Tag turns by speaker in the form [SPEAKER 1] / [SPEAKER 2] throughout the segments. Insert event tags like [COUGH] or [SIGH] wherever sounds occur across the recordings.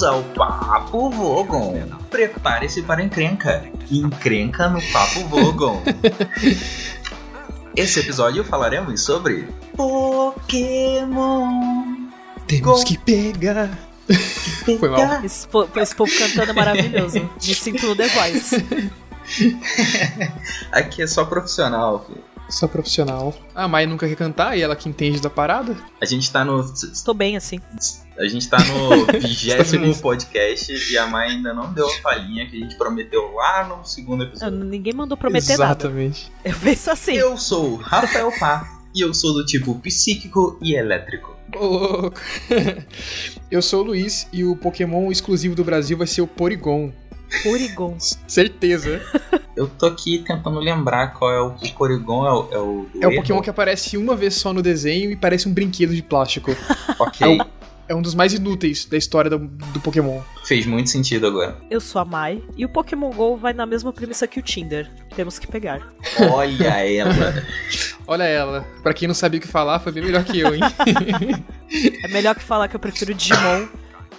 [SPEAKER 1] Bem-vindos ao Papo Vogon. Prepare-se para encrenca. Encrenca no Papo Vogon. [LAUGHS] Esse episódio falaremos sobre Pokémon.
[SPEAKER 2] Temos que pegar. Foi mal.
[SPEAKER 3] Esse, po- esse povo cantando é maravilhoso. Me sinto no The Voice. [LAUGHS]
[SPEAKER 1] Aqui é só profissional, filho.
[SPEAKER 2] Só profissional. A Mai nunca quer cantar e ela que entende da parada.
[SPEAKER 1] A gente tá no.
[SPEAKER 3] Tô bem assim.
[SPEAKER 1] A gente tá no [LAUGHS] vigésimo podcast e a Mai ainda não deu a palhinha que a gente prometeu lá no segundo
[SPEAKER 3] Eu-
[SPEAKER 1] episódio.
[SPEAKER 3] ninguém mandou prometer
[SPEAKER 2] Exatamente.
[SPEAKER 3] nada. Eu penso assim.
[SPEAKER 1] Eu sou o Rafael Pá e eu sou do tipo psíquico e elétrico.
[SPEAKER 2] Ô, louco. [LAUGHS] Eu sou o Luiz e o Pokémon exclusivo do Brasil vai ser o Porygon.
[SPEAKER 3] Porygon. [LAUGHS]
[SPEAKER 2] Certeza.
[SPEAKER 1] Eu tô aqui tentando lembrar qual é o, o Porygon, é o. É o,
[SPEAKER 2] É o? Pokémon que aparece uma vez só no desenho e parece um brinquedo de plástico.
[SPEAKER 1] Ok,
[SPEAKER 2] É É um dos mais inúteis da história do, do Pokémon.
[SPEAKER 1] fez muito sentido agora.
[SPEAKER 3] Eu sou a Mai. E o Pokémon GO vai na mesma premissa que o Tinder. Temos que pegar.
[SPEAKER 1] Olha [LAUGHS] ela.
[SPEAKER 2] Olha ela. Pra quem não sabia o que falar, foi bem melhor que eu, hein? [LAUGHS]
[SPEAKER 3] É melhor que falar que eu prefiro Digimon.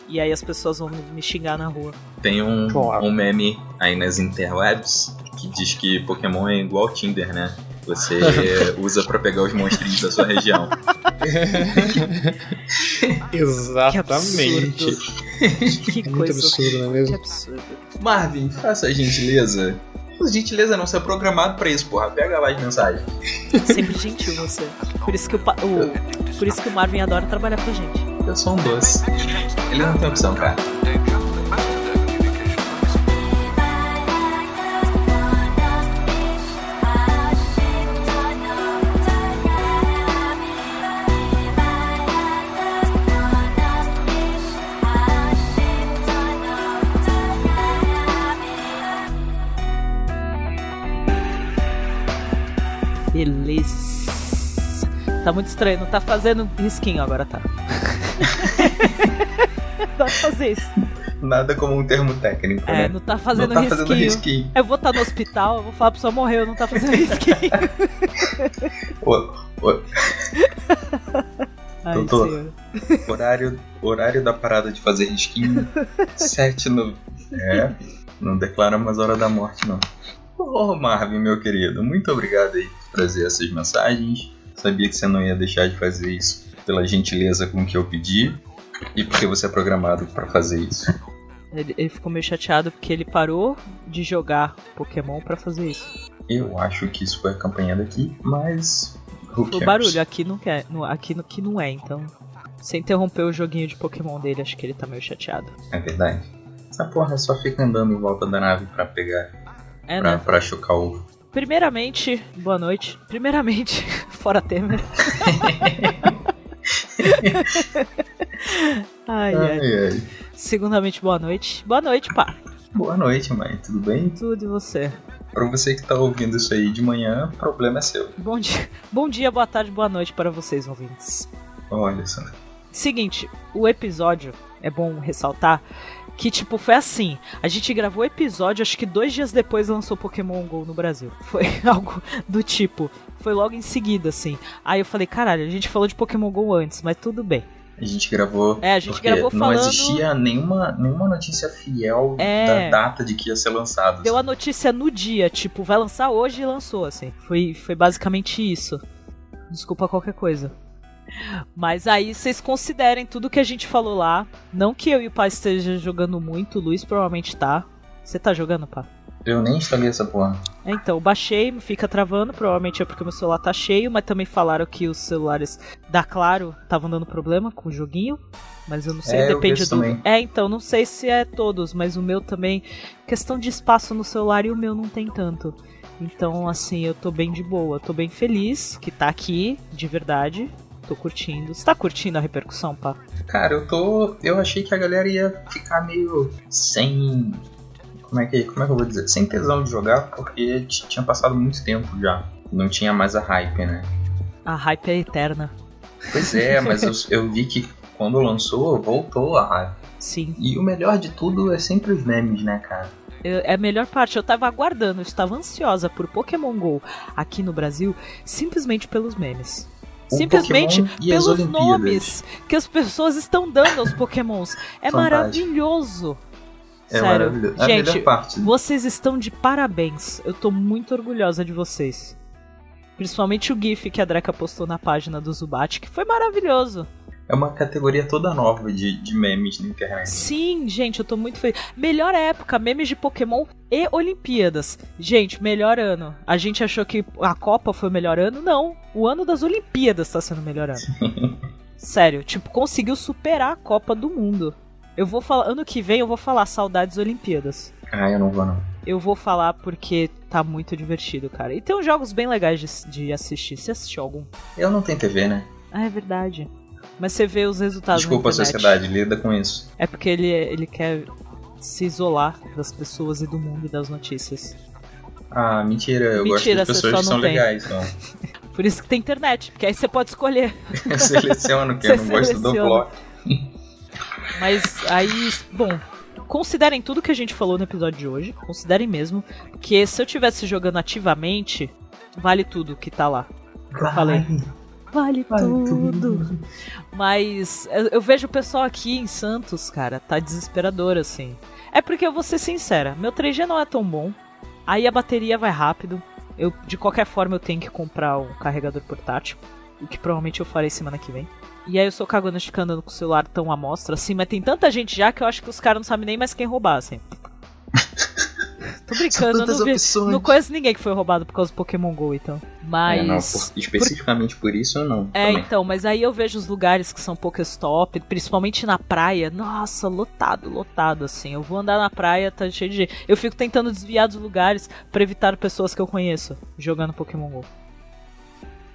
[SPEAKER 3] E aí as pessoas vão me xingar na rua.
[SPEAKER 1] Tem um,
[SPEAKER 2] Claro.
[SPEAKER 1] um meme aí nas interwebs que diz que Pokémon é igual ao Tinder, né? Você [LAUGHS] usa pra pegar os monstrinhos da sua região. [LAUGHS]
[SPEAKER 2] Exatamente.
[SPEAKER 3] Que
[SPEAKER 2] É muito
[SPEAKER 3] coisa.
[SPEAKER 2] absurdo, não é
[SPEAKER 3] Que
[SPEAKER 2] mesmo?
[SPEAKER 3] absurdo.
[SPEAKER 1] Marvin, faça a gentileza. Por gentileza não, você é programado pra isso, porra. Pega lá as mensagens.
[SPEAKER 3] Sempre gentil você. Por isso que o, o- por isso que o Marvin adora trabalhar com a gente.
[SPEAKER 1] Eu sou um doce. Ele não tem opção, cara.
[SPEAKER 3] Beleza. Tá muito estranho, não tá fazendo risquinho agora, tá? [LAUGHS] Dá pra fazer isso.
[SPEAKER 1] Nada como um termo técnico,
[SPEAKER 3] É,
[SPEAKER 1] né?
[SPEAKER 3] não tá fazendo
[SPEAKER 1] não tá
[SPEAKER 3] risquinho.
[SPEAKER 1] fazendo risquinho.
[SPEAKER 3] Eu vou estar no hospital, eu vou falar pra pessoa morreu, não tá fazendo risquinho. [LAUGHS]
[SPEAKER 1] O, o-
[SPEAKER 3] Ai,
[SPEAKER 1] Doutor.
[SPEAKER 3] senhor.
[SPEAKER 1] horário, horário da parada de fazer risquinho. [LAUGHS] sete no. É. Não declara mais hora da morte, não. Ô Marvin, meu querido, muito obrigado aí por trazer essas mensagens. Sabia que você não ia deixar de fazer isso pela gentileza com que eu pedi. E porque você é programado pra fazer isso.
[SPEAKER 3] Ele, ele ficou meio chateado porque ele parou de jogar Pokémon pra fazer isso.
[SPEAKER 1] Eu acho que isso foi a campanha daqui, mas.
[SPEAKER 3] O barulho aqui não quer, no- aqui no que não é, então. Você interrompeu o joguinho de Pokémon dele, acho que ele tá meio chateado.
[SPEAKER 1] É verdade. Essa porra só fica andando em volta da nave pra pegar,
[SPEAKER 3] É,
[SPEAKER 1] pra,
[SPEAKER 3] né?
[SPEAKER 1] pra chocar o.
[SPEAKER 3] Primeiramente, boa noite. Primeiramente, [LAUGHS] fora Temer. [LAUGHS] ai, ai.
[SPEAKER 1] Ai.
[SPEAKER 3] Segundamente, boa noite. Boa noite, pá.
[SPEAKER 1] Boa noite, mãe, tudo bem?
[SPEAKER 3] Tudo e você?
[SPEAKER 1] Pra você que tá ouvindo isso aí de manhã, o problema é seu.
[SPEAKER 3] Bom dia, bom dia, boa tarde, boa noite para vocês, ouvintes.
[SPEAKER 1] Olha só.
[SPEAKER 3] Seguinte, o episódio, é bom ressaltar, que tipo, foi assim. A gente gravou o episódio, acho que dois dias depois lançou Pokémon GO no Brasil. [LAUGHS] Foi algo do tipo. Foi logo em seguida, assim. Aí eu falei, caralho, a gente falou de Pokémon GO antes, mas tudo bem.
[SPEAKER 1] A gente gravou.
[SPEAKER 3] É, a gente
[SPEAKER 1] porque
[SPEAKER 3] gravou
[SPEAKER 1] não
[SPEAKER 3] falando-
[SPEAKER 1] existia nenhuma, nenhuma notícia fiel
[SPEAKER 3] É.
[SPEAKER 1] da data de que ia ser lançado.
[SPEAKER 3] Deu a notícia no dia, tipo, vai lançar hoje e lançou, assim. Foi, foi basicamente isso. Desculpa qualquer coisa. Mas aí vocês considerem tudo que a gente falou lá. Não que eu e o pai esteja jogando muito, o Luiz provavelmente tá. Você tá jogando, pá?
[SPEAKER 1] Eu nem instalei essa porra.
[SPEAKER 3] É, então, baixei, fica travando, provavelmente é porque meu celular tá cheio, mas também falaram que os celulares da Claro estavam dando problema com o joguinho. Mas eu não sei,
[SPEAKER 1] É,
[SPEAKER 3] depende do.
[SPEAKER 1] também.
[SPEAKER 3] É, então, não sei se é todos, mas o meu também. Questão de espaço no celular e o meu não tem tanto. Então, assim, eu tô bem de boa, tô bem feliz que tá aqui, de verdade. Tô curtindo. Você tá curtindo a repercussão, pá?
[SPEAKER 1] Cara, eu tô. Eu achei que a galera ia ficar meio sem. Como é que, como é que eu vou dizer? Sem tesão de jogar, porque tinha passado muito tempo já. Não tinha mais a hype, né?
[SPEAKER 3] A hype é eterna.
[SPEAKER 1] Pois é, mas eu, eu vi que quando lançou, voltou a hype.
[SPEAKER 3] Sim.
[SPEAKER 1] E o melhor de tudo é sempre os memes, né, cara?
[SPEAKER 3] É a melhor parte. Eu tava aguardando, eu estava ansiosa por Pokémon GO aqui no Brasil, simplesmente pelos memes. Simplesmente pelos
[SPEAKER 1] Olimpíadas.
[SPEAKER 3] nomes que as pessoas estão dando aos Pokémons. É
[SPEAKER 1] Fantástico.
[SPEAKER 3] maravilhoso.
[SPEAKER 1] É
[SPEAKER 3] Sério.
[SPEAKER 1] maravilhoso. A
[SPEAKER 3] Gente,
[SPEAKER 1] melhor parte.
[SPEAKER 3] Vocês estão de parabéns. Eu tô muito orgulhosa de vocês. Principalmente o GIF que a Dreca postou na página do Zubat, que foi maravilhoso.
[SPEAKER 1] É uma categoria toda nova de, de memes na internet.
[SPEAKER 3] Sim, gente, eu tô muito feliz. Melhor época, memes de Pokémon e Olimpíadas. Gente, melhor ano. A gente achou que a Copa foi o melhor ano? Não. O ano das Olimpíadas tá sendo o melhor ano. [LAUGHS] Sério, tipo, conseguiu superar a Copa do Mundo. Eu vou falar, ano que vem eu vou falar saudades Olimpíadas.
[SPEAKER 1] Ah, eu não vou não.
[SPEAKER 3] Eu vou falar porque tá muito divertido, cara. E tem uns jogos bem legais de, de assistir. Você assistiu algum?
[SPEAKER 1] Eu não tenho TV, né?
[SPEAKER 3] Ah, é verdade. Mas você vê os resultados
[SPEAKER 1] Desculpa
[SPEAKER 3] na
[SPEAKER 1] a sociedade, lida com isso.
[SPEAKER 3] É porque ele, ele quer se isolar das pessoas e do mundo e das notícias.
[SPEAKER 1] Ah, mentira, eu
[SPEAKER 3] Mentira,
[SPEAKER 1] gosto
[SPEAKER 3] você
[SPEAKER 1] pessoas que
[SPEAKER 3] não
[SPEAKER 1] são
[SPEAKER 3] tem.
[SPEAKER 1] legais, então. [LAUGHS]
[SPEAKER 3] Por isso que tem internet, porque aí você pode escolher. [LAUGHS]
[SPEAKER 1] Eu seleciono, que eu não gosto do bloco.
[SPEAKER 3] Mas aí, bom, considerem tudo que a gente falou no episódio de hoje. Considerem mesmo que se eu tivesse jogando ativamente, vale tudo que tá lá. Eu falei. Vale,
[SPEAKER 1] Vale
[SPEAKER 3] tudo. Mas eu, eu vejo o pessoal aqui em Santos, cara, tá desesperador assim. É porque eu vou ser sincera, meu 3G não é tão bom. Aí a bateria vai rápido. Eu, de qualquer forma, eu tenho que comprar um carregador portátil. O que provavelmente eu farei semana que vem. E aí eu sou cagando de andando com o celular tão à mostra assim, mas tem tanta gente já que eu acho que os caras não sabem nem mais quem roubar, assim. Brincando, eu não, vi,
[SPEAKER 1] opções.
[SPEAKER 3] não conheço ninguém que foi roubado por causa do Pokémon GO, então. Mas.
[SPEAKER 1] É, não, por- especificamente por isso eu não.
[SPEAKER 3] É,
[SPEAKER 1] também.
[SPEAKER 3] então, mas aí eu vejo os lugares que são Pokéstop, principalmente na praia. Nossa, lotado, lotado, assim. Eu vou andar na praia, tá cheio de gente. Eu fico tentando desviar dos lugares pra evitar pessoas que eu conheço jogando Pokémon GO.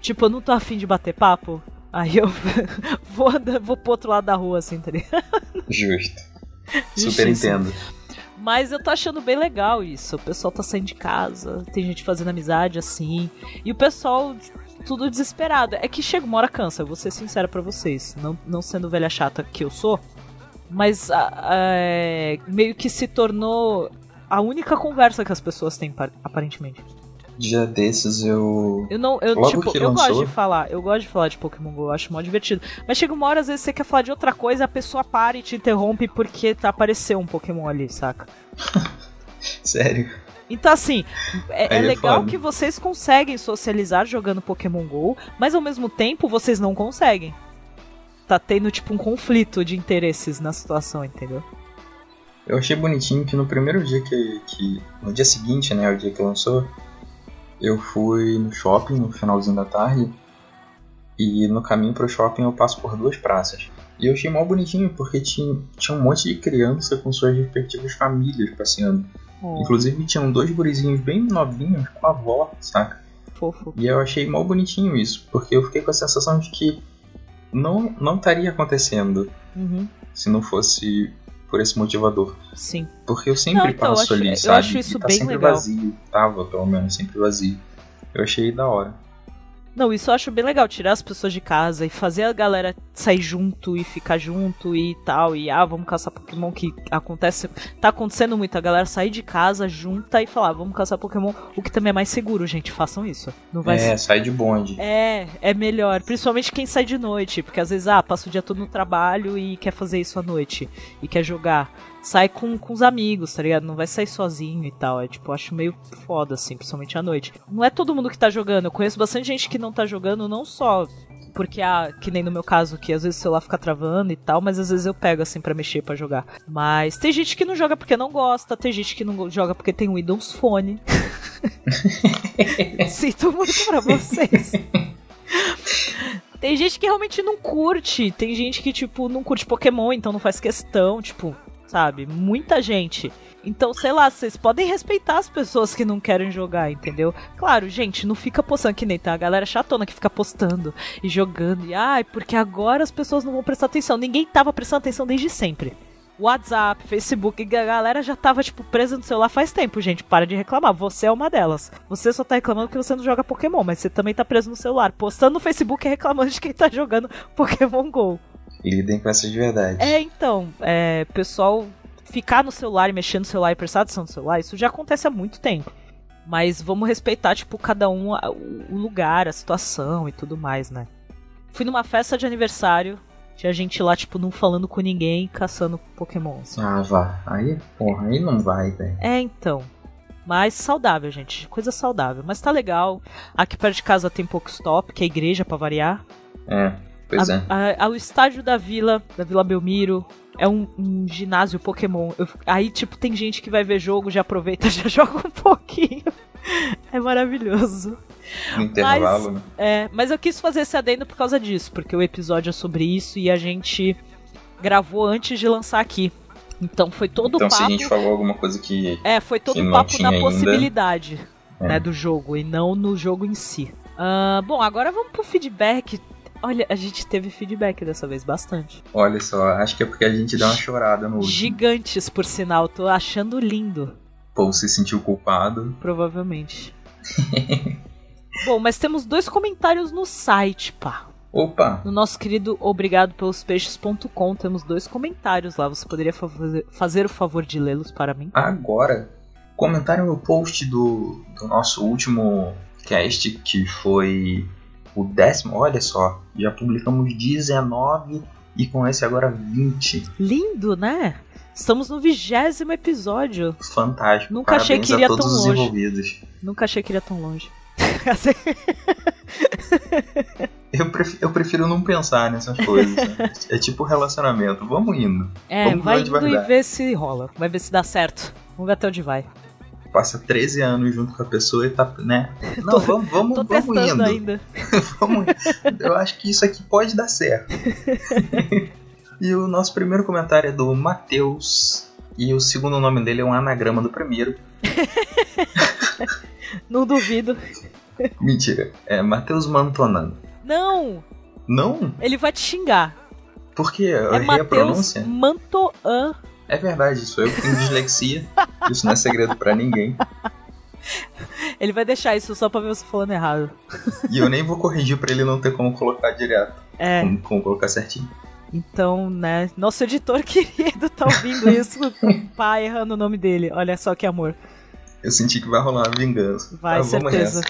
[SPEAKER 3] Tipo, eu não tô afim de bater papo. Aí eu [LAUGHS] vou, andar, vou pro outro lado da rua, assim, tá ligado?
[SPEAKER 1] Justo. Super entendo.
[SPEAKER 3] Mas eu tô achando bem legal isso. O pessoal tá saindo de casa, tem gente fazendo amizade assim. E o pessoal tudo desesperado. É que chega uma hora cansa, vou ser sincera pra vocês. Não, não sendo velha chata que eu sou. Mas é, meio que se tornou a única conversa que as pessoas têm, par- aparentemente.
[SPEAKER 1] Dia desses eu.
[SPEAKER 3] Eu não, eu,
[SPEAKER 1] Logo
[SPEAKER 3] tipo, eu gosto
[SPEAKER 1] lançou-
[SPEAKER 3] de falar, eu gosto de falar de Pokémon GO, eu acho mó divertido. Mas chega uma hora, às vezes, você quer falar de outra coisa, a pessoa para e te interrompe porque tá apareceu um Pokémon ali, saca? [LAUGHS]
[SPEAKER 1] Sério.
[SPEAKER 3] Então, assim, é, é
[SPEAKER 1] é
[SPEAKER 3] legal
[SPEAKER 1] foda.
[SPEAKER 3] que vocês conseguem socializar jogando Pokémon GO, mas ao mesmo tempo vocês não conseguem. Tá tendo, tipo, um conflito de interesses na situação, entendeu?
[SPEAKER 1] Eu achei bonitinho que no primeiro dia que, que. No dia seguinte, né? O dia que lançou, eu fui no shopping no finalzinho da tarde. E no caminho pro shopping eu passo por duas praças. E eu achei mó bonitinho porque tinha, tinha um monte de criança com suas respectivas famílias passeando. Inclusive tinham dois gurizinhos bem novinhos com a avó, saca?
[SPEAKER 3] Fofo.
[SPEAKER 1] E eu achei mal bonitinho isso, porque eu fiquei com a sensação de que não, não estaria acontecendo
[SPEAKER 3] Uhum,
[SPEAKER 1] se não fosse por esse motivador.
[SPEAKER 3] sim.
[SPEAKER 1] Porque eu sempre
[SPEAKER 3] Não, então,
[SPEAKER 1] passo
[SPEAKER 3] eu acho-
[SPEAKER 1] ali,
[SPEAKER 3] eu
[SPEAKER 1] sabe?
[SPEAKER 3] acho isso
[SPEAKER 1] e tá
[SPEAKER 3] bem
[SPEAKER 1] sempre
[SPEAKER 3] legal.
[SPEAKER 1] vazio. Tava, pelo menos, sempre vazio. Eu achei da hora.
[SPEAKER 3] Não, isso eu acho bem legal, tirar as pessoas de casa e fazer a galera sair junto e ficar junto e tal. E ah, vamos caçar Pokémon que acontece. Tá acontecendo muito, a galera sair de casa, junta e falar, vamos caçar Pokémon, o que também é mais seguro, gente. Façam isso. Não vai
[SPEAKER 1] É, sai de bonde.
[SPEAKER 3] É, é melhor. Principalmente quem sai de noite. Porque às vezes, ah, passa o dia todo no trabalho e quer fazer isso à noite. E quer jogar. Sai com, com os amigos, tá ligado? Não vai sair sozinho e tal. É tipo, acho meio foda, assim, principalmente à noite. Não é todo mundo que tá jogando. Eu conheço bastante gente que não tá jogando, não só. Porque, ah, que nem no meu caso, que às vezes o celular fica travando e tal, mas às vezes eu pego assim pra mexer, pra jogar. Mas tem gente que não joga porque não gosta, tem gente que não joga porque tem um Windows Phone. [LAUGHS] Sinto muito pra vocês. Tem gente que realmente não curte. Tem gente que, tipo, não curte Pokémon, então não faz questão, tipo, sabe? Muita gente. Então, sei lá, vocês podem respeitar as pessoas que não querem jogar, entendeu? Claro, gente, não fica postando que nem tá a galera chatona que fica postando e jogando. E ai, porque agora as pessoas não vão prestar atenção. Ninguém tava prestando atenção desde sempre. WhatsApp, Facebook, a galera já tava, tipo, presa no celular faz tempo, gente. Para de reclamar. Você é uma delas. Você só tá reclamando que você não joga Pokémon, mas você também tá preso no celular. Postando no Facebook e reclamando de quem tá jogando Pokémon GO.
[SPEAKER 1] E lidem com essas verdades.
[SPEAKER 3] É, então, é, pessoal ficar no celular e mexer no celular e prestar atenção no celular, isso já acontece há muito tempo. Mas vamos respeitar, tipo, cada um, o lugar, a situação e tudo mais, né? Fui numa festa de aniversário. Tinha gente lá, tipo, não falando com ninguém, caçando Pokémon. assim.
[SPEAKER 1] Ah, vá. Aí, porra, aí não vai, velho.
[SPEAKER 3] É, então. Mas saudável, gente. Coisa saudável. Mas tá legal. Aqui perto de casa tem Pokestop, que é a igreja pra variar.
[SPEAKER 1] É, pois
[SPEAKER 3] A-
[SPEAKER 1] é.
[SPEAKER 3] a- a- o estádio da vila, da Vila Belmiro, é um, um ginásio Pokémon. Eu- aí, tipo, tem gente que vai ver jogo, já aproveita, [LAUGHS] já joga um pouquinho. É maravilhoso.
[SPEAKER 1] Intervalo, né?
[SPEAKER 3] É, mas eu quis fazer esse adendo por causa disso, porque o episódio é sobre isso e a gente gravou antes de lançar aqui. Então foi todo
[SPEAKER 1] Então
[SPEAKER 3] o
[SPEAKER 1] se a
[SPEAKER 3] papo.
[SPEAKER 1] gente falou alguma coisa que.
[SPEAKER 3] É, foi todo o papo na
[SPEAKER 1] ainda.
[SPEAKER 3] possibilidade
[SPEAKER 1] É.
[SPEAKER 3] né, do jogo e não no jogo em si. Ah, bom, agora vamos pro feedback. Olha, a gente teve feedback dessa vez bastante.
[SPEAKER 1] Olha só, acho que é porque a gente deu uma chorada no último.
[SPEAKER 3] Gigantes, por sinal. Tô achando lindo,
[SPEAKER 1] Paul se sentiu culpado.
[SPEAKER 3] provavelmente. [LAUGHS] Bom, mas temos dois comentários no site, pá.
[SPEAKER 1] Opa!
[SPEAKER 3] No nosso querido obrigado pelos peixes.com temos dois comentários lá. Você poderia fa- fazer o favor de lê-los para mim?
[SPEAKER 1] Agora, comentário no post do, do nosso último cast, que foi o décimo. Olha só, já publicamos 19 e com esse agora 20.
[SPEAKER 3] Lindo, né? Estamos no vigésimo episódio.
[SPEAKER 1] Fantástico.
[SPEAKER 3] Nunca achei
[SPEAKER 1] Parabéns
[SPEAKER 3] que iria tão longe. Nunca achei que iria tão longe. [LAUGHS] Assim,
[SPEAKER 1] Eu prefiro, eu prefiro não pensar nessas coisas. né? [LAUGHS] É tipo relacionamento. Vamos indo.
[SPEAKER 3] é,
[SPEAKER 1] Vamos
[SPEAKER 3] vai indo e ver se rola. Vai ver se dá certo. Vamos ver até onde vai.
[SPEAKER 1] Passa 13 anos junto com a pessoa e tá, né? Não, vamos, vamos,
[SPEAKER 3] Tô
[SPEAKER 1] vamos indo.
[SPEAKER 3] ainda. [LAUGHS]
[SPEAKER 1] Vamos- eu acho que isso aqui pode dar certo. [LAUGHS] e o nosso primeiro comentário é do Matheus. E o segundo nome dele é um anagrama do primeiro. [LAUGHS]
[SPEAKER 3] Não duvido.
[SPEAKER 1] Mentira, é Matheus Mantonano.
[SPEAKER 3] Não!
[SPEAKER 1] Não?
[SPEAKER 3] Ele vai te xingar.
[SPEAKER 1] Porque eu
[SPEAKER 3] É
[SPEAKER 1] errei a
[SPEAKER 3] Matheus
[SPEAKER 1] pronúncia.
[SPEAKER 3] Mantoan.
[SPEAKER 1] É verdade, sou eu que tenho dislexia. [LAUGHS] Isso não é segredo pra ninguém.
[SPEAKER 3] Ele vai deixar isso só pra ver você falando errado.
[SPEAKER 1] E eu nem vou corrigir pra ele não ter como colocar direto.
[SPEAKER 3] É,
[SPEAKER 1] Como, como colocar certinho.
[SPEAKER 3] então, né? Nosso editor [LAUGHS] querido tá ouvindo isso com o pai errando o nome dele. Olha só que amor.
[SPEAKER 1] Eu senti que vai rolar uma vingança.
[SPEAKER 3] Vai,
[SPEAKER 1] Tá,
[SPEAKER 3] certeza.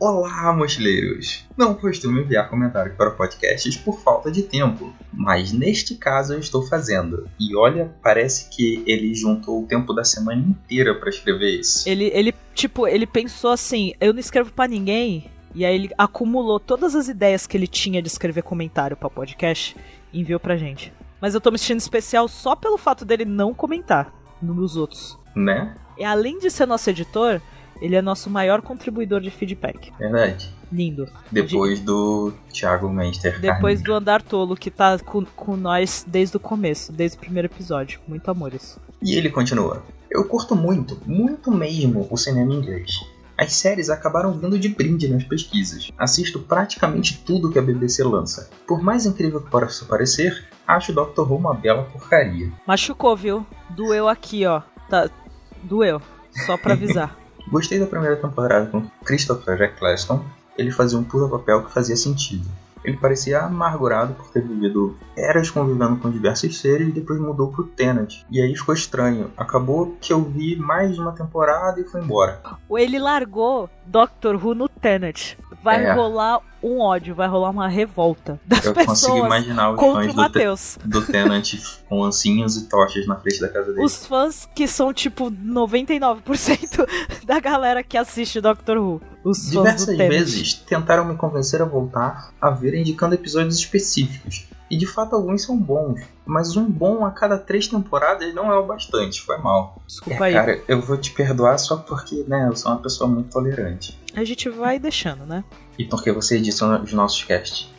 [SPEAKER 1] Olá, mochileiros! Não costumo enviar comentários para podcasts por falta de tempo, mas neste caso eu estou fazendo. E olha, parece que ele juntou o tempo da semana inteira para escrever isso.
[SPEAKER 3] Ele, ele, tipo, ele pensou assim: eu não escrevo pra ninguém. E aí ele acumulou todas as ideias que ele tinha de escrever comentário pra podcast e enviou pra gente. Mas eu tô me sentindo especial só pelo fato dele não comentar nos outros.
[SPEAKER 1] Né?
[SPEAKER 3] E além de ser nosso editor, ele é nosso maior contribuidor de feedback.
[SPEAKER 1] Verdade.
[SPEAKER 3] Lindo.
[SPEAKER 1] Depois do Thiago Menster.
[SPEAKER 3] Depois do Andar Tolo, que tá com, com nós desde o começo, desde o primeiro episódio. Muito amor isso.
[SPEAKER 1] E ele continua. Eu curto muito, muito mesmo o cinema inglês. As séries acabaram vindo de brinde nas pesquisas. Assisto praticamente tudo que a BBC lança. Por mais incrível que possa parecer, acho Doctor Who uma bela porcaria.
[SPEAKER 3] Machucou, viu? Doeu aqui, ó. Tá... Doeu. Só pra [LAUGHS] avisar.
[SPEAKER 1] Gostei da primeira temporada com Christopher Eccleston. Ele fazia um puta papel que fazia sentido. Ele parecia amargurado por ter vivido eras convivendo com diversos seres e depois mudou pro Tenet. E aí ficou estranho. Acabou que eu vi mais uma temporada e foi embora.
[SPEAKER 3] Ou ele largou Doctor Who no Tenet. Vai
[SPEAKER 1] É.
[SPEAKER 3] rolar um ódio, vai rolar uma revolta [LAUGHS] das
[SPEAKER 1] Eu consigo
[SPEAKER 3] pessoas
[SPEAKER 1] imaginar os
[SPEAKER 3] contra
[SPEAKER 1] fãs
[SPEAKER 3] o
[SPEAKER 1] do,
[SPEAKER 3] Matheus.
[SPEAKER 1] do Tenant com ancinhos e tochas na frente da casa dele.
[SPEAKER 3] Os fãs que são tipo 99% [LAUGHS] da galera que assiste Doctor Who. Os fãs do
[SPEAKER 1] Diversas
[SPEAKER 3] Tenet.
[SPEAKER 1] vezes tentaram me convencer a voltar a ver indicando episódios específicos. E de fato alguns são bons. Mas um bom a cada três temporadas não é o bastante, foi mal.
[SPEAKER 3] Desculpa
[SPEAKER 1] É,
[SPEAKER 3] aí.
[SPEAKER 1] cara, eu vou te perdoar só porque, né, eu sou uma pessoa muito tolerante.
[SPEAKER 3] A gente vai deixando, né?
[SPEAKER 1] E porque você edita os nossos casts.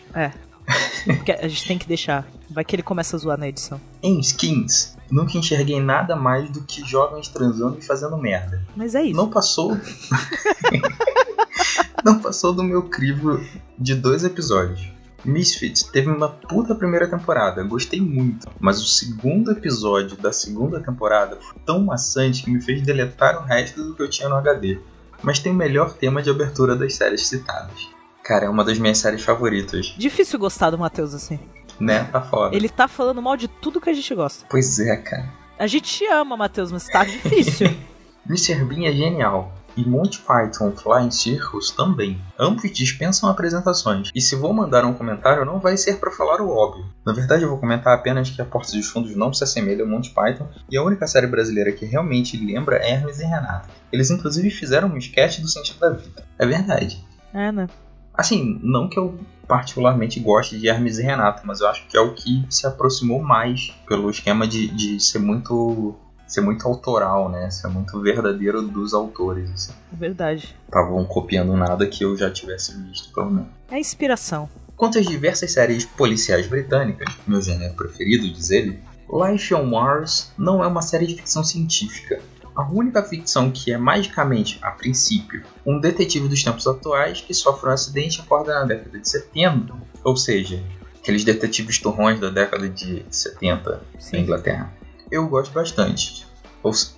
[SPEAKER 3] Porque a gente tem que deixar. Vai que ele começa a zoar na edição.
[SPEAKER 1] Em skins, nunca enxerguei nada mais do que jovens transando e fazendo merda.
[SPEAKER 3] Mas é isso.
[SPEAKER 1] Não passou. [LAUGHS] [LAUGHS] não passou do meu crivo de dois episódios. Misfits teve uma puta primeira temporada, gostei muito, mas o segundo episódio da segunda temporada foi tão maçante que me fez deletar o resto do que eu tinha no HD. Mas tem o melhor tema de abertura das séries citadas. Cara, é uma das minhas séries favoritas,
[SPEAKER 3] Difícil gostar do Matheus assim.
[SPEAKER 1] né? Tá foda.
[SPEAKER 3] Ele tá falando mal de tudo que a gente gosta.
[SPEAKER 1] Pois é, cara.
[SPEAKER 3] A gente te ama, Matheus, mas tá difícil. [LAUGHS]
[SPEAKER 1] Mr. Bean é genial. E Monty Python Flying Circus também. Ambos dispensam apresentações, e se vou mandar um comentário não vai ser para falar o óbvio. Na verdade eu vou comentar apenas que a Porta dos Fundos não se assemelha a Monty Python, e a única série brasileira que realmente lembra é Hermes e Renata. Eles inclusive fizeram um sketch do sentido da vida. É verdade.
[SPEAKER 3] É, né?
[SPEAKER 1] Assim, não que eu particularmente goste de Hermes e Renata, mas eu acho que é o que se aproximou mais pelo esquema de, de ser muito ser muito autoral, né? Ser muito verdadeiro dos autores. Assim.
[SPEAKER 3] Verdade.
[SPEAKER 1] Estavam copiando nada que eu já tivesse visto, pelo menos.
[SPEAKER 3] É inspiração.
[SPEAKER 1] Quanto às diversas séries policiais britânicas, meu gênero preferido, diz ele, Life on Mars não é uma série de ficção científica. A única ficção que é magicamente, a princípio, um detetive dos tempos atuais que sofre um acidente e acorda na década de 70, ou seja, aqueles detetives turrões da década de 70 Sim. na Inglaterra eu gosto bastante.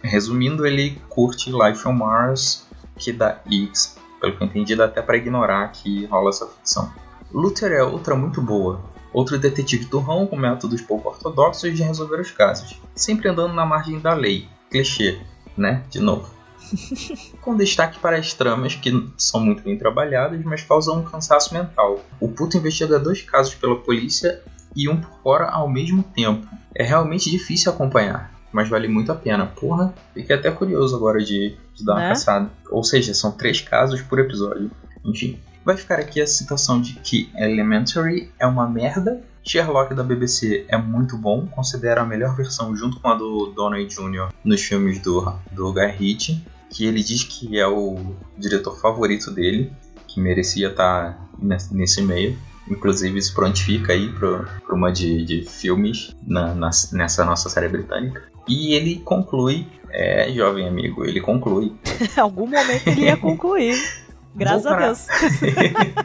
[SPEAKER 1] Resumindo, ele curte Life on Mars, que dá X, pelo que eu entendi, dá até para ignorar que rola essa ficção. Luther é outra muito boa. Outro detetive turrão com métodos pouco ortodoxos de resolver os casos, sempre andando na margem da lei. Clichê, né? De novo. [LAUGHS] com destaque para as tramas que são muito bem trabalhadas, mas causam um cansaço mental. O puto investiga dois casos pela polícia e um por fora ao mesmo tempo. É realmente difícil acompanhar, mas vale muito a pena. Porra, fiquei até curioso agora de, de dar uma é? caçada. Ou seja, são três casos por episódio. Enfim, vai ficar aqui a citação de que Elementary é uma merda. Sherlock da BBC é muito bom, considero a melhor versão junto com a do Donald Jr. nos filmes do, do Guy Ritchie, que ele diz que é o diretor favorito dele, que merecia estar nesse meio. Inclusive, isso prontifica aí para uma de, de filmes na, na, nessa nossa série britânica. E ele conclui, é, jovem amigo, ele conclui. [LAUGHS]
[SPEAKER 3] Algum momento ele ia concluir. [LAUGHS] Graças a Deus.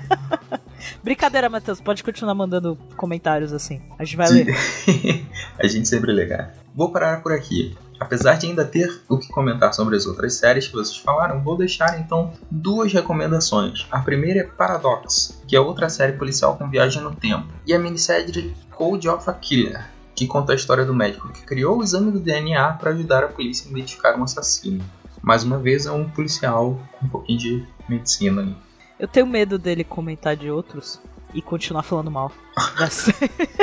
[SPEAKER 3] [LAUGHS] Brincadeira, Matheus. Pode continuar mandando comentários assim. A gente vai ler.
[SPEAKER 1] a gente sempre cara. Vou parar por aqui. Apesar de ainda ter o que comentar sobre as outras séries que vocês falaram, vou deixar então duas recomendações. A primeira é Paradox, que é outra série policial com viagem no tempo, e a minissérie Code of a Killer, que conta a história do médico que criou o exame do DNA para ajudar a polícia a identificar um assassino. Mais uma vez é um policial com um pouquinho de medicina ali.
[SPEAKER 3] Eu tenho medo dele comentar de outros e continuar falando mal.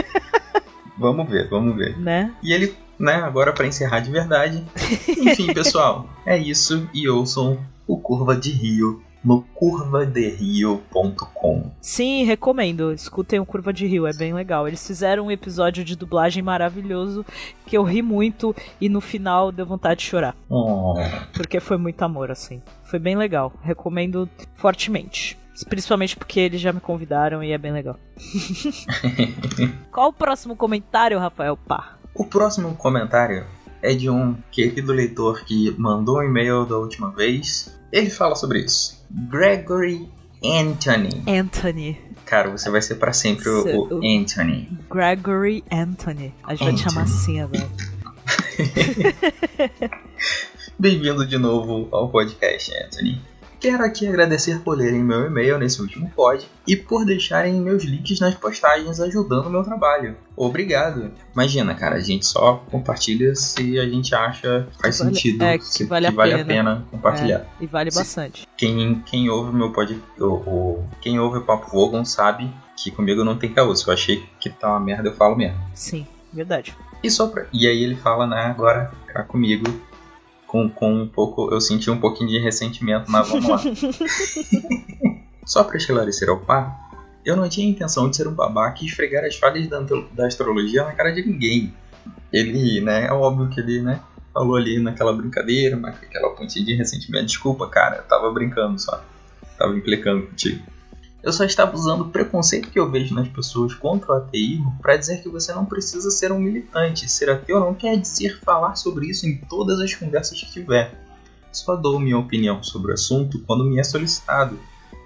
[SPEAKER 3] [LAUGHS]
[SPEAKER 1] vamos ver, vamos ver.
[SPEAKER 3] Né?
[SPEAKER 1] E ele né? Agora para encerrar de verdade. Enfim, [LAUGHS] pessoal, é isso e ouçam o Curva de Rio no curvaderio.com.
[SPEAKER 3] Sim, recomendo. Escutem o Curva de Rio, é bem legal. Eles fizeram um episódio de dublagem maravilhoso que eu ri muito e no final deu vontade de chorar.
[SPEAKER 1] Oh.
[SPEAKER 3] Porque foi muito amor, assim. Foi bem legal. Recomendo fortemente. Principalmente porque eles já me convidaram e é bem legal. [LAUGHS] Qual o próximo comentário, Rafael Pá?
[SPEAKER 1] O próximo comentário é de um querido leitor que mandou um e-mail da última vez. Ele fala sobre isso. Gregory Anthony.
[SPEAKER 3] Anthony.
[SPEAKER 1] Cara, você vai ser para sempre o, o, Anthony.
[SPEAKER 3] Gregory Anthony. A gente Anthony. vai te chamar assim agora. [LAUGHS]
[SPEAKER 1] Bem-vindo de novo ao podcast, Anthony. Quero aqui agradecer por lerem meu e-mail nesse último pod e por deixarem meus links nas postagens ajudando o meu trabalho. Obrigado. Imagina, cara, a gente só compartilha se a gente acha que faz vale, sentido,
[SPEAKER 3] é, que,
[SPEAKER 1] se,
[SPEAKER 3] vale,
[SPEAKER 1] que a vale a pena compartilhar. É,
[SPEAKER 3] e vale se, bastante.
[SPEAKER 1] Quem, quem ouve meu pod, o, o, quem ouve o Papo Vogon sabe que comigo não tem caô. Se eu achei que tá uma merda, eu falo mesmo.
[SPEAKER 3] Sim, verdade.
[SPEAKER 1] E, só pra, e aí ele fala, né, agora cá comigo com, com um pouco. Eu senti um pouquinho de ressentimento, mas vamos lá. [LAUGHS] Só para esclarecer ao par, eu não tinha intenção de ser um babaca e esfregar as falhas da, da astrologia na cara de ninguém. Ele, né, é óbvio que ele, né, falou ali naquela brincadeira, mas com aquela pontinha de ressentimento. Desculpa, cara, eu tava brincando só. Tava implicando contigo. Eu só estava usando o preconceito que eu vejo nas pessoas contra o ateísmo para dizer que você não precisa ser um militante. Ser ateu não quer dizer falar sobre isso em todas as conversas que tiver. Só dou minha opinião sobre o assunto quando me é solicitado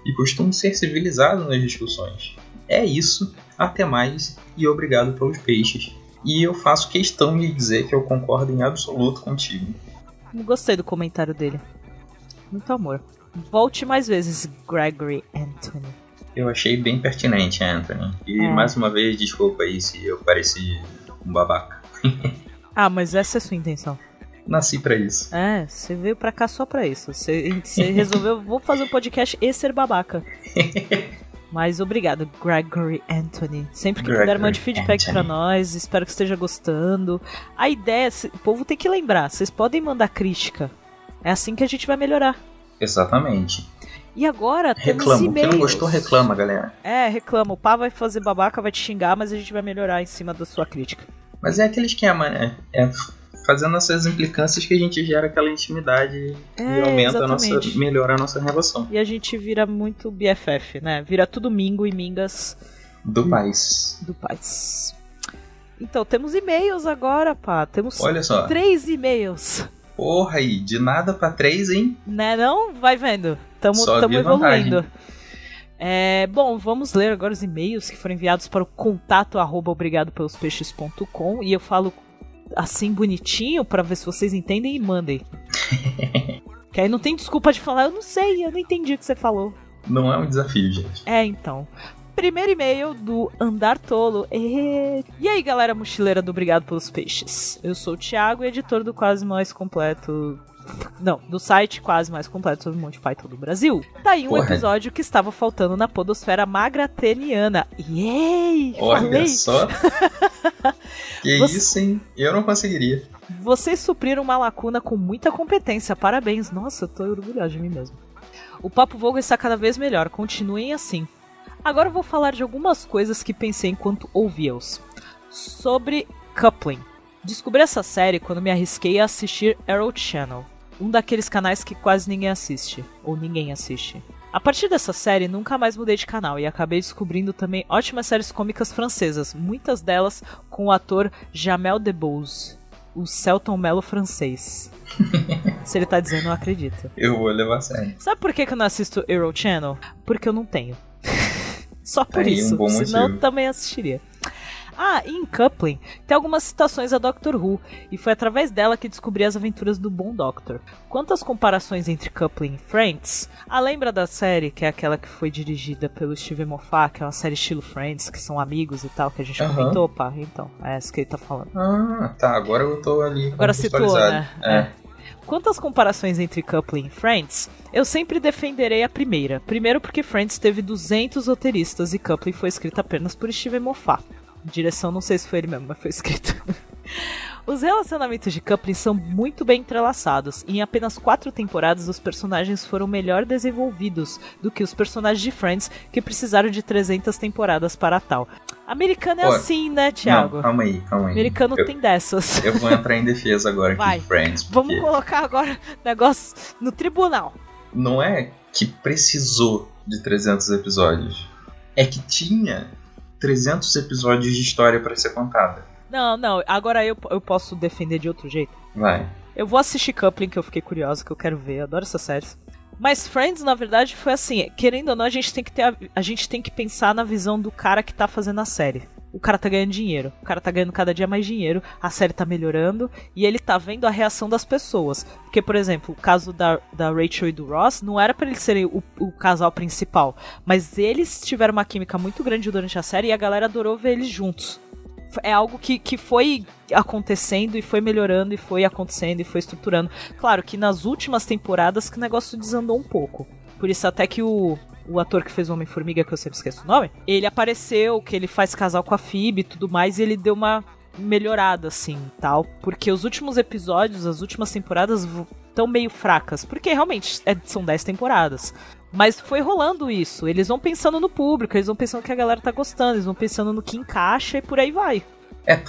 [SPEAKER 1] e costumo ser civilizado nas discussões. É isso, até mais e obrigado pelos peixes. E eu faço questão de dizer que eu concordo em absoluto contigo.
[SPEAKER 3] Gostei do comentário dele. Muito amor. Volte mais vezes, Gregory Anthony
[SPEAKER 1] eu achei bem pertinente, Anthony. E é. mais uma vez, desculpa aí se eu pareci um babaca.
[SPEAKER 3] ah, mas essa é a sua intenção.
[SPEAKER 1] Nasci pra isso.
[SPEAKER 3] É, você veio pra cá só pra isso. Você, você resolveu, [LAUGHS] vou fazer um podcast e ser babaca. [LAUGHS] Mas obrigado, Gregory Anthony. Sempre que puder, mande feedback
[SPEAKER 1] Anthony.
[SPEAKER 3] pra nós. Espero que esteja gostando. A ideia, o povo tem que lembrar, vocês podem mandar crítica. É assim que a gente vai melhorar.
[SPEAKER 1] Exatamente.
[SPEAKER 3] E agora temos
[SPEAKER 1] Reclama. Quem
[SPEAKER 3] e-mails.
[SPEAKER 1] não gostou, reclama, galera.
[SPEAKER 3] É, reclama. O pá vai fazer babaca, vai te xingar, mas a gente vai melhorar em cima da sua crítica.
[SPEAKER 1] Mas é aquele esquema, né? É fazendo essas implicâncias que a gente gera aquela intimidade e
[SPEAKER 3] É,
[SPEAKER 1] aumenta a nossa. melhora a nossa relação.
[SPEAKER 3] E a gente vira muito BFF, né? Vira tudo mingo e mingas
[SPEAKER 1] Do país.
[SPEAKER 3] do paz. Então, temos e-mails agora, pá. Temos
[SPEAKER 1] Olha só.
[SPEAKER 3] três e-mails.
[SPEAKER 1] Porra aí, de nada pra três, hein?
[SPEAKER 3] Né, não? Vai vendo.
[SPEAKER 1] Vantagem.
[SPEAKER 3] evoluindo. É, bom, vamos ler agora os e-mails que foram enviados para o contato arroba obrigadopelospeixes.com e eu falo assim bonitinho para ver se vocês entendem e mandem. [LAUGHS] que aí não tem desculpa de falar, eu não sei, eu não entendi o que você falou.
[SPEAKER 1] Não é um desafio, gente.
[SPEAKER 3] É, então. Primeiro e-mail do Andar Tolo. E... e aí, galera mochileira do Obrigado pelos Peixes. Eu sou o Thiago, editor do Quase Mais Completo. Não, do site Quase Mais Completo sobre Monty Python do Brasil. Tá aí um
[SPEAKER 1] Porra.
[SPEAKER 3] episódio que estava faltando na podosfera magrateniana. Yay!
[SPEAKER 1] Olha
[SPEAKER 3] Falei!
[SPEAKER 1] só. [LAUGHS] que
[SPEAKER 3] Você-
[SPEAKER 1] isso, hein? Eu não conseguiria.
[SPEAKER 3] Vocês supriram uma lacuna com muita competência. Parabéns. Nossa, eu tô orgulhosa de mim mesmo. O Papo Vogo está cada vez melhor. Continuem assim. Agora eu vou falar de algumas coisas que pensei enquanto ouvia-os. Sobre coupling. Descobri essa série quando me arrisquei a assistir Arrow Channel, um daqueles canais que quase ninguém assiste, ou ninguém assiste. A partir dessa série, nunca mais mudei de canal e acabei descobrindo também ótimas séries cômicas francesas, muitas delas com o ator Jamel Debbouze, o Celton Mello francês. [LAUGHS] Se ele tá dizendo, eu acredito.
[SPEAKER 1] Eu vou levar a sério.
[SPEAKER 3] Sabe por que, que eu não assisto Arrow Channel? Porque eu não tenho. [LAUGHS] Só por
[SPEAKER 1] Aí, um
[SPEAKER 3] isso.
[SPEAKER 1] bom
[SPEAKER 3] Senão eu também assistiria. Ah, e em Coupling tem algumas citações a Doctor Who, e foi através dela que descobri as aventuras do Bom Doctor. Quantas comparações entre Coupling e Friends? Ah, lembra da série, que é aquela que foi dirigida pelo Steven Moffat, que é uma série estilo Friends, que são amigos e tal, que a gente
[SPEAKER 1] Aham.
[SPEAKER 3] comentou, pá? Então, é essa que ele tá falando.
[SPEAKER 1] Ah, tá. Agora eu tô ali.
[SPEAKER 3] Agora citou, né?
[SPEAKER 1] É.
[SPEAKER 3] Quantas comparações entre Coupling e Friends, eu sempre defenderei a primeira. Primeiro porque Friends teve 200 roteiristas e Coupling foi escrita apenas por Steven Moffat. Direção não sei se foi ele mesmo, mas foi escrito. [LAUGHS] Os relacionamentos de Coupling são muito bem entrelaçados, e em apenas quatro temporadas os personagens foram melhor desenvolvidos do que os personagens de Friends, que precisaram de 300 temporadas para tal. Americano é
[SPEAKER 1] Ó,
[SPEAKER 3] assim, né, Thiago?
[SPEAKER 1] Não, calma aí, calma aí.
[SPEAKER 3] Americano
[SPEAKER 1] eu,
[SPEAKER 3] tem dessas.
[SPEAKER 1] eu vou entrar em defesa agora
[SPEAKER 3] Vai.
[SPEAKER 1] de Friends.
[SPEAKER 3] Vamos
[SPEAKER 1] porque
[SPEAKER 3] colocar agora negócio no tribunal.
[SPEAKER 1] Não é que precisou de 300 episódios. É que tinha 300 episódios de história pra ser contada.
[SPEAKER 3] Não, não, agora eu, eu posso defender de outro jeito.
[SPEAKER 1] Vai.
[SPEAKER 3] Eu vou assistir Coupling, que eu fiquei curiosa, que eu quero ver, eu adoro essas séries. Mas Friends, na verdade, foi assim, querendo ou não, a gente tem que ter a, a gente tem que pensar na visão do cara que tá fazendo a série. O cara tá ganhando dinheiro, o cara tá ganhando cada dia mais dinheiro, a série tá melhorando e ele tá vendo a reação das pessoas. Porque, por exemplo, o caso da, da Rachel e do Ross não era pra eles serem o, o casal principal, mas eles tiveram uma química muito grande durante a série e a galera adorou ver eles juntos é algo que, que foi acontecendo e foi melhorando e foi acontecendo e foi estruturando. Claro que nas últimas temporadas que o negócio desandou um pouco. Por isso até que o, o ator que fez o Homem-Formiga, que eu sempre esqueço o nome, ele apareceu, que ele faz casal com a Phoebe e tudo mais, e ele deu uma melhorada, assim, tal. Porque os últimos episódios, as últimas temporadas estão meio fracas. Porque realmente é- são 10 temporadas. Mas foi rolando isso. Eles vão pensando no público, eles vão pensando que a galera tá gostando, eles vão pensando no que encaixa e por aí vai.
[SPEAKER 1] É, é,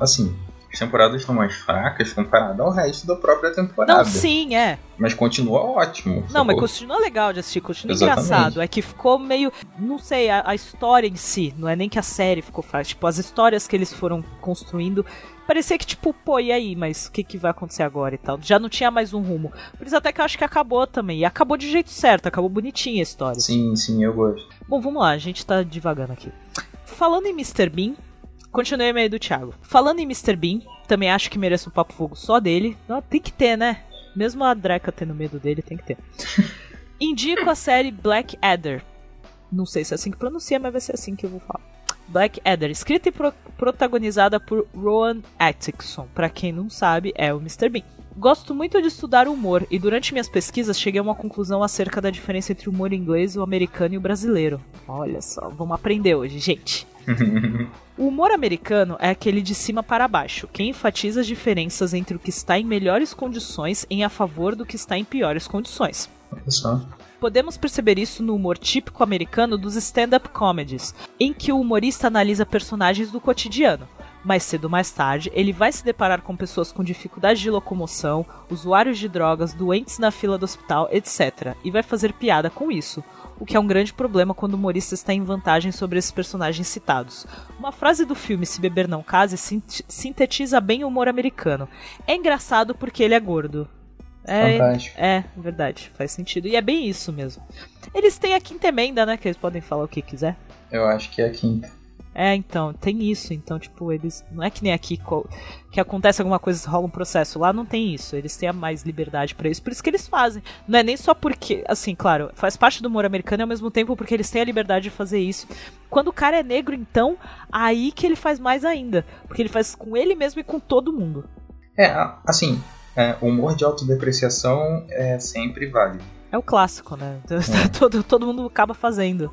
[SPEAKER 1] assim, as temporadas estão mais fracas comparado ao resto da própria temporada.
[SPEAKER 3] Não, sim, é.
[SPEAKER 1] Mas continua ótimo.
[SPEAKER 3] Não, mas continua legal de assistir, continua
[SPEAKER 1] Exatamente.
[SPEAKER 3] engraçado. É que ficou meio. Não sei, a, a história em si, não é nem que a série ficou fraca. Tipo, as histórias que eles foram construindo. Parecia que, tipo, pô, e aí? Mas o que, que vai acontecer agora e tal? Já não tinha mais um rumo. Por isso até que eu acho que acabou também. E acabou de jeito certo, acabou bonitinha a história.
[SPEAKER 1] Sim, sim, eu gosto.
[SPEAKER 3] Bom, vamos lá, a gente tá devagando aqui. Falando em Mr. Bean, continuei meio do Thiago. Falando em Mr. Bean, também acho que merece um papo fogo só dele. Não, tem que ter, né? Mesmo a Dreca tendo medo dele, tem que ter. [LAUGHS] Indico a série Black Adder. Não sei se é assim que pronuncia, mas vai ser assim que eu vou falar. Black Adder, escrita e pro- protagonizada por Rowan Atkinson. Pra quem não sabe, é o Mr. Bean. Gosto muito de estudar humor e durante minhas pesquisas cheguei a uma conclusão acerca da diferença entre o humor inglês, o americano e o brasileiro. Olha só, vamos aprender hoje, gente. [LAUGHS] O humor americano é aquele de cima para baixo, que enfatiza as diferenças entre o que está em melhores condições em a favor do que está em piores condições.
[SPEAKER 1] Olha só.
[SPEAKER 3] Podemos perceber isso no humor típico americano dos stand-up comedies, em que o humorista analisa personagens do cotidiano. Mais cedo ou mais tarde, ele vai se deparar com pessoas com dificuldade de locomoção, usuários de drogas, doentes na fila do hospital, etc. E vai fazer piada com isso, o que é um grande problema quando o humorista está em vantagem sobre esses personagens citados. Uma frase do filme Se Beber Não Case sint- sintetiza bem o humor americano. É engraçado porque ele é gordo. É,
[SPEAKER 1] Fantástico.
[SPEAKER 3] é, verdade, faz sentido. E é bem isso mesmo. Eles têm a quinta emenda, né? Que eles podem falar o que quiser.
[SPEAKER 1] Eu acho que é a quinta.
[SPEAKER 3] É, então, tem isso. Então, tipo, eles. Não é que nem aqui que acontece alguma coisa, rola um processo. Lá não tem isso. Eles têm a mais liberdade pra isso. Por isso que eles fazem. Não é nem só porque. Assim, claro, faz parte do humor americano e ao mesmo tempo porque eles têm a liberdade de fazer isso. Quando o cara é negro, então, aí que ele faz mais ainda. Porque ele faz com ele mesmo e com todo mundo.
[SPEAKER 1] É, assim, é, o humor de autodepreciação é sempre válido.
[SPEAKER 3] É o clássico, né? [LAUGHS] todo, todo mundo acaba fazendo.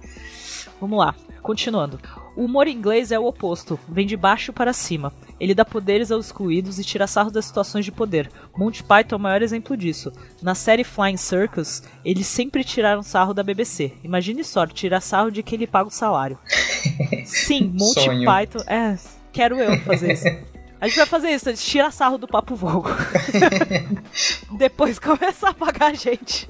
[SPEAKER 3] Vamos lá, continuando. O humor inglês é o oposto, vem de baixo para cima. Ele dá poderes aos excluídos e tira sarro das situações de poder. Monty Python é o maior exemplo disso. Na série Flying Circus, eles sempre tiraram sarro da BBC. Imagine só, tirar sarro de quem lhe paga o salário. Sim, [LAUGHS] Monty
[SPEAKER 1] Sonho.
[SPEAKER 3] Python. É, quero eu fazer isso. A gente vai fazer isso, a gente tira sarro do Papo Vogo. [LAUGHS] Depois começa a pagar a gente.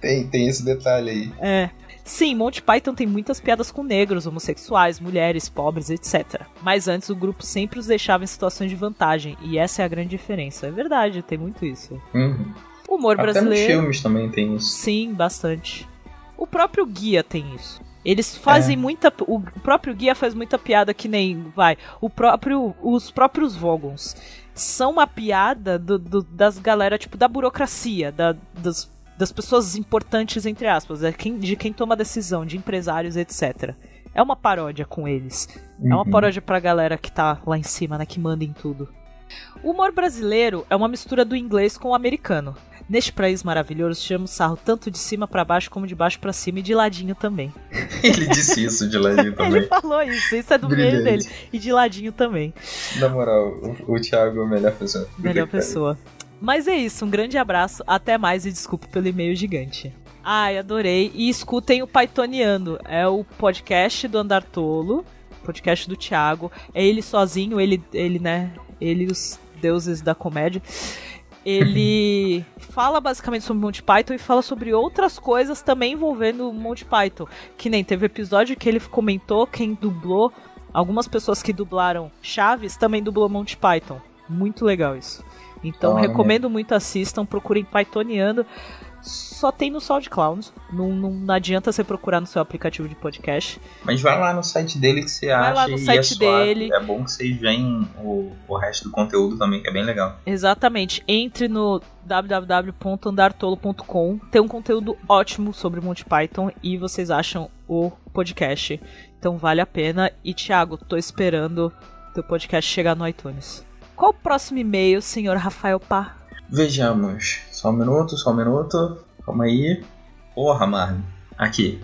[SPEAKER 1] Tem, tem esse detalhe aí.
[SPEAKER 3] É. Sim, Monty Python tem muitas piadas com negros, homossexuais, mulheres, pobres, etc. Mas antes o grupo sempre os deixava em situações de vantagem, e essa é a grande diferença. É verdade, tem muito isso.
[SPEAKER 1] Uhum.
[SPEAKER 3] O humor
[SPEAKER 1] Até nos
[SPEAKER 3] brasileiro.
[SPEAKER 1] filmes também tem isso.
[SPEAKER 3] Sim, bastante. O próprio guia tem isso. Eles fazem
[SPEAKER 1] É.
[SPEAKER 3] muita. O próprio guia faz muita piada que nem. Vai. O próprio. Os próprios Vogons são uma piada do, do- das galera, tipo, da burocracia, da- das, das pessoas importantes, entre aspas, é quem- de quem toma decisão, de empresários, etc. É uma paródia com eles. É uma
[SPEAKER 1] Uhum.
[SPEAKER 3] paródia pra galera que tá lá em cima, né? Que manda em tudo. O humor brasileiro é uma mistura do inglês com o americano. Neste país maravilhoso, tiramos sarro tanto de cima pra baixo como de baixo pra cima e de ladinho também. [LAUGHS]
[SPEAKER 1] Ele disse isso de ladinho [LAUGHS]
[SPEAKER 3] Ele
[SPEAKER 1] também.
[SPEAKER 3] falou isso, isso é do meio dele. E de ladinho também.
[SPEAKER 1] Na moral, o, o Thiago é a melhor pessoa.
[SPEAKER 3] Melhor pessoa. Mas é isso, um grande abraço, até mais e desculpe pelo e-mail gigante. Ai, adorei. E escutem o Pythoniano, é o podcast do Andar Tolo, podcast do Thiago. É ele sozinho, ele, ele né, ele e os deuses da comédia. Ele [LAUGHS] fala basicamente sobre Monty Python e fala sobre outras coisas também envolvendo o Monty Python. Que nem teve episódio que ele comentou quem dublou, algumas pessoas que dublaram Chaves também dublou Monty Python. Muito legal isso. Então
[SPEAKER 1] Olha.
[SPEAKER 3] recomendo muito assistam, procurem Pythoniano. Só tem no SoundCloud. Não, não, não adianta você procurar no seu aplicativo de podcast.
[SPEAKER 1] Mas vai lá no site dele que você
[SPEAKER 3] Vai
[SPEAKER 1] acha
[SPEAKER 3] lá no
[SPEAKER 1] e
[SPEAKER 3] site
[SPEAKER 1] é
[SPEAKER 3] dele.
[SPEAKER 1] É bom que vocês veem o, o resto do conteúdo também, que é bem legal.
[SPEAKER 3] Exatamente. Entre no www.andartolo.com. Tem um conteúdo ótimo sobre Monty Python e vocês acham o podcast. Então vale a pena. E Thiago, tô esperando teu podcast chegar no iTunes. Qual o próximo e-mail, senhor Rafael Pá?
[SPEAKER 1] Vejamos. Só um minuto, só um minuto. Calma aí. Porra, Marlon. Aqui.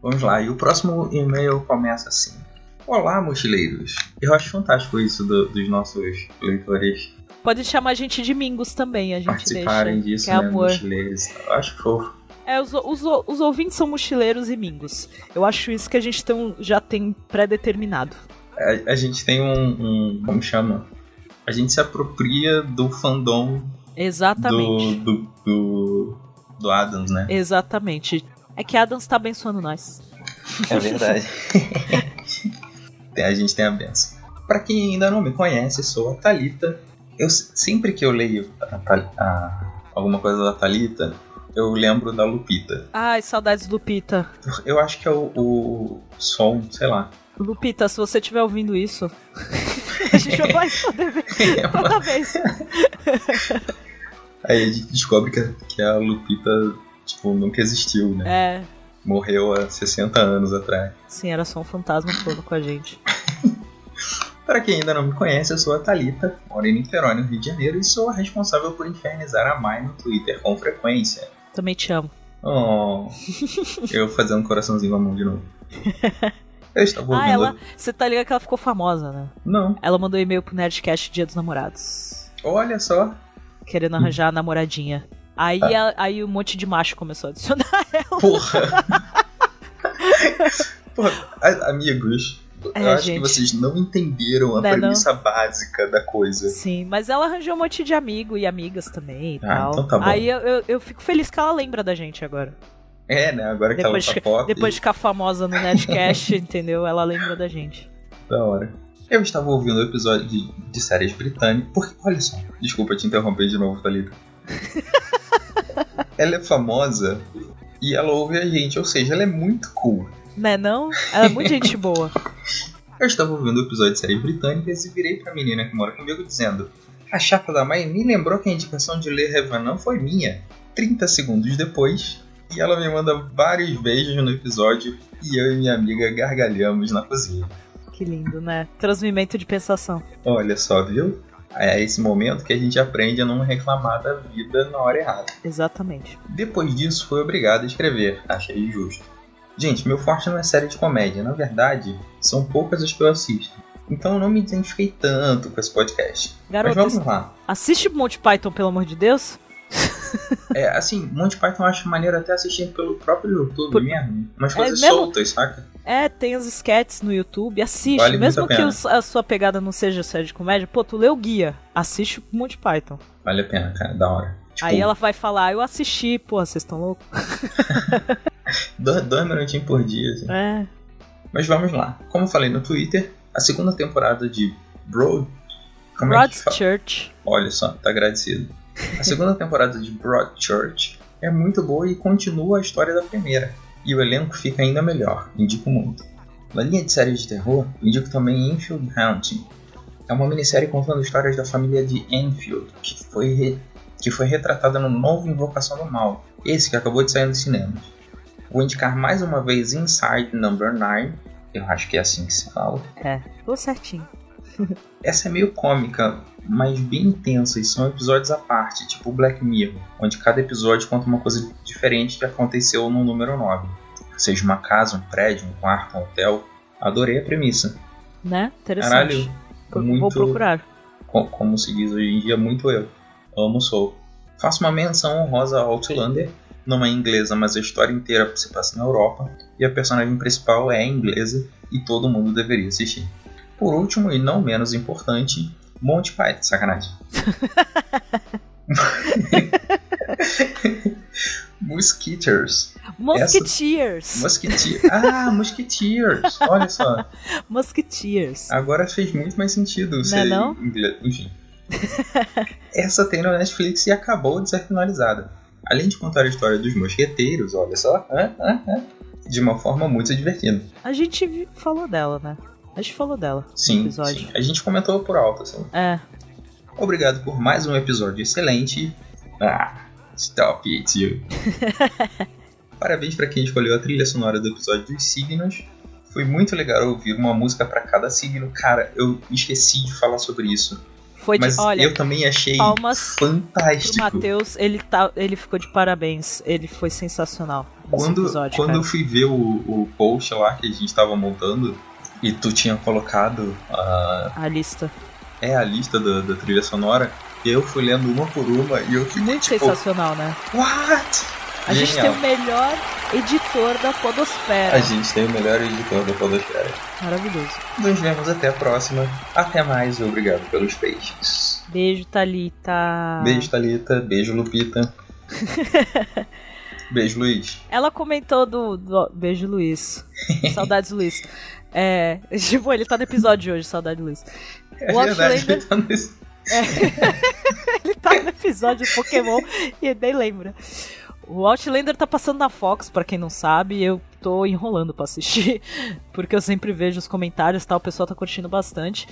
[SPEAKER 1] Vamos lá. E o próximo e-mail começa assim. Olá, mochileiros. Eu acho fantástico isso do- dos nossos leitores
[SPEAKER 3] Pode chamar a gente de Mingos também, a gente
[SPEAKER 1] participarem
[SPEAKER 3] deixa.
[SPEAKER 1] disso,
[SPEAKER 3] que é
[SPEAKER 1] né?
[SPEAKER 3] amor.
[SPEAKER 1] Mochileiros. Eu acho fofo.
[SPEAKER 3] É, os, os, os ouvintes são mochileiros e mingos. Eu acho isso que a gente tem- já tem pré-determinado.
[SPEAKER 1] A, a gente tem um, um. Como chama? A gente se apropria do fandom
[SPEAKER 3] Exatamente.
[SPEAKER 1] do, do, do, do Adams, né?
[SPEAKER 3] Exatamente. É que Adams tá abençoando nós.
[SPEAKER 1] É verdade. [LAUGHS] A gente tem a benção. Pra quem ainda não me conhece, sou a Thalita. Eu, sempre que eu leio a a- alguma coisa da Thalita, eu lembro da Lupita.
[SPEAKER 3] Ai, saudades do Lupita.
[SPEAKER 1] Eu acho que é o, o som, sei lá.
[SPEAKER 3] Lupita, se você estiver ouvindo isso, [LAUGHS] a gente vai poder ver [LAUGHS] toda vez. [LAUGHS]
[SPEAKER 1] Aí a gente descobre que, a- que a Lupita, tipo, nunca existiu, né?
[SPEAKER 3] É,
[SPEAKER 1] Morreu há 60 anos atrás.
[SPEAKER 3] sim, era só um fantasma falando com a gente.
[SPEAKER 1] Para quem ainda não me conhece, eu sou a Thalita, moro em Niterói, no Rio de Janeiro, e sou a responsável por infernizar a Mai no Twitter com frequência.
[SPEAKER 3] Também te amo.
[SPEAKER 1] Oh, eu fazendo um coraçãozinho com a mão de novo.
[SPEAKER 3] Ah, ela. Você tá ligado que ela ficou famosa, né?
[SPEAKER 1] Não.
[SPEAKER 3] Ela mandou e-mail pro Nerdcast Dia dos Namorados.
[SPEAKER 1] Olha só.
[SPEAKER 3] Querendo arranjar a namoradinha. Aí,
[SPEAKER 1] Ah.
[SPEAKER 3] a- aí um monte de macho começou a adicionar [LAUGHS] ela.
[SPEAKER 1] Porra. Porra, amigos,
[SPEAKER 3] É,
[SPEAKER 1] eu acho
[SPEAKER 3] gente.
[SPEAKER 1] que vocês não entenderam a
[SPEAKER 3] Não é
[SPEAKER 1] premissa básica da coisa.
[SPEAKER 3] Sim, mas ela arranjou um monte de amigo e amigas também e
[SPEAKER 1] Ah,
[SPEAKER 3] tal.
[SPEAKER 1] então tá bom.
[SPEAKER 3] Aí eu, eu, eu fico feliz que ela lembra da gente agora.
[SPEAKER 1] É, né? Agora que
[SPEAKER 3] Depois,
[SPEAKER 1] ela tá pop.
[SPEAKER 3] depois de ficar famosa no Nerdcast, [LAUGHS] entendeu? Ela lembra da gente.
[SPEAKER 1] Da hora. Eu estava ouvindo o episódio de, de séries britânicas. Porque, olha só, desculpa te interromper de novo, Thalita. [LAUGHS] ela é famosa e ela ouve a gente, ou seja, ela é muito cool.
[SPEAKER 3] Né, não? Ela é muito gente boa. [LAUGHS]
[SPEAKER 1] Eu estava ouvindo o episódio de séries britânicas e virei pra menina que mora comigo dizendo: A chapa da mãe me lembrou que a indicação de ler Revenant foi minha. 30 segundos depois, e ela me manda vários beijos no episódio e eu e minha amiga gargalhamos na cozinha.
[SPEAKER 3] Que lindo, né? Transmimento de pensação.
[SPEAKER 1] Olha só, viu? É esse momento que a gente aprende a não reclamar da vida na hora errada.
[SPEAKER 3] Exatamente.
[SPEAKER 1] Depois disso, foi obrigado a escrever. Achei justo. Gente, meu forte não é série de comédia. Na verdade, são poucas as que eu assisto. Então eu não me identifiquei tanto com esse podcast. Mas
[SPEAKER 3] Garoto,
[SPEAKER 1] vamos lá.
[SPEAKER 3] assiste Monty Python, pelo amor de Deus.
[SPEAKER 1] É, assim, Monty Python eu acho maneiro até assistir pelo próprio YouTube
[SPEAKER 3] Por-
[SPEAKER 1] mesmo. Umas
[SPEAKER 3] É
[SPEAKER 1] coisas
[SPEAKER 3] mesmo?
[SPEAKER 1] soltas, saca?
[SPEAKER 3] É, tem os sketches no YouTube, assiste.
[SPEAKER 1] Vale
[SPEAKER 3] Mesmo
[SPEAKER 1] a
[SPEAKER 3] que os- a sua pegada não seja série de comédia, pô, tu lê o guia, assiste o Monty Python.
[SPEAKER 1] Vale a pena, cara. Da hora. Tipo,
[SPEAKER 3] Aí ela vai falar, eu assisti, pô, vocês estão loucos? [LAUGHS]
[SPEAKER 1] dois, dois minutinhos por dia, assim.
[SPEAKER 3] É.
[SPEAKER 1] Mas vamos lá. Como eu falei no Twitter, a segunda temporada de Broad... Como é?
[SPEAKER 3] Church.
[SPEAKER 1] Olha só, tá agradecido. A segunda temporada de Broadchurch é muito boa e continua a história da primeira. E o elenco fica ainda melhor, indico muito. Na linha de séries de terror, indico também Enfield Haunting. É uma minissérie contando histórias da família de Enfield, que foi, re- que foi retratada no novo Invocação do Mal, esse que acabou de sair nos cinemas. Vou indicar mais uma vez Inside Number 9, eu acho que é assim que se fala.
[SPEAKER 3] É, tô certinho.
[SPEAKER 1] Essa é meio cômica, mas bem intensa e são episódios à parte, tipo Black Mirror, onde cada episódio conta uma coisa diferente que aconteceu no número 9. Seja uma casa, um prédio, um quarto, um hotel. Adorei a premissa.
[SPEAKER 3] Né? Interessante.
[SPEAKER 1] Caralho, muito-
[SPEAKER 3] Vou procurar.
[SPEAKER 1] Co- como se diz hoje em dia, muito eu. Amo Soul. Faço uma menção honrosa a Outlander, não é inglesa, mas a história inteira se passa na Europa, e a personagem principal é inglesa e todo mundo deveria assistir. Por último, e não menos importante, Monty Python, sacanagem. [LAUGHS] Mosquitoes.
[SPEAKER 3] Musketeers.
[SPEAKER 1] Musketeers. Ah, Musketeers. Olha só.
[SPEAKER 3] Musketeers.
[SPEAKER 1] Agora fez muito mais sentido ser
[SPEAKER 3] não?
[SPEAKER 1] inglês. Enfim. Essa tem no Netflix e acabou de ser finalizada. Além de contar a história dos mosqueteiros, olha só, de uma forma muito divertida.
[SPEAKER 3] A gente falou dela, né? A gente falou dela no
[SPEAKER 1] Sim,
[SPEAKER 3] episódio.
[SPEAKER 1] sim. A gente comentou por alto, assim.
[SPEAKER 3] É.
[SPEAKER 1] Obrigado por mais um episódio excelente. Ah, stop it, you. [LAUGHS] Parabéns para quem escolheu a trilha sonora do episódio dos signos. Foi muito legal ouvir uma música para cada signo. Cara, eu esqueci de falar sobre isso.
[SPEAKER 3] Foi de.
[SPEAKER 1] Mas
[SPEAKER 3] Olha,
[SPEAKER 1] eu também achei
[SPEAKER 3] palmas
[SPEAKER 1] fantástico.
[SPEAKER 3] Matheus, ele, tá, ele ficou de parabéns. Ele foi sensacional
[SPEAKER 1] Quando,
[SPEAKER 3] episódio,
[SPEAKER 1] quando
[SPEAKER 3] cara.
[SPEAKER 1] eu fui ver o, o post lá que a gente tava montando e tu tinha colocado a,
[SPEAKER 3] A lista.
[SPEAKER 1] é, a lista da, da trilha sonora, e eu fui lendo uma por uma e eu fiquei
[SPEAKER 3] Muito
[SPEAKER 1] tipo,
[SPEAKER 3] sensacional, né?
[SPEAKER 1] what?
[SPEAKER 3] A gente tem
[SPEAKER 1] Genial.
[SPEAKER 3] o melhor editor da Podosfera.
[SPEAKER 1] A gente tem o melhor editor da Podosfera.
[SPEAKER 3] Maravilhoso.
[SPEAKER 1] Nos vemos até a próxima. Até mais e obrigado pelos peixes.
[SPEAKER 3] Beijo, Thalita.
[SPEAKER 1] Beijo, Thalita. Beijo, Lupita. [LAUGHS] Beijo, Luiz.
[SPEAKER 3] Ela comentou do, do- Beijo, Luiz. [LAUGHS] Saudades, Luiz. É. [LAUGHS] Tipo, ele tá no episódio hoje, saudade, Luiz.
[SPEAKER 1] É
[SPEAKER 3] O
[SPEAKER 1] verdade,
[SPEAKER 3] Outlander-
[SPEAKER 1] ele tá nesse... [LAUGHS]
[SPEAKER 3] Ele tá no episódio de Pokémon e nem lembra. O Outlander tá passando na Fox, pra quem não sabe, eu tô enrolando pra assistir, [LAUGHS] porque eu sempre vejo os comentários e tal, o pessoal tá curtindo bastante.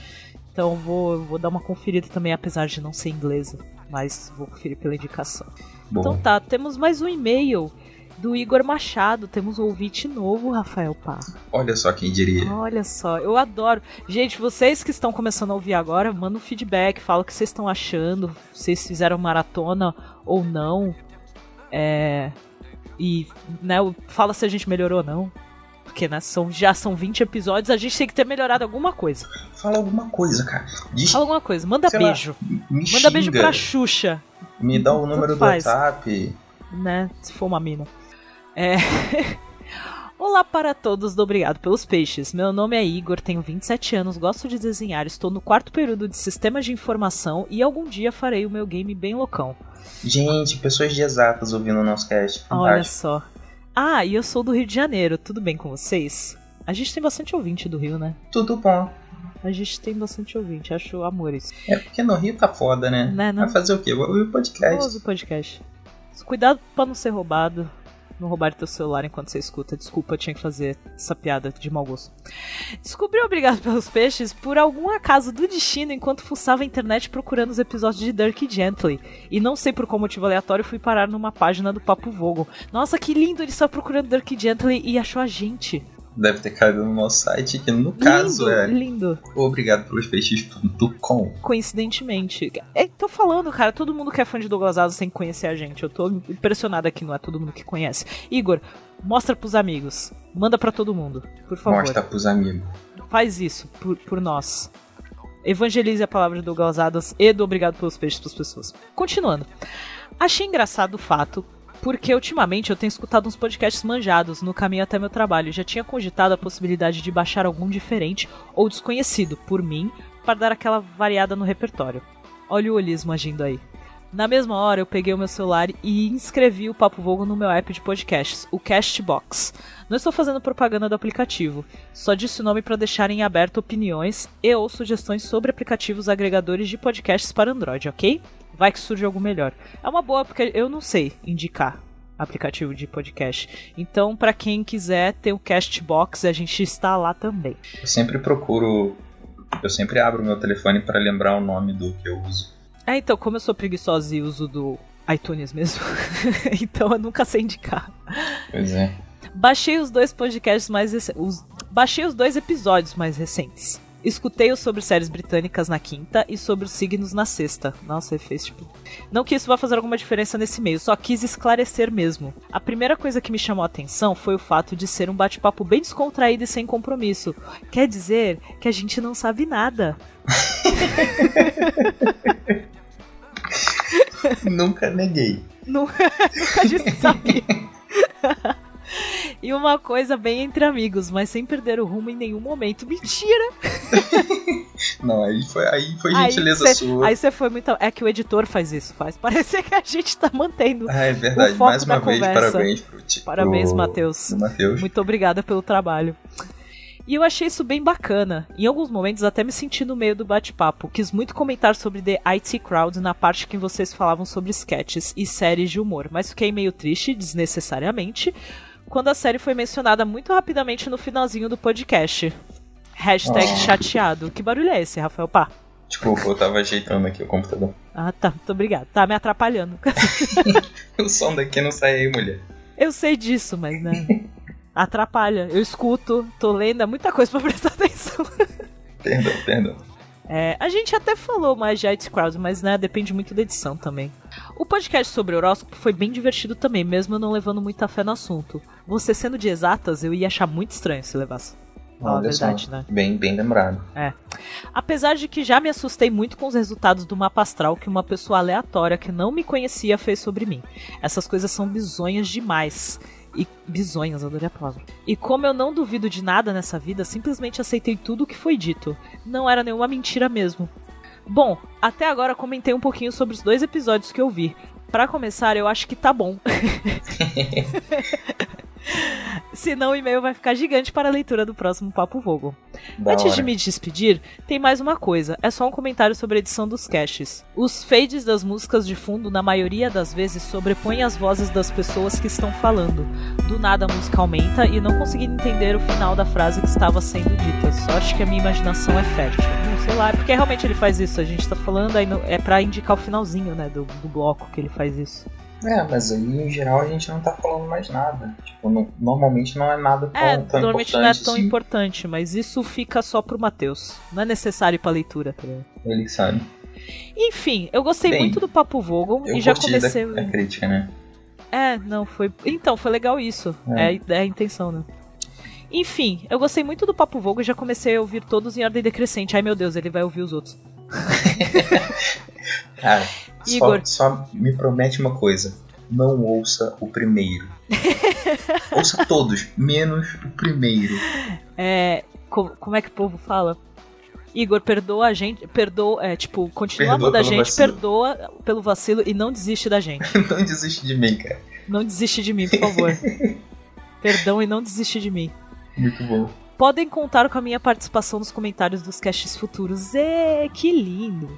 [SPEAKER 3] Então vou, vou dar uma conferida também, apesar de não ser inglesa, mas vou conferir pela indicação.
[SPEAKER 1] Bom,
[SPEAKER 3] Então tá, temos mais um e-mail do Igor Machado. Temos um ouvinte novo, Rafael Pá.
[SPEAKER 1] Olha só quem diria.
[SPEAKER 3] Olha só, eu adoro. Gente, vocês que estão começando a ouvir agora, manda um feedback, fala o que vocês estão achando, se vocês fizeram maratona ou não. É. E, né, fala se a gente melhorou ou não. Porque, né, são, já são 20 episódios, a gente tem que ter melhorado alguma coisa.
[SPEAKER 1] Fala alguma coisa, cara. Diz,
[SPEAKER 3] Fala alguma coisa, manda
[SPEAKER 1] lá,
[SPEAKER 3] beijo.
[SPEAKER 1] me
[SPEAKER 3] Manda
[SPEAKER 1] xinga,
[SPEAKER 3] beijo pra Xuxa,
[SPEAKER 1] Me dá o número do
[SPEAKER 3] faz.
[SPEAKER 1] WhatsApp.
[SPEAKER 3] né? Se for uma mina. É. [LAUGHS] Olá para todos, do obrigado pelos peixes. Meu nome é Igor, tenho 27 anos, gosto de desenhar, estou no quarto período de sistemas de informação e algum dia farei o meu game bem loucão.
[SPEAKER 1] Gente, pessoas de exatas ouvindo o nosso cast.
[SPEAKER 3] Olha
[SPEAKER 1] Fantástico.
[SPEAKER 3] só. Ah, e eu sou do Rio de Janeiro, tudo bem com vocês? A gente tem bastante ouvinte do Rio, né?
[SPEAKER 1] Tudo bom.
[SPEAKER 3] A gente tem bastante ouvinte, acho amores.
[SPEAKER 1] É porque no Rio tá foda, né?
[SPEAKER 3] Né, não?
[SPEAKER 1] Vai fazer o quê? Vou ouvir o podcast.
[SPEAKER 3] Ouve o podcast. Cuidado pra não ser roubado. Não roubar teu celular enquanto você escuta. Desculpa, eu tinha que fazer essa piada de mau gosto. Descobri o Obrigado pelos Peixes por algum acaso do destino enquanto fuçava a internet procurando os episódios de Dirk Gently. E não sei por qual motivo aleatório fui parar numa página do Papo Vogon. Nossa, que lindo! Ele estava procurando Dirk Gently e achou a gente.
[SPEAKER 1] Deve ter caído no nosso site, que no caso
[SPEAKER 3] lindo,
[SPEAKER 1] é
[SPEAKER 3] lindo.
[SPEAKER 1] obrigado pelos peixes.com.
[SPEAKER 3] Coincidentemente. É, tô falando, cara, todo mundo que é fã de Douglas Adams tem que conhecer a gente. Eu tô impressionada que não é todo mundo que conhece. Igor, mostra pros amigos. Manda pra todo mundo, por favor.
[SPEAKER 1] Mostra pros amigos.
[SPEAKER 3] Faz isso por, por nós. Evangelize a palavra de Douglas Adams e do Obrigado pelos Peixes pras pessoas. Continuando. Achei engraçado o fato, porque ultimamente eu tenho escutado uns podcasts manjados no caminho até meu trabalho. Já tinha cogitado a possibilidade de baixar algum diferente ou desconhecido por mim para dar aquela variada no repertório. Olha o holismo agindo aí. Na mesma hora, eu peguei o meu celular e inscrevi o Papo Vogo no meu app de podcasts, o Castbox. Não estou fazendo propaganda do aplicativo, só disse o nome para deixar em aberto opiniões e ou sugestões sobre aplicativos agregadores de podcasts para Android, ok? Vai que surge algo melhor. É uma boa, porque eu não sei indicar aplicativo de podcast. Então, para quem quiser, tem o Castbox a gente está lá também.
[SPEAKER 1] Eu sempre procuro. Eu sempre abro meu telefone pra lembrar o nome do que eu uso.
[SPEAKER 3] É, então, como eu sou preguiçosa e uso do iTunes mesmo, [LAUGHS] então eu nunca sei indicar.
[SPEAKER 1] Pois é.
[SPEAKER 3] Baixei os dois podcasts mais rec- os Baixei os dois episódios mais recentes. Escutei os sobre séries britânicas na quinta e sobre os signos na sexta. Nossa, ele fez tipo. Não que isso vá fazer alguma diferença nesse meio, só quis esclarecer mesmo. A primeira coisa que me chamou a atenção foi o fato de ser um bate-papo bem descontraído e sem compromisso. Quer dizer que a gente não sabe nada. [LAUGHS]
[SPEAKER 1] Nunca neguei.
[SPEAKER 3] Nu- [LAUGHS] Nunca disse sabia. [LAUGHS] E uma coisa bem entre amigos, mas sem perder o rumo em nenhum momento. Mentira! [LAUGHS]
[SPEAKER 1] Não, aí foi, aí foi
[SPEAKER 3] Aí
[SPEAKER 1] gentileza
[SPEAKER 3] cê-
[SPEAKER 1] sua.
[SPEAKER 3] Aí você foi muito. É que o editor faz isso, faz parecer que a gente tá mantendo.
[SPEAKER 1] Ah, é verdade. Mais uma vez,
[SPEAKER 3] conversa.
[SPEAKER 1] parabéns pro
[SPEAKER 3] Parabéns,
[SPEAKER 1] pro
[SPEAKER 3] Matheus. Muito obrigada pelo trabalho. E eu achei isso bem bacana. Em alguns momentos até me senti no meio do bate-papo. Quis muito comentar sobre The IT Crowd na parte que vocês falavam sobre sketches e séries de humor, mas fiquei meio triste, desnecessariamente, quando a série foi mencionada muito rapidamente no finalzinho do podcast. Hashtag
[SPEAKER 1] Oh.
[SPEAKER 3] chateado. Que barulho é esse, Rafael Pá?
[SPEAKER 1] Desculpa, eu tava ajeitando aqui o computador.
[SPEAKER 3] Ah, tá. Muito obrigada. Tá me atrapalhando. [LAUGHS]
[SPEAKER 1] O som daqui não sai aí, mulher.
[SPEAKER 3] Eu sei disso, mas né. Atrapalha. Eu escuto, tô lendo, é muita coisa pra prestar [LAUGHS] atenção.
[SPEAKER 1] Perdão, perdão.
[SPEAKER 3] É, a gente até falou mais de IT Crowd, mas né, depende muito da edição também. O podcast sobre horóscopo foi bem divertido também, mesmo eu não levando muita fé no assunto. Você sendo de exatas, eu ia achar muito estranho se levasse. A
[SPEAKER 1] Olha só,
[SPEAKER 3] verdade, né?
[SPEAKER 1] Bem, bem lembrado.
[SPEAKER 3] Apesar de que já me assustei muito com os resultados do mapa astral que uma pessoa aleatória que não me conhecia fez sobre mim. Essas coisas são bizonhas demais. E bizonhas, adorei a palavra. E como eu não duvido de nada nessa vida, simplesmente aceitei tudo o que foi dito. Não era nenhuma mentira mesmo. Bom, até agora comentei um pouquinho sobre os dois episódios que eu vi. Pra começar, eu acho que tá bom. [LAUGHS] [LAUGHS] Senão o e-mail vai ficar gigante para a leitura do próximo Papo Vogo.
[SPEAKER 1] Da
[SPEAKER 3] Antes
[SPEAKER 1] hora.
[SPEAKER 3] de me despedir, tem mais uma coisa. É só um comentário sobre a edição dos caches. Os fades das músicas de fundo, na maioria das vezes, sobrepõem as vozes das pessoas que estão falando. Do nada a música aumenta e não consegui entender o final da frase que estava sendo dita. Sorte que a minha imaginação é fértil. Não sei lá, é porque realmente ele faz isso. A gente tá falando, aí é pra indicar o finalzinho, né, do, do bloco que ele faz isso.
[SPEAKER 1] É, mas aí em geral a gente não tá falando mais nada. Tipo, não- normalmente não é nada tão,
[SPEAKER 3] É,
[SPEAKER 1] tão
[SPEAKER 3] normalmente não é
[SPEAKER 1] importante
[SPEAKER 3] tão
[SPEAKER 1] assim.
[SPEAKER 3] importante, mas isso fica só pro Matheus. Não é necessário pra leitura.
[SPEAKER 1] Ele sabe.
[SPEAKER 3] Enfim, eu gostei
[SPEAKER 1] Bem,
[SPEAKER 3] muito do Papo Vogon
[SPEAKER 1] Eu
[SPEAKER 3] e já comecei.
[SPEAKER 1] da, a crítica, né?
[SPEAKER 3] É, não, foi. Então, foi legal isso.
[SPEAKER 1] É.
[SPEAKER 3] É, é a intenção, né? Enfim, eu gostei muito do Papo Vogo e já comecei a ouvir todos em ordem decrescente. Ai meu Deus, ele vai ouvir os outros. [LAUGHS]
[SPEAKER 1] Cara,
[SPEAKER 3] Igor.
[SPEAKER 1] só, só me promete uma coisa. Não ouça o primeiro. [LAUGHS] ouça todos, menos o primeiro.
[SPEAKER 3] É. co- como é que o povo fala? Igor, perdoa a gente. Perdoa. É, tipo, continua
[SPEAKER 1] Perdoa
[SPEAKER 3] amando a
[SPEAKER 1] pelo
[SPEAKER 3] gente,
[SPEAKER 1] vacilo.
[SPEAKER 3] perdoa pelo vacilo e não desiste da gente. [LAUGHS]
[SPEAKER 1] Não desiste de mim, cara.
[SPEAKER 3] Não desiste de mim, por favor. [LAUGHS] Perdão e não desiste de mim.
[SPEAKER 1] Muito bom.
[SPEAKER 3] Podem contar com a minha participação nos comentários dos casts futuros. Ê, que lindo!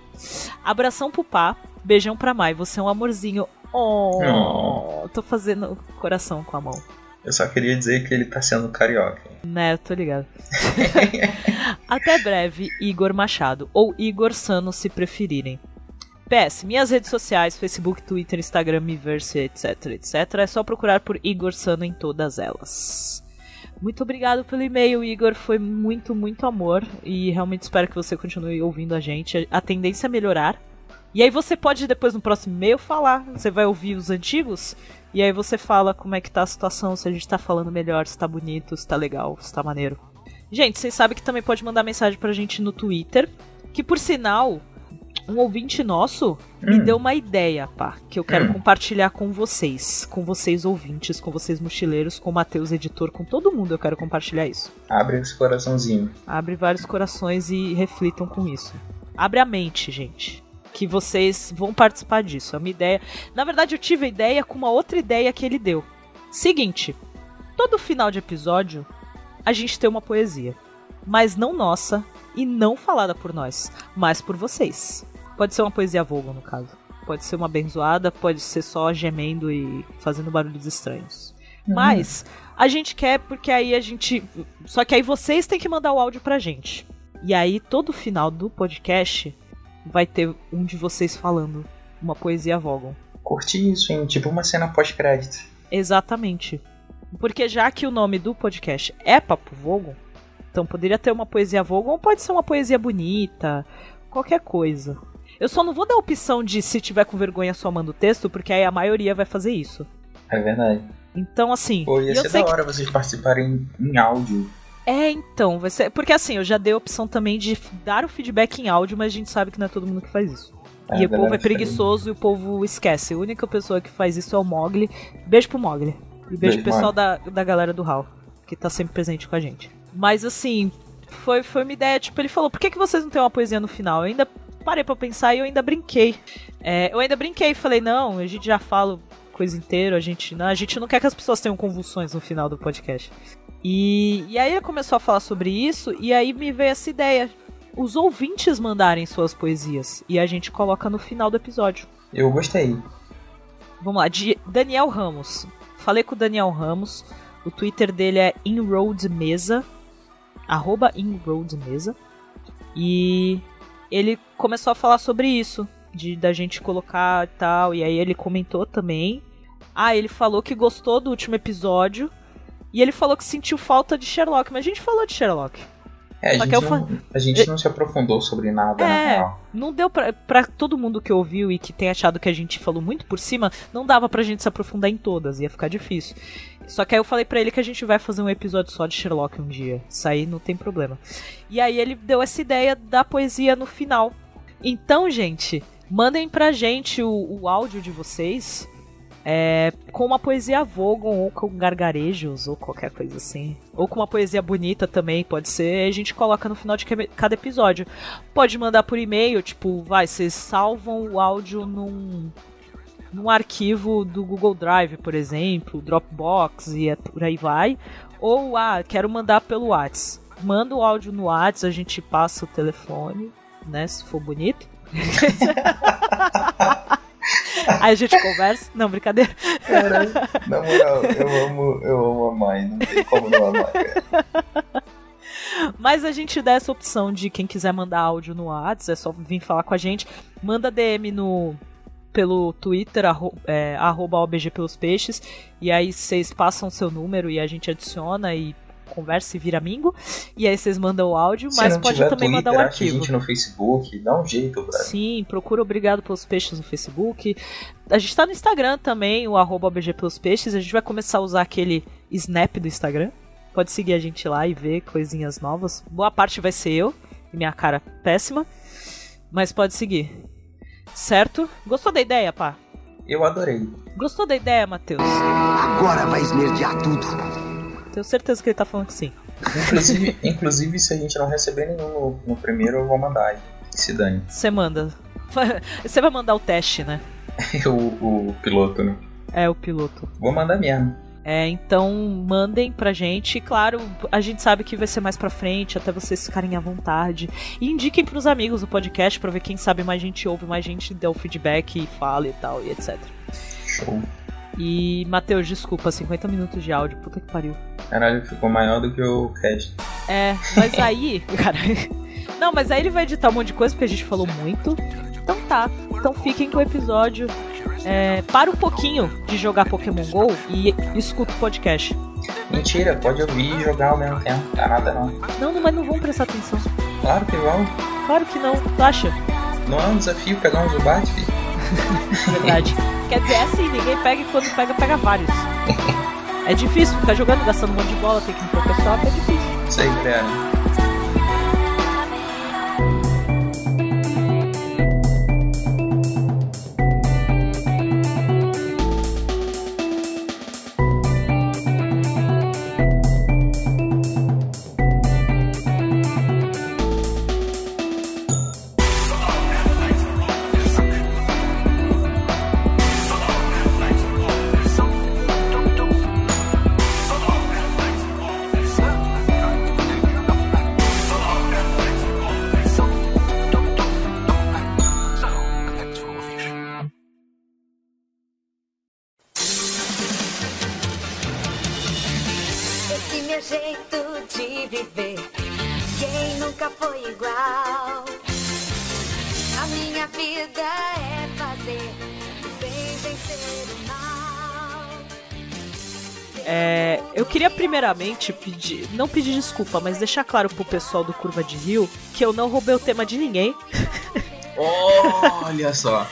[SPEAKER 3] Abração pro pá, beijão pra Mai, você é um amorzinho. Oh, tô fazendo coração com a mão.
[SPEAKER 1] Eu só queria dizer que ele tá sendo carioca.
[SPEAKER 3] Né, tô ligado. [LAUGHS] Até breve, Igor Machado, ou Igor Sano, se preferirem. PS, minhas redes sociais, Facebook, Twitter, Instagram, Miiverse, etc, etc. É só procurar por Igor Sano em todas elas. Muito obrigado pelo e-mail, Igor. Foi muito, muito amor. E realmente espero que você continue ouvindo a gente. A tendência é melhorar. E aí você pode depois no próximo e-mail falar. Você vai ouvir os antigos. E aí você fala como é que tá a situação, se a gente tá falando melhor, se tá bonito, se tá legal, se tá maneiro. Gente, vocês sabem que também pode mandar mensagem pra gente no Twitter. Que por sinal, um ouvinte nosso me
[SPEAKER 1] Hum.
[SPEAKER 3] deu uma ideia, pá, que eu quero
[SPEAKER 1] Hum.
[SPEAKER 3] compartilhar com vocês, com vocês ouvintes, com vocês mochileiros, com o Matheus editor, com todo mundo eu quero compartilhar isso.
[SPEAKER 1] Abre esse coraçãozinho.
[SPEAKER 3] Abre vários corações e reflitam com isso. Abre a mente, gente. Que vocês vão participar disso. É uma ideia. Na verdade, eu tive a ideia com uma outra ideia que ele deu. Seguinte: todo final de episódio a gente tem uma poesia. Mas não nossa e não falada por nós, mas por vocês. Pode ser uma poesia vulga, no caso. Pode ser uma benzoada, pode ser só gemendo e fazendo barulhos estranhos. Mas a gente quer porque aí a gente. Só que aí vocês têm que mandar o áudio pra gente. E aí todo final do podcast vai ter um de vocês falando uma poesia Vogon.
[SPEAKER 1] Curti isso, hein? Tipo uma cena pós-crédito.
[SPEAKER 3] Exatamente. Porque já que o nome do podcast é Papo Vogon, então poderia ter uma poesia Vogon ou pode ser uma poesia bonita, qualquer coisa. Eu só não vou dar a opção de se tiver com vergonha só manda o texto, porque aí a maioria vai fazer isso.
[SPEAKER 1] É verdade.
[SPEAKER 3] Então, assim.
[SPEAKER 1] Pô, ia ser da
[SPEAKER 3] que
[SPEAKER 1] hora vocês participarem em áudio.
[SPEAKER 3] É, então, vai ser. Porque assim, eu já dei a opção também de dar o feedback em áudio, mas a gente sabe que não é todo mundo que faz isso.
[SPEAKER 1] É,
[SPEAKER 3] e o povo é preguiçoso e o povo esquece. A única pessoa que faz isso é o Mogli. Beijo pro Mogli. E beijo,
[SPEAKER 1] Beijo,
[SPEAKER 3] pro pessoal da, da galera do HAL, que tá sempre presente com a gente. Mas assim, foi, foi uma ideia, tipo, ele falou, por que, que vocês não têm uma poesia no final? Eu ainda parei pra pensar e eu ainda brinquei. É, eu ainda brinquei e falei, não, a gente já fala coisa inteira, a gente não, a gente não quer que as pessoas tenham convulsões no final do podcast. E, e aí ele começou a falar sobre isso, e aí me veio essa ideia. Os ouvintes mandarem suas poesias. E a gente coloca no final do episódio.
[SPEAKER 1] Eu gostei.
[SPEAKER 3] Vamos lá, de Daniel Ramos. Falei com o Daniel Ramos. O Twitter dele é inroadmesa. Arroba inroadmesa. E ele começou a falar sobre isso. De da gente colocar e tal. E aí ele comentou também. Ah, ele falou que gostou do último episódio. E ele falou que sentiu falta de Sherlock. Mas a gente falou de Sherlock.
[SPEAKER 1] É, a gente,
[SPEAKER 3] eu
[SPEAKER 1] não, a gente não se aprofundou sobre nada, na
[SPEAKER 3] É,
[SPEAKER 1] real.
[SPEAKER 3] não deu pra, pra todo mundo que ouviu e que tem achado que a gente falou muito por cima, não dava pra gente se aprofundar em todas, ia ficar difícil. Só que aí eu falei pra ele que a gente vai fazer um episódio só de Sherlock um dia. Isso aí não tem problema. E aí ele deu essa ideia da poesia no final. Então, gente, mandem pra gente o, o áudio de vocês. é, com uma poesia Vogon, ou com gargarejos, ou qualquer coisa assim. Ou com uma poesia bonita também, pode ser. A gente coloca no final de cada episódio. Pode mandar por e-mail, tipo, vai, vocês salvam o áudio num, num arquivo do Google Drive, por exemplo, Dropbox e é por aí vai. Ou, ah, quero mandar pelo Whats. Manda o áudio no Whats, a gente passa o telefone, né, se for bonito. [LAUGHS] aí a gente conversa. Não, brincadeira.
[SPEAKER 1] Caralho, na moral, eu amo, eu amo a mãe, não tem como não amar, cara.
[SPEAKER 3] Mas a gente dá essa opção de quem quiser mandar áudio no Whats, é só vir falar com a gente. Manda DM no, pelo Twitter, arro, é, arroba OBG pelos peixes, e aí vocês passam seu número e a gente adiciona e conversa e vira amigo. E aí vocês mandam o áudio,
[SPEAKER 1] Se
[SPEAKER 3] mas pode também
[SPEAKER 1] Twitter,
[SPEAKER 3] mandar o
[SPEAKER 1] acha a
[SPEAKER 3] arquivo.
[SPEAKER 1] gente no Facebook, dá um jeito, brother.
[SPEAKER 3] Sim, procura Obrigado pelos Peixes no Facebook. A gente tá no Instagram também, o arroba OBG pelos Peixes. A gente vai começar a usar aquele snap do Instagram. Pode seguir a gente lá e ver coisinhas novas. Boa parte vai ser eu e minha cara péssima. Mas pode seguir. Certo? Gostou da ideia, pá?
[SPEAKER 1] Eu adorei.
[SPEAKER 3] Gostou da ideia, Matheus?
[SPEAKER 4] Agora vai esmerdear tudo.
[SPEAKER 3] Tenho certeza que ele tá falando que sim.
[SPEAKER 1] Inclusive, [LAUGHS] inclusive se a gente não receber nenhum no, no primeiro, eu vou mandar aí. Que se dane.
[SPEAKER 3] Você manda. [LAUGHS] Você vai mandar o teste, né? [LAUGHS]
[SPEAKER 1] o, o piloto, né?
[SPEAKER 3] É o piloto.
[SPEAKER 1] Vou mandar mesmo.
[SPEAKER 3] É, então mandem pra gente. Claro, a gente sabe que vai ser mais pra frente, até vocês ficarem à vontade. E indiquem pros amigos o podcast pra ver quem sabe mais gente ouve, mais gente dê o feedback e fala e tal, e etc.
[SPEAKER 1] Show.
[SPEAKER 3] E, Matheus, desculpa, 50 minutos de áudio, puta que pariu.
[SPEAKER 1] Caralho, ficou maior do que o cast.
[SPEAKER 3] É, mas aí, [LAUGHS] cara. Não, mas aí ele vai editar um monte de coisa porque a gente falou muito. Então tá. Então fiquem com o episódio. É, para um pouquinho de jogar Pokémon GO e escuta o podcast.
[SPEAKER 1] Mentira, pode ouvir e jogar ao mesmo tempo. Tá nada não.
[SPEAKER 3] Não, mas não vão prestar atenção.
[SPEAKER 1] Claro que vão.
[SPEAKER 3] Claro que não, tu acha?
[SPEAKER 1] Não é um desafio pegar um Zubat, filho. [LAUGHS]
[SPEAKER 3] Verdade. Quer dizer, é assim, ninguém pega e quando pega, pega vários. [LAUGHS] É difícil ficar jogando, gastando um monte de bola, tem que ir pro pessoal, é difícil.
[SPEAKER 1] Isso aí,
[SPEAKER 3] primeiramente pedir, não pedir desculpa, mas deixar claro pro pessoal do Curva de Rio que eu não roubei o tema de ninguém.
[SPEAKER 1] Olha só.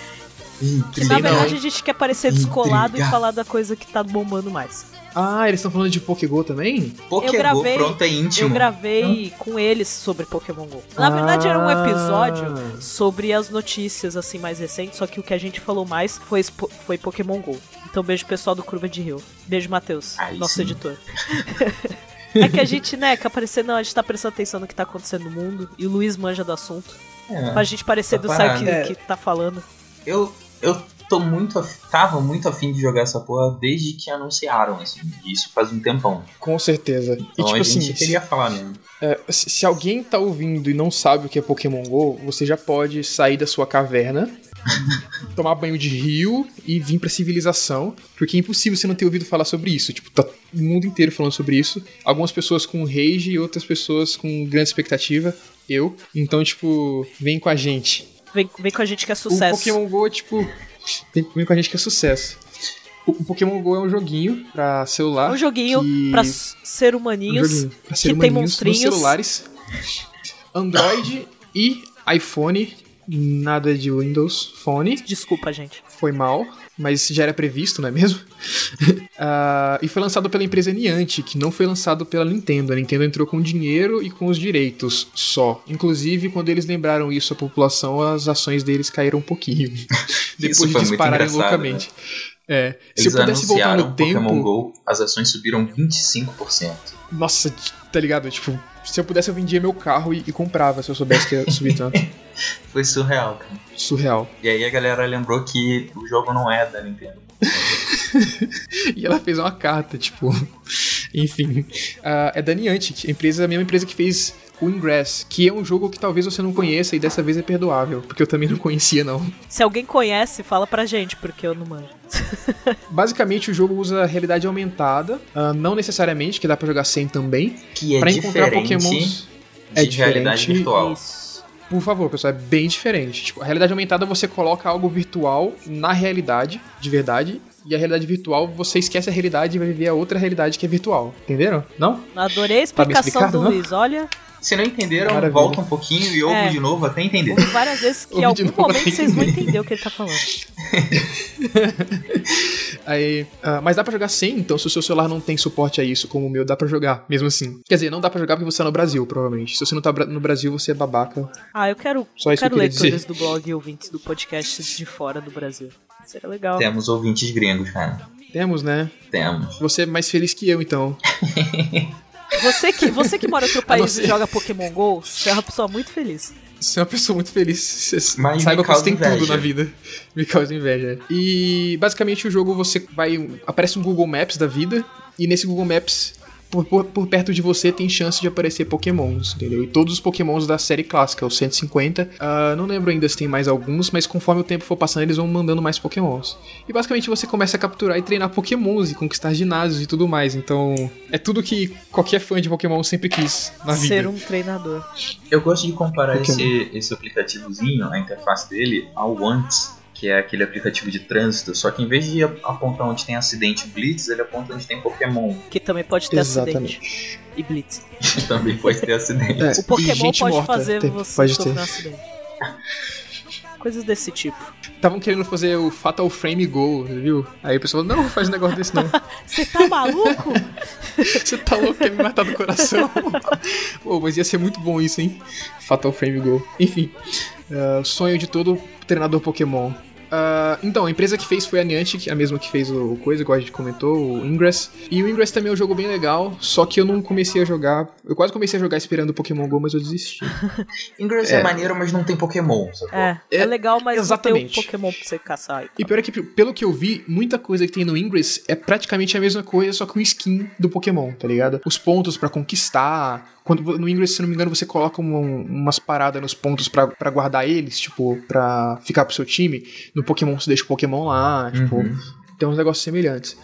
[SPEAKER 3] Que na verdade a gente quer parecer descolado e falar da coisa que tá bombando mais.
[SPEAKER 2] Ah, eles estão falando de Pokégol também?
[SPEAKER 1] Pokégo,
[SPEAKER 3] eu gravei-
[SPEAKER 1] pronto, é íntimo.
[SPEAKER 3] Eu gravei com eles sobre Pokémon GO. Na verdade era um
[SPEAKER 2] Ah.
[SPEAKER 3] episódio sobre as notícias assim mais recentes, só que o que a gente falou mais foi, foi Pokémon GO. Então beijo pessoal do Curva de Rio. Beijo, Matheus,
[SPEAKER 1] Aí
[SPEAKER 3] nosso
[SPEAKER 1] sim.
[SPEAKER 3] editor. [LAUGHS] é que a gente, né, quer aparecer, não, a gente tá prestando atenção no que tá acontecendo no mundo. E o Luiz manja do assunto.
[SPEAKER 1] É.
[SPEAKER 3] Pra gente parecer
[SPEAKER 1] Tá
[SPEAKER 3] do sabe que,
[SPEAKER 2] parado.
[SPEAKER 3] que tá falando.
[SPEAKER 1] Eu, eu tô muito. af- Tava muito afim de jogar essa porra desde que anunciaram, assim. Isso faz um tempão.
[SPEAKER 2] Com certeza. E
[SPEAKER 1] Então
[SPEAKER 2] tipo
[SPEAKER 1] a
[SPEAKER 2] assim,
[SPEAKER 1] gente queria falar mesmo.
[SPEAKER 2] é, se, se alguém tá ouvindo e não sabe o que é Pokémon GO, você já pode sair da sua caverna, tomar banho de rio e vir pra civilização, porque é impossível você não ter ouvido falar sobre isso. Tipo, tá o mundo inteiro falando sobre isso. Algumas pessoas com rage e outras pessoas com grande expectativa. Eu. Então, tipo, vem com a gente.
[SPEAKER 3] Vem, vem com a gente que é
[SPEAKER 2] O
[SPEAKER 3] sucesso.
[SPEAKER 2] Pokémon GO tipo. Vem, vem com a gente que é sucesso. O, o Pokémon GO é um joguinho pra celular.
[SPEAKER 3] um joguinho
[SPEAKER 2] que-
[SPEAKER 3] pra ser
[SPEAKER 2] um
[SPEAKER 3] humaninhos.
[SPEAKER 2] joguinho pra ser
[SPEAKER 3] que tem
[SPEAKER 2] humaninhos
[SPEAKER 3] monstrinhos.
[SPEAKER 2] nos celulares. Android e iPhone. Nada de Windows Phone.
[SPEAKER 3] Desculpa, gente.
[SPEAKER 2] Foi mal, mas já era previsto, não é mesmo? [LAUGHS] Ah, e foi lançado pela empresa Niantic, que não foi lançado pela Nintendo. A Nintendo entrou com dinheiro e com os direitos só. Inclusive, quando eles lembraram isso à população, as ações deles caíram um pouquinho. [LAUGHS] Depois
[SPEAKER 1] foi
[SPEAKER 2] de
[SPEAKER 1] muito
[SPEAKER 2] dispararem
[SPEAKER 1] engraçado,
[SPEAKER 2] loucamente. É, se
[SPEAKER 1] Eles
[SPEAKER 2] eu pudesse voltar no
[SPEAKER 1] Pokémon
[SPEAKER 2] tempo.
[SPEAKER 1] GO, as ações subiram 25%.
[SPEAKER 2] Nossa, tá ligado? Tipo, se eu pudesse, eu vendia meu carro e, e comprava se eu soubesse que ia subir tanto. [LAUGHS]
[SPEAKER 1] Foi surreal, cara.
[SPEAKER 2] Surreal.
[SPEAKER 1] E aí a galera lembrou que o jogo não é da Nintendo. [LAUGHS]
[SPEAKER 2] E ela fez uma carta, tipo. [LAUGHS] Enfim. Ah, é da Niantic, a empresa, a mesma empresa que fez o Ingress, que é um jogo que talvez você não conheça e dessa vez é perdoável, porque eu também não conhecia, não.
[SPEAKER 3] Se alguém conhece, fala pra gente, porque eu não manjo. [LAUGHS]
[SPEAKER 2] Basicamente, o jogo usa realidade aumentada, ah, não necessariamente, que dá pra jogar sem também,
[SPEAKER 1] Que é
[SPEAKER 2] pra encontrar
[SPEAKER 1] diferente
[SPEAKER 2] pokémons.
[SPEAKER 1] de realidade virtual.
[SPEAKER 3] Isso.
[SPEAKER 2] Por favor, pessoal, é bem diferente. Tipo, a realidade aumentada você coloca algo virtual na realidade, de verdade, e a realidade virtual você esquece a realidade e vai viver a outra realidade que é virtual. Entenderam? Não?
[SPEAKER 3] Adorei a
[SPEAKER 2] Tá
[SPEAKER 3] explicação
[SPEAKER 2] explicado,
[SPEAKER 3] do
[SPEAKER 2] não?
[SPEAKER 3] Luiz. Olha,
[SPEAKER 1] Se não entenderam,
[SPEAKER 2] Maravilha.
[SPEAKER 1] volta um pouquinho e ouve
[SPEAKER 3] É.
[SPEAKER 1] de novo até entender.
[SPEAKER 3] várias vezes que em algum momento vocês vão
[SPEAKER 2] entender.
[SPEAKER 3] o que ele tá falando. [LAUGHS]
[SPEAKER 2] Aí, ah, mas dá pra jogar sim, então se o seu celular não tem suporte a isso, como o meu, dá pra jogar, mesmo assim. Quer dizer, não dá pra jogar porque você tá no Brasil, provavelmente. Se você não tá no Brasil, você é babaca.
[SPEAKER 3] Ah, eu quero,
[SPEAKER 2] Só
[SPEAKER 3] eu
[SPEAKER 2] isso que
[SPEAKER 3] quero
[SPEAKER 2] eu queria
[SPEAKER 3] leitores do blog e ouvintes do podcast de fora do Brasil. Seria legal.
[SPEAKER 1] Temos ouvintes gringos, cara.
[SPEAKER 2] Temos, né?
[SPEAKER 1] Temos.
[SPEAKER 2] Você é mais feliz que eu, então. [LAUGHS]
[SPEAKER 3] Você que, você que mora em outro [LAUGHS] país e joga Pokémon GO, você é uma pessoa muito feliz.
[SPEAKER 2] Você é uma pessoa muito feliz. Você
[SPEAKER 1] Mas
[SPEAKER 2] saiba que você tem tudo
[SPEAKER 1] inveja.
[SPEAKER 2] na vida. Me causa inveja. E basicamente o jogo você vai. Aparece um Google Maps da vida. E nesse Google Maps, por, por- por perto de você, tem chance de aparecer Pokémons, entendeu? E todos os Pokémons da série clássica, os 150. ah, não lembro ainda se tem mais alguns, mas conforme o tempo for passando, eles vão mandando mais Pokémons. E basicamente você começa a capturar e treinar Pokémons e conquistar ginásios e tudo mais. Então, é tudo que qualquer fã de Pokémon sempre quis na vida.
[SPEAKER 3] Ser um treinador.
[SPEAKER 1] Eu gosto de comparar
[SPEAKER 2] Pokémon.
[SPEAKER 1] esse, esse aplicativozinho, a interface dele, ao Once, que é aquele aplicativo de trânsito, só que em vez de apontar onde tem acidente e blitz, ele aponta onde tem Pokémon.
[SPEAKER 3] Que também pode ter
[SPEAKER 2] Exatamente.
[SPEAKER 3] acidente. E Blitz. [LAUGHS]
[SPEAKER 1] Também pode ter acidente.
[SPEAKER 2] É,
[SPEAKER 3] O
[SPEAKER 2] e
[SPEAKER 3] Pokémon
[SPEAKER 2] gente
[SPEAKER 3] pode
[SPEAKER 2] morta,
[SPEAKER 3] fazer
[SPEAKER 2] tem-
[SPEAKER 3] você
[SPEAKER 2] pode
[SPEAKER 3] sofrer
[SPEAKER 2] ter.
[SPEAKER 3] um acidente. Coisas desse tipo.
[SPEAKER 2] Estavam querendo fazer o Fatal Frame Go, viu? Aí o pessoal, não, faz um negócio desse não. [LAUGHS]
[SPEAKER 3] Você tá maluco? [LAUGHS]
[SPEAKER 2] Você tá louco, quer me matar do coração? Pô, mas ia ser muito bom isso, hein? Fatal Frame Go. Enfim, o sonho de todo treinador Pokémon. Ah, então, a empresa que fez foi a Niantic, a mesma que fez o coisa, igual a gente comentou, o Ingress. E o Ingress também é um jogo bem legal, só que eu não comecei a jogar. Eu quase comecei a jogar esperando o Pokémon Go, mas eu desisti. [LAUGHS]
[SPEAKER 1] Ingress é.
[SPEAKER 2] É.
[SPEAKER 1] maneiro, mas não tem Pokémon, sacou?
[SPEAKER 3] É, é,
[SPEAKER 2] É,
[SPEAKER 3] legal, mas não
[SPEAKER 2] exatamente.
[SPEAKER 3] tem um Pokémon pra você caçar.
[SPEAKER 2] E pior é que, pelo que eu vi, muita coisa que tem no Ingress é praticamente a mesma coisa, só com skin do Pokémon, tá ligado? Os pontos pra conquistar. Quando no Ingress, se não me engano, você coloca um- umas paradas nos pontos pra pra guardar eles, tipo, pra ficar pro seu time. No Pokémon você deixa o Pokémon lá, tipo,
[SPEAKER 1] Uhum.
[SPEAKER 2] tem uns negócios semelhantes.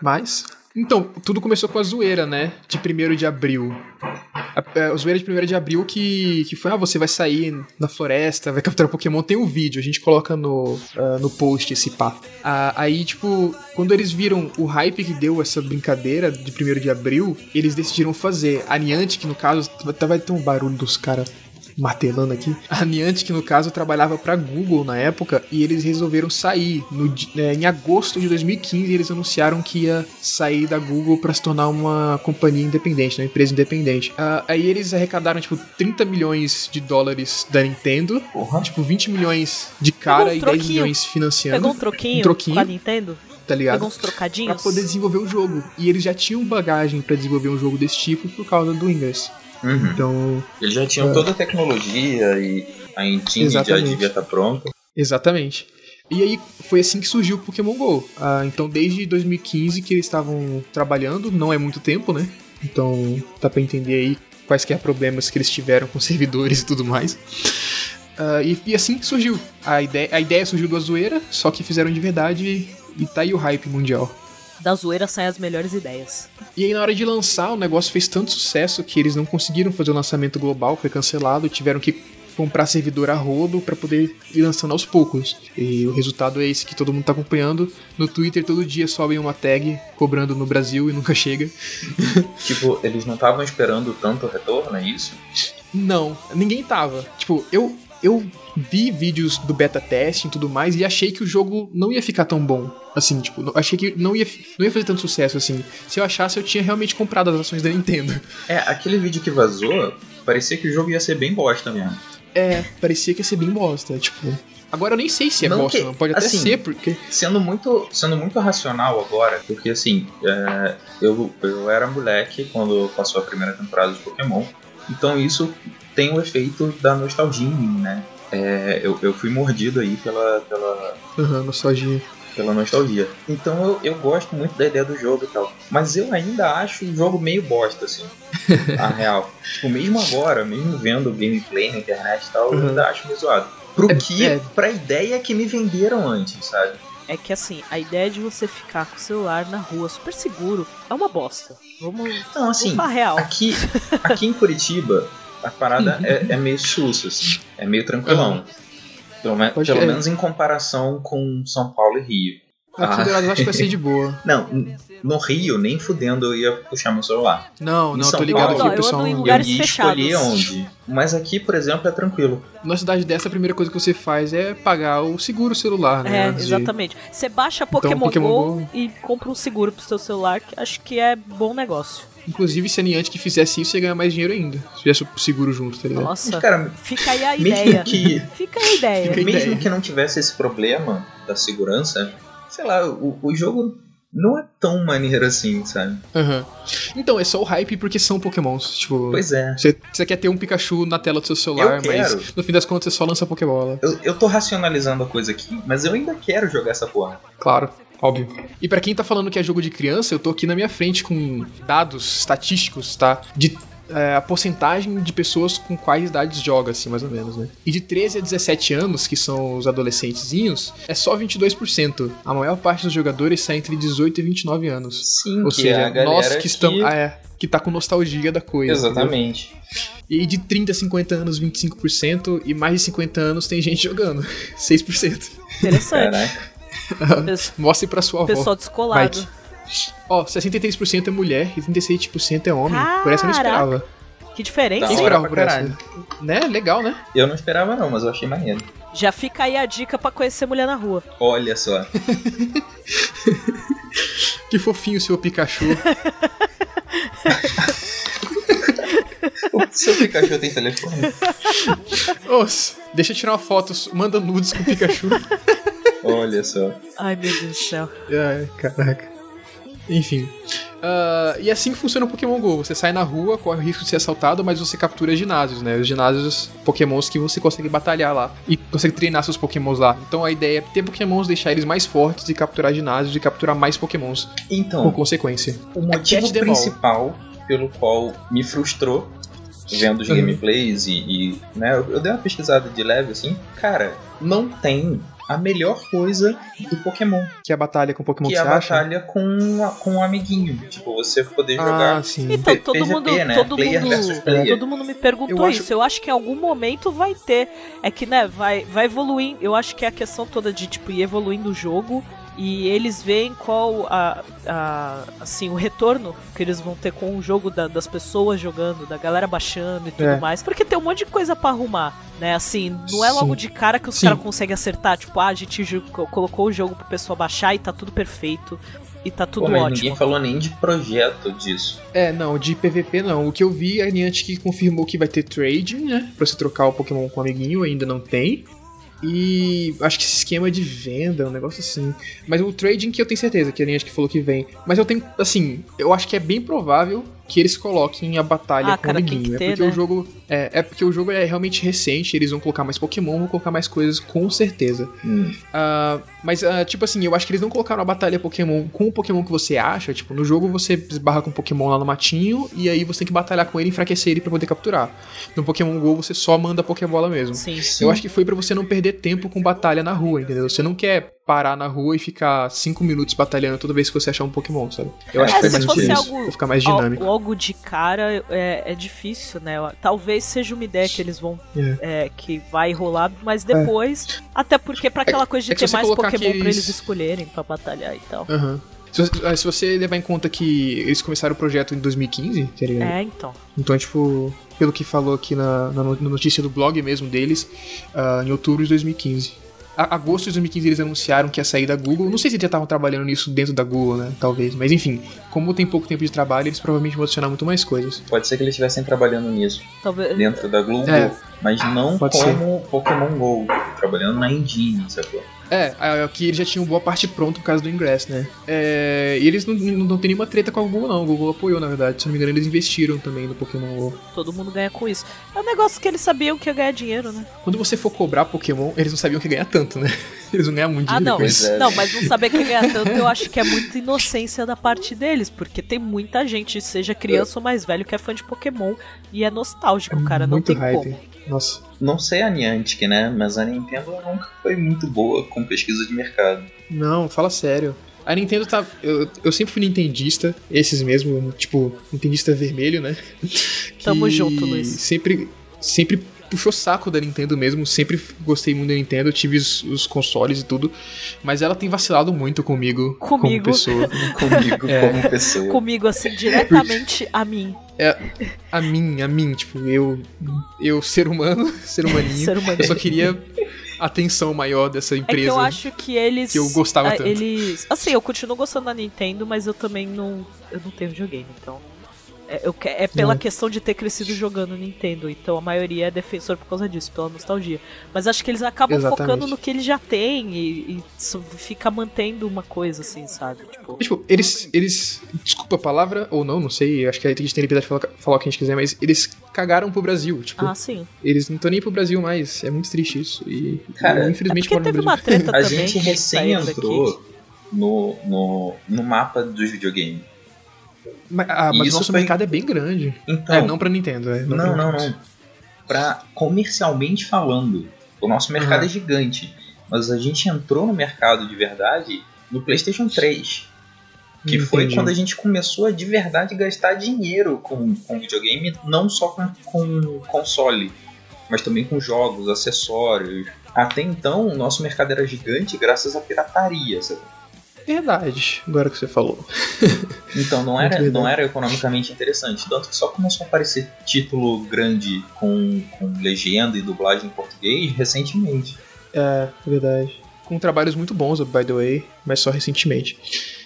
[SPEAKER 2] Mas. Então, tudo começou com a zoeira, né? De 1 de abril. A, é, a zoeira de 1 de abril que, que foi: ah, você vai sair na floresta, vai capturar Pokémon. Tem um vídeo, a gente coloca no, ah, no post esse pá. Ah, aí, tipo, quando eles viram o hype que deu essa brincadeira de 1 de abril, eles decidiram fazer. A Niantic, no caso, vai ter um barulho dos caras martelando aqui. A Niantic, no caso, trabalhava pra Google na época e eles resolveram sair. No é, em agosto de 2015, eles anunciaram que ia sair da Google pra se tornar uma companhia independente, né, uma empresa independente. Ah, aí eles arrecadaram, tipo, 30 milhões de dólares da Nintendo,
[SPEAKER 1] Porra.
[SPEAKER 2] tipo, 20 milhões de cara
[SPEAKER 3] um
[SPEAKER 2] e 10
[SPEAKER 3] troquinho.
[SPEAKER 2] milhões financiando,
[SPEAKER 3] Pegou um troquinho,
[SPEAKER 2] Um troquinho.
[SPEAKER 3] com a Nintendo?
[SPEAKER 2] tá ligado?
[SPEAKER 3] Pegou uns
[SPEAKER 2] Pra
[SPEAKER 3] trocadinhos?
[SPEAKER 2] poder desenvolver o jogo. E eles já tinham bagagem pra desenvolver um jogo desse tipo por causa do Ingress.
[SPEAKER 1] Uhum.
[SPEAKER 2] Então,
[SPEAKER 1] Eles já tinham
[SPEAKER 2] É.
[SPEAKER 1] toda a tecnologia e a engine já
[SPEAKER 2] Exatamente.
[SPEAKER 1] devia estar pronta.
[SPEAKER 2] Exatamente. E aí foi assim que surgiu o Pokémon GO. Ah, então desde 2015 que eles estavam trabalhando, não é muito tempo, né? Então dá pra entender aí quais que é problemas que eles tiveram com [LAUGHS] servidores e tudo mais. Ah, e, e assim que surgiu. A ideia, a ideia surgiu da zoeira, só que fizeram de verdade e tá aí o hype mundial.
[SPEAKER 3] Da zoeira saem as melhores ideias.
[SPEAKER 2] E aí na hora de lançar, o negócio fez tanto sucesso que eles não conseguiram fazer o lançamento global, foi cancelado, tiveram que comprar servidor a rodo pra poder ir lançando aos poucos. E o resultado é esse que todo mundo tá acompanhando. No Twitter todo dia sobem uma tag cobrando no Brasil e nunca chega. [LAUGHS]
[SPEAKER 1] Tipo, eles não estavam esperando tanto retorno, é isso?
[SPEAKER 2] Não, ninguém tava. Tipo, eu eu vi vídeos do beta testing e tudo mais e achei que o jogo não ia ficar tão bom. Assim, tipo, achei que não ia, não ia fazer tanto sucesso assim. Se eu achasse, eu tinha realmente comprado as ações da Nintendo.
[SPEAKER 1] É, aquele vídeo que vazou, parecia que o jogo ia ser bem bosta mesmo.
[SPEAKER 2] É, parecia que ia ser bem bosta, tipo. Agora eu nem sei se é
[SPEAKER 1] Não
[SPEAKER 2] bosta,
[SPEAKER 1] que-
[SPEAKER 2] não. Pode até
[SPEAKER 1] assim,
[SPEAKER 2] ser, porque.
[SPEAKER 1] Sendo muito, sendo muito racional agora, porque assim, é, eu, eu era moleque quando passou a primeira temporada de Pokémon, então isso tem o efeito da nostalgia em mim, né? É, eu, eu fui mordido aí pela, pela,
[SPEAKER 2] Aham, nostalgia.
[SPEAKER 1] pela nostalgia. Então eu, eu gosto muito da ideia do jogo e tal. Mas eu ainda acho o jogo meio bosta, assim. [LAUGHS] a real. Tipo, mesmo agora, mesmo vendo gameplay na internet e tal, eu
[SPEAKER 2] Uhum.
[SPEAKER 1] ainda acho meio zoado. Pro
[SPEAKER 2] É-
[SPEAKER 1] que,
[SPEAKER 2] é.
[SPEAKER 1] pra ideia que me venderam antes, sabe?
[SPEAKER 3] É que assim, a ideia de você ficar com o celular na rua super seguro é uma bosta. Vamos,
[SPEAKER 1] Não, assim,
[SPEAKER 3] vamos falar real.
[SPEAKER 1] Aqui, [LAUGHS] aqui em Curitiba, a parada é, é meio sussa, assim. É meio tranquilão. Pelo, me-
[SPEAKER 2] Pode
[SPEAKER 1] pelo menos em comparação com São Paulo e Rio.
[SPEAKER 2] Aqui
[SPEAKER 1] Ah.
[SPEAKER 2] eu acho que vai ser de boa. [LAUGHS]
[SPEAKER 1] Não, no Rio, nem fudendo eu ia puxar meu celular.
[SPEAKER 2] Não,
[SPEAKER 1] Em
[SPEAKER 2] não, eu
[SPEAKER 1] São
[SPEAKER 2] tô ligado
[SPEAKER 1] Paulo,
[SPEAKER 2] aqui,
[SPEAKER 3] eu
[SPEAKER 2] pessoal.
[SPEAKER 1] Eu
[SPEAKER 3] lugares
[SPEAKER 1] ia escolher
[SPEAKER 3] fechados.
[SPEAKER 1] onde. Mas aqui, por exemplo, é tranquilo.
[SPEAKER 2] Numa cidade dessa, a primeira coisa que você faz é pagar o seguro celular, né?
[SPEAKER 3] É, exatamente. Você baixa Pokémon,
[SPEAKER 2] Pokémon
[SPEAKER 3] Go,
[SPEAKER 2] Go-
[SPEAKER 3] e compra um seguro pro seu celular, que acho que é bom negócio.
[SPEAKER 2] Inclusive, se a Niantic fizesse isso, ia ganhar mais dinheiro ainda. Se tivesse o seguro junto, tá ligado?
[SPEAKER 3] Nossa,
[SPEAKER 1] cara,
[SPEAKER 3] fica aí a
[SPEAKER 1] mesmo
[SPEAKER 3] ideia.
[SPEAKER 1] que,
[SPEAKER 3] Fica aí a ideia.
[SPEAKER 2] Fica aí.
[SPEAKER 1] mesmo
[SPEAKER 2] ideia.
[SPEAKER 1] que não tivesse esse problema da segurança, sei lá, o, o jogo não é tão maneiro assim, sabe?
[SPEAKER 2] Aham. Então, é só o hype porque são pokémons. Tipo,
[SPEAKER 1] Pois é.
[SPEAKER 2] você, quer ter um Pikachu na tela do seu celular, mas no fim das contas você só lança Pokébola.
[SPEAKER 1] Eu, eu tô racionalizando a coisa aqui, mas eu ainda quero jogar essa porra.
[SPEAKER 2] Claro, óbvio. E pra quem tá falando que é jogo de criança, eu tô aqui na minha frente com dados estatísticos, tá? De é, a porcentagem de pessoas com quais idades joga, assim, mais ou menos, né? E de 13 a 17 anos, que são os adolescentezinhos, é só 22%. A maior parte dos jogadores sai entre 18 e 29 anos.
[SPEAKER 1] Sim,
[SPEAKER 2] Ou
[SPEAKER 1] que
[SPEAKER 2] seja,
[SPEAKER 1] é a galera
[SPEAKER 2] nós que estamos. Ah, é, que tá com nostalgia da coisa. entendeu?
[SPEAKER 1] Exatamente.
[SPEAKER 2] E de 30 a 50 anos, 25%. E mais de 50 anos tem gente jogando. [LAUGHS] 6%.
[SPEAKER 3] Interessante.
[SPEAKER 1] Caraca. [LAUGHS]
[SPEAKER 2] Mostre pra sua avó.
[SPEAKER 3] Pessoal descolado.
[SPEAKER 2] Mike. Ó, 63% é mulher e 37% é homem. Por essa eu não
[SPEAKER 3] Caraca.
[SPEAKER 2] esperava.
[SPEAKER 3] Que diferença,
[SPEAKER 2] Quem esperava
[SPEAKER 1] pra
[SPEAKER 2] por essa? Né? Legal, né?
[SPEAKER 1] Eu não esperava não, mas eu achei maneiro.
[SPEAKER 3] Já fica aí a dica pra conhecer mulher na rua.
[SPEAKER 1] Olha só. [LAUGHS]
[SPEAKER 2] Que fofinho o seu Pikachu. [LAUGHS]
[SPEAKER 1] O seu Pikachu tem telefone?
[SPEAKER 2] Ô, deixa eu tirar uma foto, manda nudes com o Pikachu.
[SPEAKER 1] Olha só.
[SPEAKER 3] Ai, meu Deus do céu.
[SPEAKER 2] Ai, caraca. Enfim. Ah, e assim que funciona o Pokémon GO. Você sai na rua, corre o risco de ser assaltado, mas você captura ginásios, né? Os ginásios, pokémons que você consegue batalhar lá. E consegue treinar seus pokémons lá. Então a ideia é ter pokémons, deixar eles mais fortes e capturar ginásios e capturar mais pokémons por
[SPEAKER 1] Então,
[SPEAKER 2] consequência.
[SPEAKER 1] o motivo principal pelo qual me frustrou vendo os
[SPEAKER 2] Uhum.
[SPEAKER 1] gameplays e, e, né, eu, eu dei uma pesquisada de leve assim, cara, não tem a melhor coisa do Pokémon,
[SPEAKER 2] Que é a batalha com Pokémon
[SPEAKER 1] que
[SPEAKER 2] que
[SPEAKER 1] é a
[SPEAKER 2] acha?
[SPEAKER 1] batalha com, a- com um amiguinho. Tipo, você poder
[SPEAKER 2] Ah,
[SPEAKER 1] jogar.
[SPEAKER 2] sim.
[SPEAKER 3] Então, todo
[SPEAKER 1] PVP,
[SPEAKER 3] mundo,
[SPEAKER 1] né?
[SPEAKER 3] todo
[SPEAKER 1] Player
[SPEAKER 3] mundo,
[SPEAKER 1] player.
[SPEAKER 3] todo mundo me perguntou
[SPEAKER 2] Eu acho-
[SPEAKER 3] isso. Eu acho que em algum momento vai ter. É que, né, vai, vai evoluir. Eu acho que é a questão toda de, tipo, ir evoluindo o jogo e eles veem qual a, a- assim, o retorno que eles vão ter com o jogo da- das pessoas jogando, da galera baixando e tudo
[SPEAKER 2] É.
[SPEAKER 3] mais. Porque tem um monte de coisa pra arrumar, né? Assim, não é logo
[SPEAKER 2] Sim.
[SPEAKER 3] de cara que os caras conseguem acertar. Tipo, ah, a gente colocou o jogo pro pessoal baixar e tá tudo perfeito. E tá tudo
[SPEAKER 1] Pô, mas
[SPEAKER 3] ótimo.
[SPEAKER 1] ninguém falou nem de projeto disso.
[SPEAKER 2] É, não, de PVP não. O que eu vi, a Niantic confirmou que vai ter trading, né? Pra você trocar o Pokémon com um amiguinho, ainda não tem. E acho que esse esquema de venda, um negócio assim. Mas o trading que eu tenho certeza que a Niantic falou que vem. Mas eu tenho, assim, eu acho que é bem provável que eles coloquem a batalha
[SPEAKER 3] Ah,
[SPEAKER 2] com
[SPEAKER 3] cara,
[SPEAKER 2] o
[SPEAKER 3] tem
[SPEAKER 2] amiguinho.
[SPEAKER 3] que
[SPEAKER 2] é
[SPEAKER 3] ter,
[SPEAKER 2] porque
[SPEAKER 3] né?
[SPEAKER 2] o jogo é, é porque o jogo é realmente recente, eles vão colocar mais Pokémon, vão colocar mais coisas com certeza.
[SPEAKER 1] Hum.
[SPEAKER 2] Ah, mas, ah, tipo assim, eu acho que eles não colocaram a batalha Pokémon com o Pokémon que você acha. Tipo, no jogo você esbarra com o Pokémon lá no matinho e aí você tem que batalhar com ele e enfraquecer ele pra poder capturar. No Pokémon GO você só manda Pokébola mesmo.
[SPEAKER 3] Sim.
[SPEAKER 1] Sim.
[SPEAKER 2] Eu acho que foi pra você não perder tempo com batalha na rua, entendeu? Você não quer parar na rua e ficar 5 minutos batalhando toda vez que você achar um Pokémon, sabe? Eu acho
[SPEAKER 1] É,
[SPEAKER 2] que
[SPEAKER 1] se
[SPEAKER 2] mais isso,
[SPEAKER 3] algo-
[SPEAKER 2] pra ficar mais dinâmico.
[SPEAKER 3] Algo de cara é, é difícil, né? Talvez seja uma ideia que eles vão. é, que vai rolar, mas depois. Até porque pra aquela coisa de
[SPEAKER 2] é que
[SPEAKER 3] ter mais Pokémon pra
[SPEAKER 2] aqueles-
[SPEAKER 3] eles escolherem pra batalhar e tal.
[SPEAKER 2] Aham. Se, você- levar em conta que eles começaram o projeto em 2015, tá ligado?
[SPEAKER 3] É, então.
[SPEAKER 2] Então, tipo, pelo que falou aqui na, na no- na notícia do blog mesmo deles, ah, em outubro de 2015. A, agosto de 2015 eles anunciaram que ia sair da Google. Não sei se eles já estavam trabalhando nisso dentro da Google, né? Talvez. Mas enfim, como tem pouco tempo de trabalho, eles provavelmente vão adicionar muito mais coisas.
[SPEAKER 1] Pode ser que eles estivessem trabalhando nisso
[SPEAKER 3] Talvez.
[SPEAKER 1] dentro da Globo,
[SPEAKER 2] É.
[SPEAKER 1] mas não
[SPEAKER 2] Pode
[SPEAKER 1] como Pokémon GO, trabalhando na engine, sacou?
[SPEAKER 2] É, aqui eles já tinham boa parte pronta por causa do Ingress, né? É, e eles não, não, não tem nenhuma treta com a Google, não. O Google apoiou, na verdade. Se não me engano, eles investiram também no Pokémon GO.
[SPEAKER 3] Todo mundo ganha com isso. É um negócio que eles sabiam que ia ganhar dinheiro, né?
[SPEAKER 2] Quando você for cobrar Pokémon, eles não sabiam que ia ganhar tanto, né? [LAUGHS] Eles vão ganhar muito
[SPEAKER 3] Ah,
[SPEAKER 2] dinheiro
[SPEAKER 3] não.
[SPEAKER 2] com isso.
[SPEAKER 1] É.
[SPEAKER 3] Não, mas não saber que ia ganhar tanto, eu acho que é muita inocência da parte deles, porque tem muita gente, seja criança ou mais velho, que é fã de Pokémon e é nostálgico, cara. Não
[SPEAKER 2] muito
[SPEAKER 3] tem
[SPEAKER 2] hype.
[SPEAKER 3] como.
[SPEAKER 2] Nossa.
[SPEAKER 1] Não sei a Niantic, né? Mas a Nintendo nunca foi muito boa com pesquisa de mercado.
[SPEAKER 2] Não, fala sério. A Nintendo tá. Eu, eu sempre fui nintendista, esses mesmo, tipo, nintendista vermelho, né?
[SPEAKER 3] Tamo junto, Luiz.
[SPEAKER 2] Sempre, sempre puxou saco da Nintendo mesmo, sempre gostei muito da Nintendo, tive os, os consoles e tudo, mas ela tem vacilado muito comigo,
[SPEAKER 3] Comigo.
[SPEAKER 2] como pessoa. [LAUGHS]
[SPEAKER 1] Comigo
[SPEAKER 2] É.
[SPEAKER 1] como pessoa.
[SPEAKER 3] Comigo, assim, diretamente a mim,
[SPEAKER 2] A mim, a mim, tipo, eu, eu ser humano, [LAUGHS] ser humaninho,
[SPEAKER 3] ser humano.
[SPEAKER 2] eu só queria atenção maior dessa
[SPEAKER 3] É que
[SPEAKER 2] empresa.
[SPEAKER 3] eu acho que eles.
[SPEAKER 2] que eu gostava
[SPEAKER 3] ah,
[SPEAKER 2] tanto.
[SPEAKER 3] Eles. Assim, eu continuo gostando da Nintendo, mas eu também não. Eu não tenho videogame, então. É, eu que- é pela
[SPEAKER 2] Não.
[SPEAKER 3] questão de ter crescido jogando Nintendo, então a maioria é defensor por causa disso, pela nostalgia. Mas acho que eles acabam
[SPEAKER 2] Exatamente.
[SPEAKER 3] focando no que eles já têm e, e fica mantendo uma coisa assim, sabe? Tipo,
[SPEAKER 2] Tipo, eles, eles. Desculpa a palavra, ou não, não sei. Acho que a gente tem liberdade de falar, falar o que a gente quiser, mas eles cagaram pro Brasil. Tipo,
[SPEAKER 3] ah, sim.
[SPEAKER 2] eles não estão nem pro Brasil mais. É muito triste isso. E
[SPEAKER 1] Cara,
[SPEAKER 2] eu,
[SPEAKER 3] É
[SPEAKER 2] infelizmente
[SPEAKER 3] porque teve uma treta [LAUGHS]
[SPEAKER 1] A
[SPEAKER 3] também.
[SPEAKER 1] gente recém entrou no, no, no mapa dos videogames.
[SPEAKER 2] Mas, ah, mas o nosso
[SPEAKER 1] foi-
[SPEAKER 2] mercado é bem grande.
[SPEAKER 1] Então,
[SPEAKER 2] é, não pra Nintendo, é.
[SPEAKER 1] não, não,
[SPEAKER 2] Nintendo.
[SPEAKER 1] não. Pra comercialmente falando, o nosso mercado
[SPEAKER 2] Aham.
[SPEAKER 1] é gigante. Mas a gente entrou no mercado de verdade no PlayStation 3. Que foi
[SPEAKER 2] Entendi.
[SPEAKER 1] quando a gente começou a de verdade gastar dinheiro com, com videogame, não só com, com console, mas também com jogos, acessórios. Até então, o nosso mercado era gigante graças à pirataria. sabe?
[SPEAKER 2] Verdade, agora que você falou. [LAUGHS]
[SPEAKER 1] Então não era, não era economicamente interessante. Tanto que só começou a aparecer título grande com, com legenda e dublagem em português recentemente.
[SPEAKER 2] É, verdade. Com trabalhos muito bons, by the way, mas só recentemente.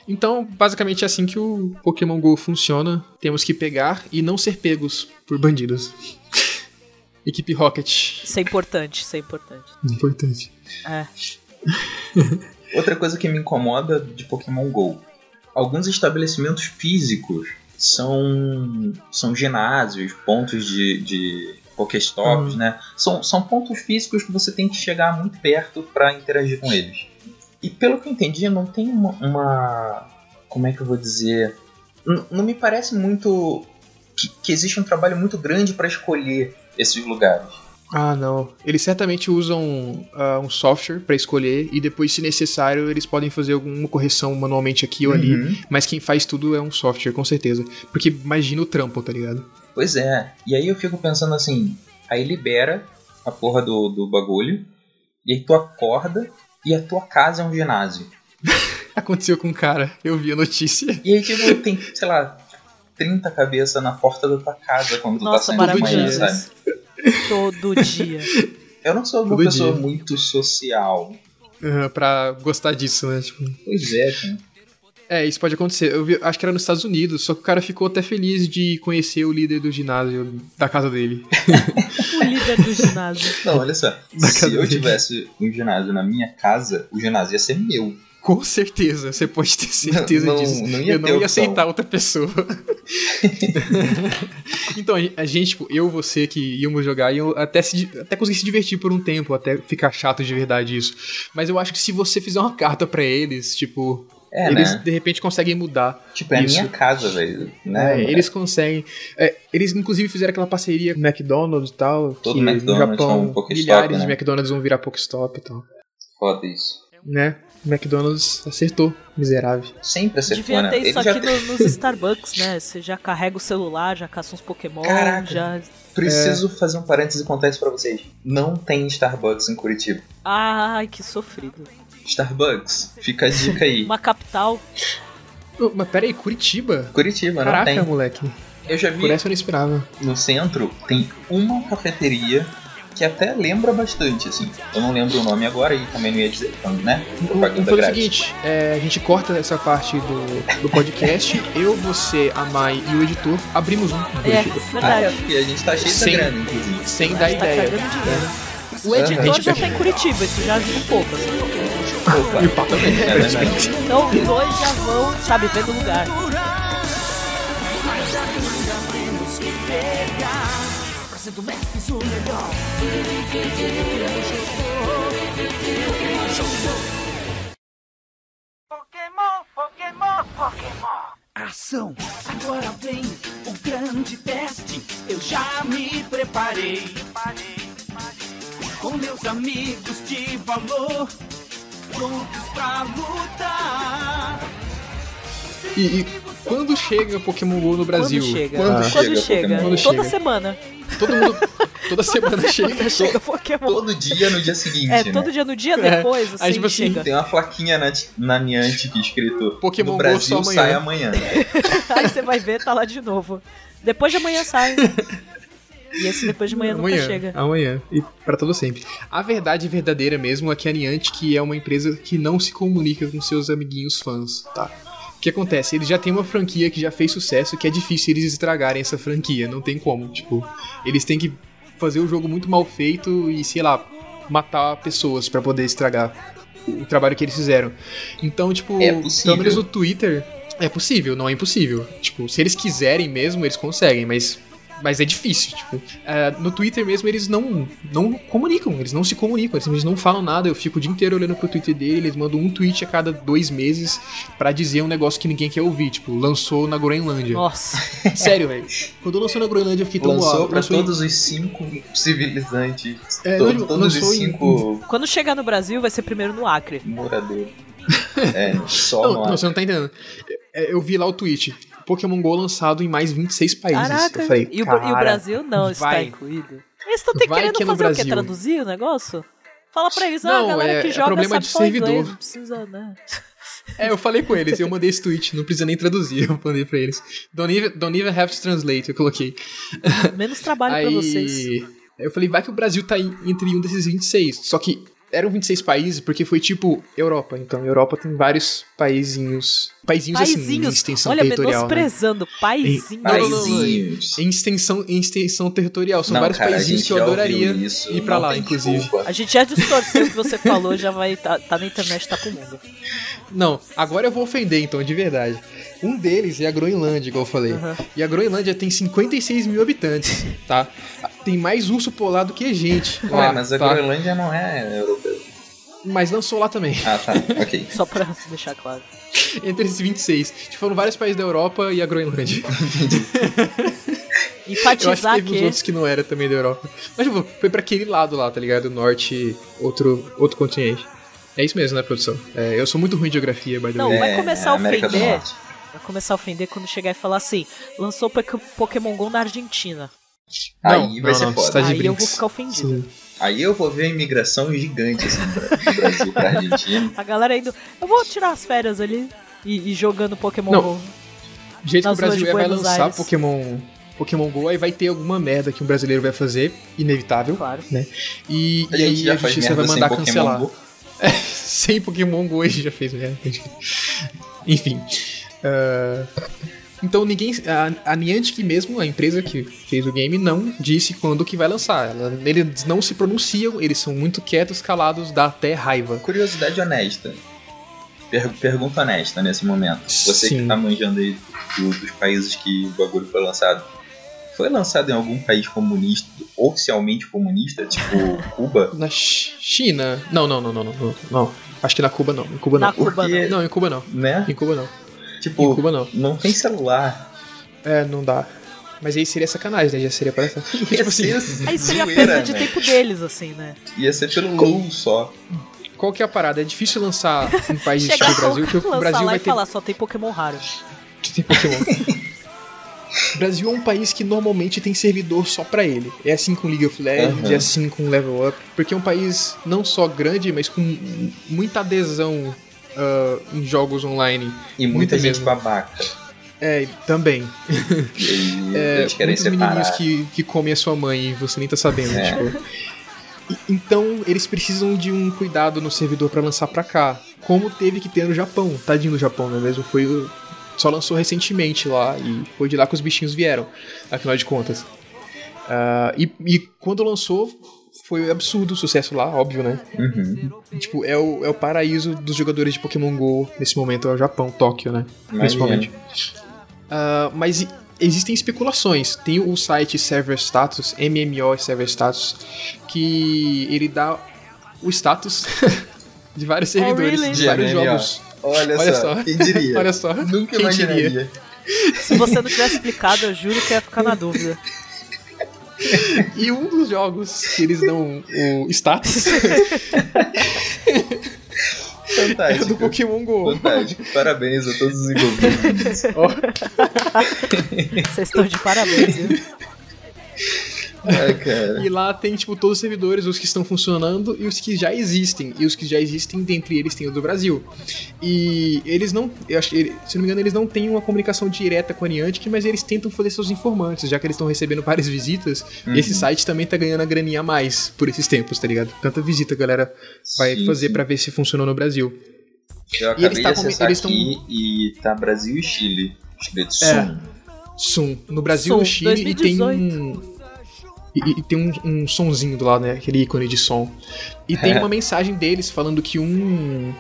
[SPEAKER 2] Então, basicamente é assim que o Pokémon GO funciona. Temos que pegar e não ser pegos por bandidos. [LAUGHS] Equipe Rocket.
[SPEAKER 3] Isso é importante, isso é importante.
[SPEAKER 2] Importante.
[SPEAKER 3] É. [LAUGHS]
[SPEAKER 1] Outra coisa que me incomoda de Pokémon GO. Alguns estabelecimentos físicos são, são ginásios, pontos de, de Pokéstops, né? São, são pontos físicos que você tem que chegar muito perto para interagir com eles. E pelo que eu entendi, não tem uma. uma- como é que eu vou dizer? N- não me parece muito. que, que existe um trabalho muito grande para escolher esses lugares.
[SPEAKER 2] Ah, não. Eles certamente usam ah, um software pra escolher e depois, se necessário, eles podem fazer alguma correção manualmente aqui ou ali.
[SPEAKER 1] Uhum.
[SPEAKER 2] Mas quem faz tudo é um software, com certeza. Porque imagina o trampo, tá ligado?
[SPEAKER 1] Pois é. E aí eu fico pensando assim, aí libera a porra do, do bagulho, e aí tu acorda e a tua casa é um ginásio. [LAUGHS]
[SPEAKER 2] Aconteceu com um cara, eu vi a notícia.
[SPEAKER 1] E aí, tipo, tem, sei lá, 30 cabeças na porta da tua casa quando tu
[SPEAKER 3] Nossa,
[SPEAKER 1] tá saindo de manhã, sabe?
[SPEAKER 3] Todo dia.
[SPEAKER 1] Eu não sou uma
[SPEAKER 2] Todo
[SPEAKER 1] pessoa
[SPEAKER 2] dia.
[SPEAKER 1] muito social.
[SPEAKER 2] ah, pra gostar disso, né? Tipo,
[SPEAKER 1] Pois é, cara.
[SPEAKER 2] É, isso pode acontecer. Eu vi- acho que era nos Estados Unidos, só que o cara ficou até feliz de conhecer o líder do ginásio da casa dele.
[SPEAKER 3] O líder do ginásio.
[SPEAKER 1] Não, olha só.
[SPEAKER 2] Da
[SPEAKER 1] Se eu
[SPEAKER 2] dele.
[SPEAKER 1] tivesse um ginásio na minha casa, o ginásio ia ser meu.
[SPEAKER 2] Com certeza, você pode ter certeza
[SPEAKER 1] Não-
[SPEAKER 2] disso.
[SPEAKER 1] não
[SPEAKER 2] eu não ia
[SPEAKER 1] opção.
[SPEAKER 2] aceitar outra pessoa. [LAUGHS] então, a gente, tipo, eu, você que íamos jogar, e eu até, se, até consegui se divertir por um tempo, até ficar chato de verdade isso. Mas eu acho que se você fizer uma carta pra eles, tipo,
[SPEAKER 1] É,
[SPEAKER 2] eles
[SPEAKER 1] né?
[SPEAKER 2] de repente conseguem mudar.
[SPEAKER 1] Tipo, é a
[SPEAKER 2] isso.
[SPEAKER 1] minha casa, velho. Né?
[SPEAKER 2] É, eles conseguem. é, eles inclusive fizeram aquela parceria com o McDonald's e tal.
[SPEAKER 1] Todo
[SPEAKER 2] que no
[SPEAKER 1] McDonald's
[SPEAKER 2] Japão,
[SPEAKER 1] é um Pokestop,
[SPEAKER 2] milhares
[SPEAKER 1] né?
[SPEAKER 2] de McDonald's vão virar Pokestop e tal.
[SPEAKER 1] Foda isso.
[SPEAKER 2] Né? O McDonald's acertou, miserável.
[SPEAKER 1] Sempre acertou,
[SPEAKER 3] Devia
[SPEAKER 1] né?
[SPEAKER 3] ter
[SPEAKER 1] Ele
[SPEAKER 3] isso
[SPEAKER 1] já
[SPEAKER 3] aqui no- nos [LAUGHS] Starbucks, né? Você já carrega o celular, já caça uns Pokémon,
[SPEAKER 1] Caraca.
[SPEAKER 3] já.
[SPEAKER 1] Preciso fazer um parêntese e contar isso pra vocês. Não tem Starbucks em Curitiba.
[SPEAKER 3] Ai, que sofrido.
[SPEAKER 1] Starbucks, fica a dica aí.
[SPEAKER 3] Uma capital.
[SPEAKER 2] Ô, mas pera aí, Curitiba?
[SPEAKER 1] Curitiba, não
[SPEAKER 2] Caraca,
[SPEAKER 1] tem.
[SPEAKER 2] moleque.
[SPEAKER 1] Eu já vi
[SPEAKER 2] Por essa eu não esperava.
[SPEAKER 1] no centro, tem uma cafeteria que até lembra bastante, assim. Eu não lembro o nome agora e também não ia dizer, então, né? Propaganda
[SPEAKER 2] fazer o
[SPEAKER 1] grátis.
[SPEAKER 2] seguinte: é, a gente corta essa parte do, do podcast. [LAUGHS] eu, você, a Mai e o editor abrimos um.
[SPEAKER 3] É,
[SPEAKER 2] Curitiba.
[SPEAKER 1] Ah, é,
[SPEAKER 3] verdade.
[SPEAKER 1] porque a gente tá cheio
[SPEAKER 2] Sem-
[SPEAKER 1] de grana, inclusive.
[SPEAKER 2] Sem dar
[SPEAKER 3] tá
[SPEAKER 2] ideia.
[SPEAKER 3] dinheiro. O editor
[SPEAKER 2] Gente,
[SPEAKER 3] já tá em Curitiba, isso já ajuda um pouco. assim.
[SPEAKER 1] Opa,
[SPEAKER 2] E o papo também.
[SPEAKER 1] é verdade.
[SPEAKER 3] Então os dois já vão, sabe, vendo o lugar.
[SPEAKER 5] Ação! Agora vem o grande teste. Eu já me preparei. Com meus amigos de valor. prontos pra lutar.
[SPEAKER 2] E, e quando chega Pokémon GO no Brasil?
[SPEAKER 3] Quando chega?
[SPEAKER 1] Quando
[SPEAKER 3] Quando
[SPEAKER 1] chega
[SPEAKER 3] chega?
[SPEAKER 1] Pokémon?
[SPEAKER 2] Quando
[SPEAKER 3] Toda
[SPEAKER 2] chega?
[SPEAKER 3] semana.
[SPEAKER 2] Todo mundo. Toda semana chega. [LAUGHS]
[SPEAKER 3] Chega Pokémon.
[SPEAKER 1] Todo dia no dia seguinte,
[SPEAKER 3] É,
[SPEAKER 1] né?
[SPEAKER 3] todo dia no dia depois, assim,
[SPEAKER 2] Aí, tipo assim,
[SPEAKER 3] chega.
[SPEAKER 1] Tem uma plaquinha na, na Niantic escrito
[SPEAKER 2] Pokémon
[SPEAKER 1] no
[SPEAKER 2] Go
[SPEAKER 1] Brasil
[SPEAKER 2] só amanhã.
[SPEAKER 1] sai amanhã. [LAUGHS]
[SPEAKER 3] Aí você vai ver, tá lá de novo. Depois de amanhã sai. E esse depois de amanhã,
[SPEAKER 2] amanhã,
[SPEAKER 3] nunca chega.
[SPEAKER 2] Amanhã. E pra todo sempre. A verdade verdadeira mesmo é que a Niantic é uma empresa que não se comunica com seus amiguinhos fãs, tá? O que acontece? Eles já têm uma franquia que já fez sucesso, que é difícil eles estragarem essa franquia. Não tem como. Tipo, eles têm que fazer o jogo muito mal feito e, sei lá, matar pessoas pra poder estragar o trabalho que eles fizeram. Então, tipo,
[SPEAKER 1] É
[SPEAKER 2] pelo menos no Twitter, é possível, não é impossível. Tipo, se eles quiserem mesmo, eles conseguem, mas mas é difícil, tipo. É, no Twitter mesmo eles não, não comunicam, eles não se comunicam, eles não falam nada. Eu fico o dia inteiro olhando pro Twitter dele, eles mandam um tweet a cada dois meses pra dizer um negócio que ninguém quer ouvir, tipo, lançou na Groenlândia.
[SPEAKER 3] Nossa. [LAUGHS]
[SPEAKER 2] Sério, velho. Quando lançou na Groenlândia eu fiquei tão
[SPEAKER 1] Lançou
[SPEAKER 2] uau,
[SPEAKER 1] pra
[SPEAKER 2] lançou em-
[SPEAKER 1] todos os cinco civilizantes.
[SPEAKER 2] É,
[SPEAKER 1] to-
[SPEAKER 2] não,
[SPEAKER 1] todos os
[SPEAKER 2] lançou em-
[SPEAKER 1] cinco
[SPEAKER 3] Quando chegar no Brasil, vai ser primeiro no Acre.
[SPEAKER 1] moradores. [LAUGHS] É, só
[SPEAKER 2] Não,
[SPEAKER 1] no
[SPEAKER 2] não, você não tá entendendo. É, Eu vi lá o tweet. Pokémon GO lançado em mais 26 países.
[SPEAKER 3] Caraca.
[SPEAKER 2] Eu falei,
[SPEAKER 3] e, o, e o
[SPEAKER 2] "Cara,
[SPEAKER 3] Brasil não está
[SPEAKER 2] vai.
[SPEAKER 3] incluído. Eles estão querendo
[SPEAKER 2] que é
[SPEAKER 3] fazer o quê?
[SPEAKER 2] Brasil.
[SPEAKER 3] Traduzir o negócio? Fala pra eles, ah,
[SPEAKER 2] Não,
[SPEAKER 3] a galera
[SPEAKER 2] é-
[SPEAKER 3] que
[SPEAKER 2] é
[SPEAKER 3] joga
[SPEAKER 2] problema
[SPEAKER 3] sabe
[SPEAKER 2] de servidor.
[SPEAKER 3] inglês, não precisa, né?
[SPEAKER 2] É, eu falei com eles, eu mandei esse tweet, não precisa nem traduzir, [LAUGHS] eu mandei pra eles. Don't even, don't even have to translate, eu coloquei.
[SPEAKER 3] Menos trabalho pra vocês.
[SPEAKER 2] Eu falei, vai que o Brasil tá entre um desses 26. Só que eram 26 países porque foi tipo Europa. Então, Europa tem vários paizinhos. Paizinhos, assim, em
[SPEAKER 3] Paizinhos.
[SPEAKER 2] extensão
[SPEAKER 3] Olha,
[SPEAKER 2] territorial. Né?
[SPEAKER 3] menosprezando. Paizinhos.
[SPEAKER 2] Não, não.
[SPEAKER 1] paizinhos.
[SPEAKER 2] Em extensão, em extensão territorial. São
[SPEAKER 1] Não,
[SPEAKER 2] vários
[SPEAKER 1] cara,
[SPEAKER 2] paizinhos que eu adoraria
[SPEAKER 1] isso,
[SPEAKER 2] ir pra
[SPEAKER 1] não
[SPEAKER 2] lá, inclusive.
[SPEAKER 1] desculpa.
[SPEAKER 3] A gente já distorceu o que você falou, já vai tá, tá na internet, tá com o mundo.
[SPEAKER 2] Não, agora eu vou ofender, então, de verdade. Um deles é a Groenlândia, igual eu falei.
[SPEAKER 3] Aham.
[SPEAKER 2] E a Groenlândia tem 56 mil habitantes, tá? Tem mais urso polar do que gente.
[SPEAKER 1] Ué,
[SPEAKER 2] lá,
[SPEAKER 1] mas a
[SPEAKER 2] tá?
[SPEAKER 1] Groenlândia não é europeia.
[SPEAKER 2] Mas lançou lá também,
[SPEAKER 1] Ah, tá, ok. [LAUGHS]
[SPEAKER 3] Só pra deixar claro. [LAUGHS]
[SPEAKER 2] entre esses 26. Tipo, foram vários países da Europa e a Groenlândia. [LAUGHS] Eu acho que
[SPEAKER 3] Enfatizar
[SPEAKER 2] teve uns
[SPEAKER 3] que.
[SPEAKER 2] outros que não era também da Europa. Mas, tipo, foi pra aquele lado lá, tá ligado? Norte, outro, outro continente. É isso mesmo, né, produção? É, eu sou muito ruim de geografia, by the
[SPEAKER 3] Não,
[SPEAKER 2] way.
[SPEAKER 3] vai
[SPEAKER 1] É,
[SPEAKER 3] começar a
[SPEAKER 1] América do
[SPEAKER 3] ofender. Vai começar a ofender quando chegar e falar assim: lançou Poké- Pokémon GO na Argentina.
[SPEAKER 1] Aí vai ser
[SPEAKER 2] você
[SPEAKER 1] foda.
[SPEAKER 3] Aí eu
[SPEAKER 2] brinks.
[SPEAKER 3] vou ficar ofendido.
[SPEAKER 2] Sim.
[SPEAKER 1] Aí eu vou ver a imigração gigante assim, do Brasil pra Argentina.
[SPEAKER 3] A galera indo. Eu vou tirar as férias ali e, e jogando Pokémon
[SPEAKER 2] Não.
[SPEAKER 3] GO.
[SPEAKER 2] Do jeito que o Brasil é, vai lançar
[SPEAKER 3] Aires.
[SPEAKER 2] Pokémon, Pokémon GO, aí vai ter alguma merda que um brasileiro vai fazer, inevitável.
[SPEAKER 3] Claro.
[SPEAKER 2] E,
[SPEAKER 1] A
[SPEAKER 2] e
[SPEAKER 1] gente
[SPEAKER 2] aí a justiça vai
[SPEAKER 1] sem
[SPEAKER 2] mandar
[SPEAKER 1] Pokémon
[SPEAKER 2] cancelar.
[SPEAKER 1] Go. [LAUGHS]
[SPEAKER 2] Sem Pokémon GO a gente já fez merda. Enfim. Ah, então ninguém. A, a Niantic mesmo, a empresa que fez o game, não disse quando que vai lançar. Ela- eles não se pronunciam, eles são muito quietos, calados, dá até raiva.
[SPEAKER 1] Curiosidade honesta. Per- pergunta honesta nesse momento. Você que
[SPEAKER 2] Sim.
[SPEAKER 1] tá manjando aí do- dos países que o bagulho foi lançado. Foi lançado em algum país comunista, oficialmente comunista, tipo Cuba?
[SPEAKER 2] Na Ch- China. Não, não, não, não, não, não. Acho que na Cuba não. Em Cuba
[SPEAKER 3] Na
[SPEAKER 2] não.
[SPEAKER 3] Cuba
[SPEAKER 1] Porque-
[SPEAKER 3] não.
[SPEAKER 2] Não, em Cuba não.
[SPEAKER 1] Né?
[SPEAKER 2] Em Cuba não.
[SPEAKER 1] Tipo,
[SPEAKER 2] Em Cuba não.
[SPEAKER 1] não tem celular.
[SPEAKER 2] É, não dá. Mas aí seria sacanagem, né? Já seria pra. [LAUGHS] tipo assim, [LAUGHS]
[SPEAKER 3] Aí seria a perda de
[SPEAKER 1] né?
[SPEAKER 3] tempo deles, assim, né?
[SPEAKER 1] Ia ser pelo LOL só.
[SPEAKER 2] qual que é a parada? É difícil lançar um país tipo o Brasil, que o Brasil vai ter.
[SPEAKER 3] falar, só tem Pokémon raro. [LAUGHS]
[SPEAKER 2] tem Pokémon. O Brasil é um país que normalmente tem servidor só pra ele. É assim com League of Legends,
[SPEAKER 1] Aham.
[SPEAKER 2] é assim com Level Up. Porque é um país não só grande, mas com muita adesão ah, em jogos online.
[SPEAKER 1] E muita
[SPEAKER 2] Muita
[SPEAKER 1] gente
[SPEAKER 2] mesmo.
[SPEAKER 1] babaca.
[SPEAKER 2] É, também.
[SPEAKER 1] E
[SPEAKER 2] É,
[SPEAKER 1] eles querem separar.
[SPEAKER 2] que, que comem a sua mãe e você nem tá sabendo,
[SPEAKER 1] É.
[SPEAKER 2] tipo. Então, eles precisam de um cuidado no servidor pra lançar pra cá. Como teve que ter no Japão. Tadinho do Japão, não é mesmo? Foi. Só lançou recentemente lá e foi de lá que os bichinhos vieram, afinal de contas. Ah, e, e quando lançou, foi absurdo o sucesso lá, óbvio, né?
[SPEAKER 1] Uhum.
[SPEAKER 2] Tipo, é o, é o paraíso dos jogadores de Pokémon GO nesse momento, é o Japão, Tóquio, né? Principalmente. Ah, mas existem especulações. Tem o site Server Status, MMO Server Status, que ele dá o status [LAUGHS] de vários servidores,
[SPEAKER 3] really?
[SPEAKER 2] de vários
[SPEAKER 1] MMO.
[SPEAKER 2] jogos.
[SPEAKER 1] Olha,
[SPEAKER 2] Olha
[SPEAKER 1] só,
[SPEAKER 2] só.
[SPEAKER 1] quem diria? [LAUGHS]
[SPEAKER 2] Olha só.
[SPEAKER 1] Nunca
[SPEAKER 2] Quem
[SPEAKER 1] imaginaria.
[SPEAKER 2] diria?
[SPEAKER 3] Se você não tivesse explicado, eu juro que ia ficar na dúvida. [LAUGHS]
[SPEAKER 2] E um dos jogos que eles dão o status É do
[SPEAKER 1] Fantástico.
[SPEAKER 2] Pokémon GO.
[SPEAKER 1] Fantástico. Parabéns a todos os [LAUGHS] envolvidos.
[SPEAKER 3] Vocês estão de parabéns, viu? [LAUGHS]
[SPEAKER 1] Cara.
[SPEAKER 2] E lá tem, tipo, todos os servidores, os que estão funcionando e os que já existem. E os que já existem, dentre eles tem o do Brasil. E eles não, eu acho se não me engano, eles não têm uma comunicação direta com a Niantic, mas eles tentam fazer seus informantes, já que eles estão recebendo várias visitas. Esse site também tá ganhando a graninha a mais por esses tempos, tá ligado? Tanta visita a galera vai
[SPEAKER 1] Sim,
[SPEAKER 2] fazer pra ver se funcionou no Brasil.
[SPEAKER 1] Eu
[SPEAKER 2] E
[SPEAKER 1] acabei
[SPEAKER 2] eles tá
[SPEAKER 1] de acessar
[SPEAKER 2] eles tão-
[SPEAKER 1] aqui e tá Brasil e Chile.
[SPEAKER 2] É.
[SPEAKER 1] som.
[SPEAKER 2] Sum. No Brasil,
[SPEAKER 3] Sum,
[SPEAKER 2] no Chile, e tem
[SPEAKER 3] 2018.
[SPEAKER 2] um. E, e tem um, um sonzinho do lado, né? Aquele ícone de som. E tem
[SPEAKER 1] É.
[SPEAKER 2] uma mensagem deles falando que um.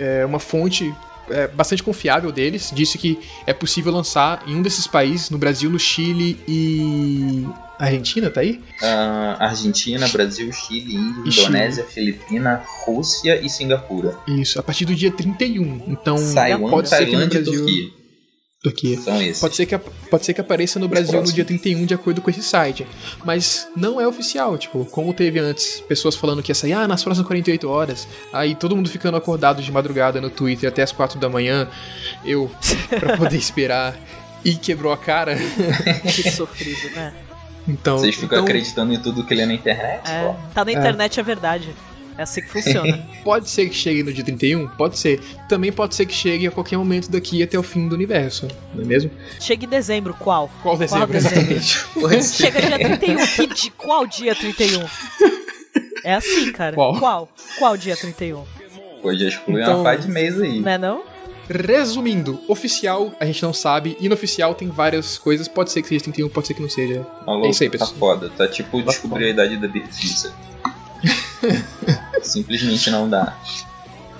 [SPEAKER 2] é, uma fonte é, bastante confiável deles disse que é possível lançar em um desses países, no Brasil, no Chile e. Argentina, tá aí?
[SPEAKER 1] Ah, Argentina, Brasil, Chile, Índia,
[SPEAKER 2] Chile.
[SPEAKER 1] Indonésia, Filipina, Rússia e Singapura.
[SPEAKER 2] Isso, a partir do dia 31. Então,
[SPEAKER 1] Taiwan,
[SPEAKER 2] pode ser que no
[SPEAKER 1] Tailândia
[SPEAKER 2] Brasil.
[SPEAKER 1] Turquia. Esses.
[SPEAKER 2] Pode ser, que, pode ser que apareça no Brasil no dia 31, de acordo com esse site. Mas não é oficial, tipo, como teve antes, pessoas falando que ia sair, ah, nas próximas 48 horas. Aí todo mundo ficando acordado de madrugada no Twitter até as 4 da manhã. Eu, pra poder esperar. [LAUGHS] E quebrou a cara. [LAUGHS]
[SPEAKER 3] Que [LAUGHS] sofrido, né?
[SPEAKER 2] Então.
[SPEAKER 1] Vocês ficam
[SPEAKER 2] então,
[SPEAKER 1] acreditando em tudo que lê na internet?
[SPEAKER 3] É, tá na internet, é verdade. É assim que funciona. [LAUGHS]
[SPEAKER 2] Pode ser que chegue no dia 31? Pode ser. Também pode ser que chegue a qualquer momento daqui até o fim do universo, não é mesmo?
[SPEAKER 3] Chega em dezembro, qual?
[SPEAKER 2] Qual dezembro,
[SPEAKER 3] dezembro?
[SPEAKER 2] exatamente? [LAUGHS]
[SPEAKER 3] Chega dia 31. Que di... Qual dia 31? É assim, cara.
[SPEAKER 2] Qual?
[SPEAKER 3] Qual, Qual dia 31?
[SPEAKER 1] Pode excluir
[SPEAKER 2] Então-
[SPEAKER 1] uma pá de mês aí.
[SPEAKER 3] Não é não?
[SPEAKER 2] Resumindo, oficial a gente não sabe, inooficial tem várias coisas, pode ser que seja 31, pode ser que não seja.
[SPEAKER 1] Maluco,
[SPEAKER 2] É isso aí,
[SPEAKER 1] tá
[SPEAKER 2] pessoal.
[SPEAKER 1] foda. Tá tipo
[SPEAKER 2] Tá
[SPEAKER 1] descobrir a idade da Beatriz. [LAUGHS] Simplesmente não dá.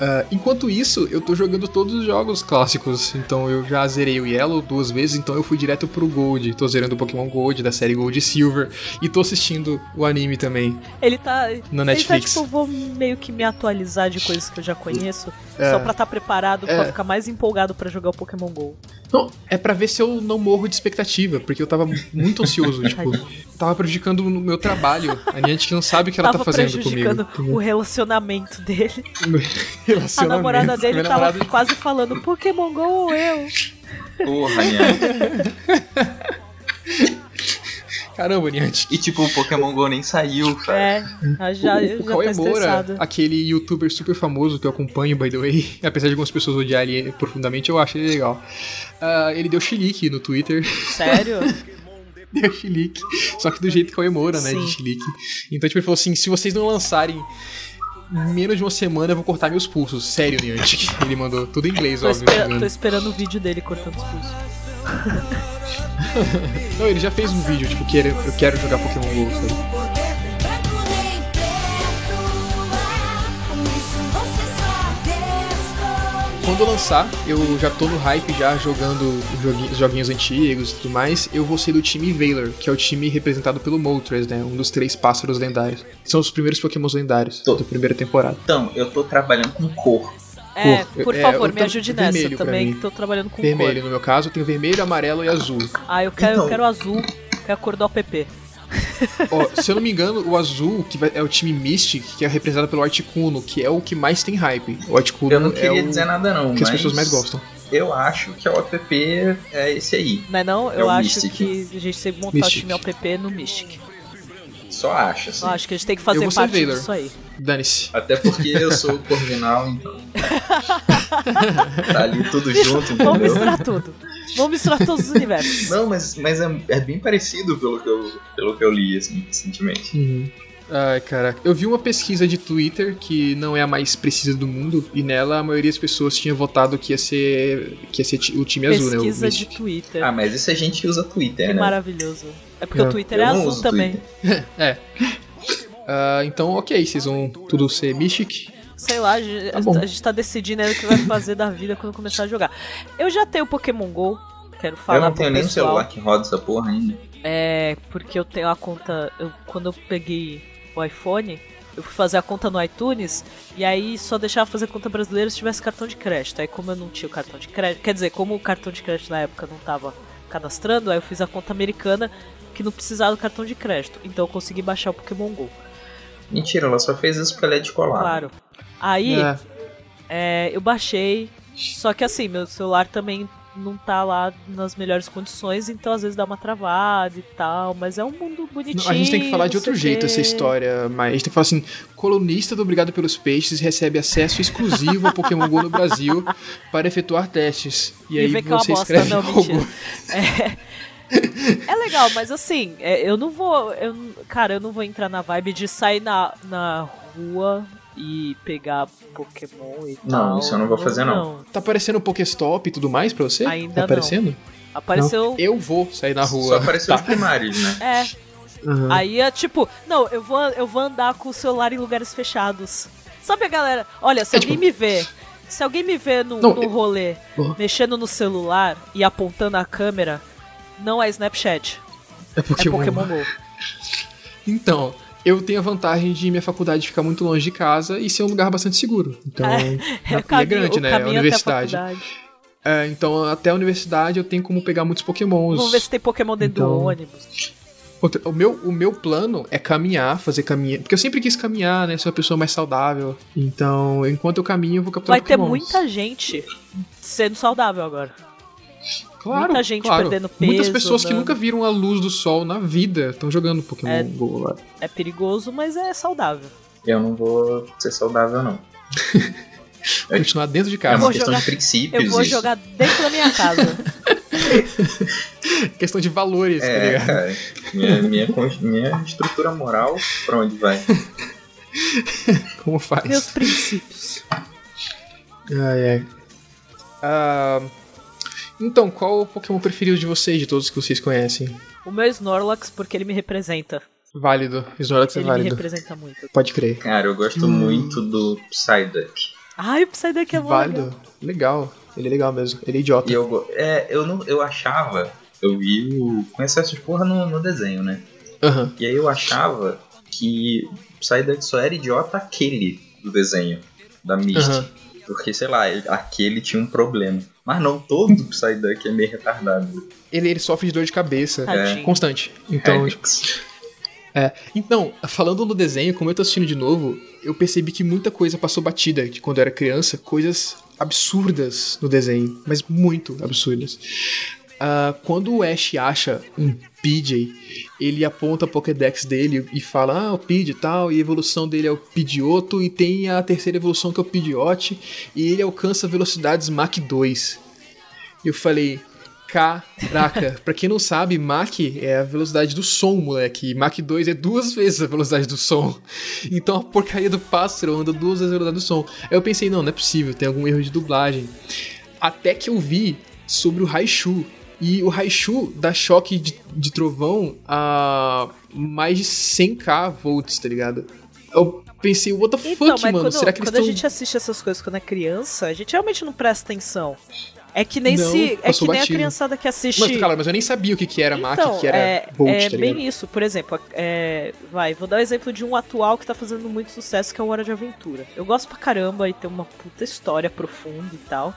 [SPEAKER 2] Ah, enquanto isso, eu tô jogando todos os jogos clássicos, então eu já zerei o Yellow duas vezes, então eu fui direto pro Gold. Tô zerando o Pokémon Gold, da série Gold e Silver, e tô assistindo o anime também,
[SPEAKER 3] Ele tá.
[SPEAKER 2] na
[SPEAKER 3] Ele tá
[SPEAKER 2] Netflix.
[SPEAKER 3] tipo, vou meio que me atualizar de coisas que eu já conheço,
[SPEAKER 2] É.
[SPEAKER 3] só pra estar preparado pra
[SPEAKER 2] É.
[SPEAKER 3] ficar mais empolgado pra jogar o Pokémon GO.
[SPEAKER 2] Não, é pra ver se eu não morro de expectativa, porque eu tava muito ansioso, [LAUGHS] tipo, tava prejudicando o meu trabalho. A Niantic não sabe o que ela
[SPEAKER 3] tava
[SPEAKER 2] tá fazendo
[SPEAKER 3] prejudicando
[SPEAKER 2] comigo.
[SPEAKER 3] o relacionamento dele. [LAUGHS] A
[SPEAKER 2] Relacionamento.
[SPEAKER 3] namorada dele
[SPEAKER 2] Minha
[SPEAKER 3] tava
[SPEAKER 2] namorada-
[SPEAKER 3] quase falando Pokémon GO ou eu.
[SPEAKER 1] Porra. [LAUGHS]
[SPEAKER 2] Caramba, Niantic.
[SPEAKER 1] E tipo, o Pokémon GO nem saiu, cara.
[SPEAKER 3] É, já,
[SPEAKER 2] o, o
[SPEAKER 3] já
[SPEAKER 2] Cauê
[SPEAKER 3] tá
[SPEAKER 2] Moura,
[SPEAKER 3] estressado.
[SPEAKER 2] aquele youtuber super famoso que eu acompanho, by the way, [LAUGHS] apesar de algumas pessoas odiarem ele profundamente, eu acho ele legal. Ah, ele deu chilique no Twitter.
[SPEAKER 3] Sério? [LAUGHS]
[SPEAKER 2] deu chilique. Só que do jeito Cauê Moura, né?
[SPEAKER 3] Sim.
[SPEAKER 2] De chilique. Então, tipo, ele falou assim: se vocês não lançarem em menos de uma semana, eu vou cortar meus pulsos. Sério, Niantic. Ele mandou tudo em inglês,
[SPEAKER 3] Tô,
[SPEAKER 2] óbvio.
[SPEAKER 3] espera-
[SPEAKER 2] né?
[SPEAKER 3] tô esperando o vídeo dele cortando os pulsos.
[SPEAKER 2] Não, ele já fez um vídeo, tipo, quero, eu quero jogar Pokémon GO, sabe? Quando lançar, eu já tô no hype já jogando os joguinhos, os joguinhos antigos e tudo mais. Eu vou ser do time Valor, que é o time representado pelo Moltres, né? Um dos três pássaros lendários. São os primeiros Pokémons lendários
[SPEAKER 1] Tô.
[SPEAKER 2] da primeira temporada.
[SPEAKER 1] Então, eu tô trabalhando com cor.
[SPEAKER 3] É,
[SPEAKER 2] Cor.
[SPEAKER 3] por
[SPEAKER 2] É,
[SPEAKER 3] favor,
[SPEAKER 2] eu
[SPEAKER 3] me ajude nessa também, que tô trabalhando com
[SPEAKER 2] vermelho,
[SPEAKER 3] cor.
[SPEAKER 2] no meu caso, eu tenho vermelho, amarelo e azul.
[SPEAKER 3] Ah, eu quero, eu
[SPEAKER 1] Então.
[SPEAKER 3] quero azul, que é a cor do app. [LAUGHS]
[SPEAKER 2] Ó, se eu não me engano, o azul, que vai- é o time Mystic, que é representado pelo Articuno, que é o que mais tem hype. O Articuno
[SPEAKER 1] Eu não
[SPEAKER 2] é
[SPEAKER 1] queria
[SPEAKER 2] o
[SPEAKER 1] dizer nada não,
[SPEAKER 2] que
[SPEAKER 1] mas
[SPEAKER 2] as pessoas mais gostam.
[SPEAKER 1] eu acho que o app é esse aí.
[SPEAKER 3] Não é não?
[SPEAKER 1] É
[SPEAKER 3] Eu acho
[SPEAKER 1] Mystic.
[SPEAKER 3] que a gente tem que montar
[SPEAKER 2] Mystic.
[SPEAKER 3] o time app no Mystic.
[SPEAKER 1] Só acho, assim.
[SPEAKER 3] Eu acho que a gente tem que fazer parte
[SPEAKER 2] Valor.
[SPEAKER 3] disso aí.
[SPEAKER 2] Dane-se.
[SPEAKER 1] Até porque eu sou o corvinal, então. [LAUGHS] tá ali tudo junto,
[SPEAKER 3] Vamos
[SPEAKER 1] entendeu?
[SPEAKER 3] misturar tudo. Vamos misturar todos os universos.
[SPEAKER 1] Não, mas, mas é, é bem parecido pelo que, eu, pelo que eu li, assim, recentemente.
[SPEAKER 2] Uhum. Ai, cara. Eu vi uma pesquisa de Twitter que não é a mais precisa do mundo, e nela a maioria das pessoas tinha votado que ia ser, que ia ser o time azul, né? O
[SPEAKER 3] Pesquisa de. Twitter.
[SPEAKER 1] Ah, mas isso a gente usa Twitter,
[SPEAKER 3] que
[SPEAKER 1] né?
[SPEAKER 3] maravilhoso. É porque
[SPEAKER 2] É.
[SPEAKER 3] o Twitter
[SPEAKER 1] Eu
[SPEAKER 3] é
[SPEAKER 1] não
[SPEAKER 3] azul também. [LAUGHS]
[SPEAKER 2] É. Ah, então, ok, vocês vão tudo ser Mystic.
[SPEAKER 3] Sei lá, a gente,
[SPEAKER 2] Tá
[SPEAKER 3] a gente tá decidindo aí o que vai fazer da vida quando começar a jogar. Eu já tenho Pokémon GO, quero falar
[SPEAKER 1] eu não tenho nem
[SPEAKER 3] pessoal.
[SPEAKER 1] celular que roda essa porra ainda.
[SPEAKER 3] É, porque eu tenho a conta. Eu, quando eu peguei o iPhone, eu fui fazer a conta no iTunes e aí só deixava fazer conta brasileira se tivesse cartão de crédito. Aí, como eu não tinha o cartão de crédito, quer dizer, como o cartão de crédito na época não tava cadastrando, aí eu fiz a conta americana que não precisava do cartão de crédito. Então eu consegui baixar o Pokémon GO.
[SPEAKER 1] Mentira, ela só fez isso pra ela de colar.
[SPEAKER 3] Claro. Aí,
[SPEAKER 2] É.
[SPEAKER 3] É, eu baixei, só que assim, meu celular também não tá lá nas melhores condições, então às vezes dá uma travada e tal, mas é um mundo bonitinho.
[SPEAKER 2] Não, a gente tem que falar de outro jeito
[SPEAKER 3] o
[SPEAKER 2] essa história, mas a gente tem que falar assim: colunista do Obrigado pelos Peixes recebe acesso exclusivo ao Pokémon GO no Brasil para efetuar testes. E,
[SPEAKER 3] E
[SPEAKER 2] aí
[SPEAKER 3] que é
[SPEAKER 2] você
[SPEAKER 3] bosta,
[SPEAKER 2] escreve
[SPEAKER 3] não, [LAUGHS]
[SPEAKER 2] algo.
[SPEAKER 3] É, é legal, mas assim, é, eu não vou. Eu, cara, eu não vou entrar na vibe de sair na, na rua e pegar Pokémon e
[SPEAKER 1] Não,
[SPEAKER 3] tal.
[SPEAKER 1] isso eu não vou fazer, não.
[SPEAKER 2] Tá aparecendo Pokéstop e tudo mais pra você?
[SPEAKER 3] Ainda
[SPEAKER 2] tá
[SPEAKER 3] não.
[SPEAKER 2] aparecendo?
[SPEAKER 3] Apareceu.
[SPEAKER 2] Eu vou sair na
[SPEAKER 1] Só
[SPEAKER 2] rua.
[SPEAKER 1] apareceu
[SPEAKER 2] Tá.
[SPEAKER 1] os primários, né?
[SPEAKER 3] É,
[SPEAKER 2] Aham.
[SPEAKER 3] Aí é tipo, não, eu vou, eu vou andar com o celular em lugares fechados. Sabe a galera? Olha, se
[SPEAKER 2] É,
[SPEAKER 3] alguém
[SPEAKER 2] tipo-
[SPEAKER 3] me vê, se alguém me vê no,
[SPEAKER 2] Não,
[SPEAKER 3] no
[SPEAKER 2] eu-
[SPEAKER 3] rolê
[SPEAKER 2] Oh.
[SPEAKER 3] mexendo no celular e apontando a câmera, não é Snapchat,
[SPEAKER 2] É Pokémon.
[SPEAKER 3] é Pokémon Go.
[SPEAKER 2] Então, eu tenho a vantagem de minha faculdade ficar muito longe de casa e ser um lugar bastante seguro. Então,
[SPEAKER 3] É, [LAUGHS]
[SPEAKER 2] é,
[SPEAKER 3] o caminho,
[SPEAKER 2] grande,
[SPEAKER 3] o
[SPEAKER 2] né? A
[SPEAKER 3] caminho
[SPEAKER 2] universidade. É, então, até a universidade eu tenho como pegar muitos Pokémons.
[SPEAKER 3] Vamos ver se tem Pokémon dentro
[SPEAKER 2] Então-
[SPEAKER 3] do ônibus.
[SPEAKER 2] Outra- O meu, o meu plano é caminhar, fazer caminhar. Porque eu sempre quis caminhar, né? Ser uma pessoa mais saudável. Então, enquanto eu caminho, eu vou capturar
[SPEAKER 3] Vai ter
[SPEAKER 2] Pokémons.
[SPEAKER 3] muita gente sendo saudável agora.
[SPEAKER 2] Claro,
[SPEAKER 3] muita gente
[SPEAKER 2] claro.
[SPEAKER 3] perdendo
[SPEAKER 2] Muitas
[SPEAKER 3] peso,
[SPEAKER 2] pessoas que
[SPEAKER 3] andando.
[SPEAKER 2] nunca viram a luz do sol na vida estão jogando Pokémon
[SPEAKER 3] É.
[SPEAKER 2] Go agora.
[SPEAKER 3] É perigoso, mas é saudável.
[SPEAKER 1] Eu não vou ser saudável, não. [LAUGHS]
[SPEAKER 2] Continuar dentro de
[SPEAKER 1] É
[SPEAKER 2] casa.
[SPEAKER 1] uma
[SPEAKER 3] vou
[SPEAKER 1] questão
[SPEAKER 3] jogar-
[SPEAKER 1] de princípios.
[SPEAKER 3] Eu vou
[SPEAKER 1] isso.
[SPEAKER 3] jogar dentro da minha casa. [LAUGHS]
[SPEAKER 2] Questão de valores, tá
[SPEAKER 1] É,
[SPEAKER 2] ligado?
[SPEAKER 1] cara. Minha, minha, minha estrutura moral, pra onde vai? [LAUGHS]
[SPEAKER 2] Como faz?
[SPEAKER 3] Meus princípios.
[SPEAKER 2] Ai, ai. Ah, então, qual o Pokémon preferido de vocês, de todos que vocês conhecem?
[SPEAKER 3] O meu Snorlax, porque ele me representa.
[SPEAKER 2] Válido. Snorlax é
[SPEAKER 3] Ele me
[SPEAKER 2] válido.
[SPEAKER 3] representa muito.
[SPEAKER 2] Pode crer.
[SPEAKER 1] Cara, eu gosto
[SPEAKER 2] Hum.
[SPEAKER 1] muito do Psyduck.
[SPEAKER 3] Ai, o Psyduck é bom.
[SPEAKER 2] válido. Legal. Ele é legal mesmo. Ele é idiota.
[SPEAKER 1] E eu, é, eu, não, eu achava, eu vi o, com excesso de porra no, no desenho, né?
[SPEAKER 2] Aham.
[SPEAKER 1] E aí eu achava que o Psyduck só era idiota aquele do desenho, da Misty.
[SPEAKER 2] Aham.
[SPEAKER 1] Porque, sei lá, ele- aquele tinha um problema. Mas não, todo [LAUGHS] Psyduck é meio retardado.
[SPEAKER 2] Ele, ele sofre de dor de cabeça.
[SPEAKER 3] Tadinho.
[SPEAKER 2] Constante. Então,
[SPEAKER 1] Helix.
[SPEAKER 2] Então, falando no desenho, como eu tô assistindo de novo, eu percebi que muita coisa passou batida de quando eu era criança, coisas absurdas no desenho, mas muito absurdas. Ah, quando o Ash acha um PJ, ele aponta a Pokédex dele e fala: Ah, o Pidgey e tal, e a evolução dele é o Pidgeotto, e tem a terceira evolução que é o Pidgeot, e ele alcança velocidades Mach 2. E eu falei: Caraca, [LAUGHS] pra quem não sabe, Mach é a velocidade do som, moleque. E Mach 2 é duas vezes a velocidade do som. [LAUGHS] Então a porcaria do pássaro anda duas vezes a velocidade do som. Aí eu pensei, não, não é possível, tem algum erro de dublagem. Até que eu vi sobre o Raichu. E o Raichu dá choque de, de trovão a mais de 100k volts, tá ligado? Eu pensei, what the
[SPEAKER 3] Então,
[SPEAKER 2] fuck, mano?
[SPEAKER 3] quando,
[SPEAKER 2] Será que eles
[SPEAKER 3] quando a
[SPEAKER 2] estão.
[SPEAKER 3] gente assiste essas coisas quando é criança, a gente realmente não presta atenção. É que nem
[SPEAKER 2] Não,
[SPEAKER 3] se. É que nem
[SPEAKER 2] batido.
[SPEAKER 3] a criançada que assiste.
[SPEAKER 2] Mas, cara, mas eu nem sabia o que, que era
[SPEAKER 3] então,
[SPEAKER 2] o que era
[SPEAKER 3] é,
[SPEAKER 2] volt,
[SPEAKER 3] é
[SPEAKER 2] tá
[SPEAKER 3] bem isso. Por exemplo, é, vai, vou dar o exemplo de um atual que tá fazendo muito sucesso, que é o Hora de Aventura. Eu gosto pra caramba e tem uma puta história profunda e tal.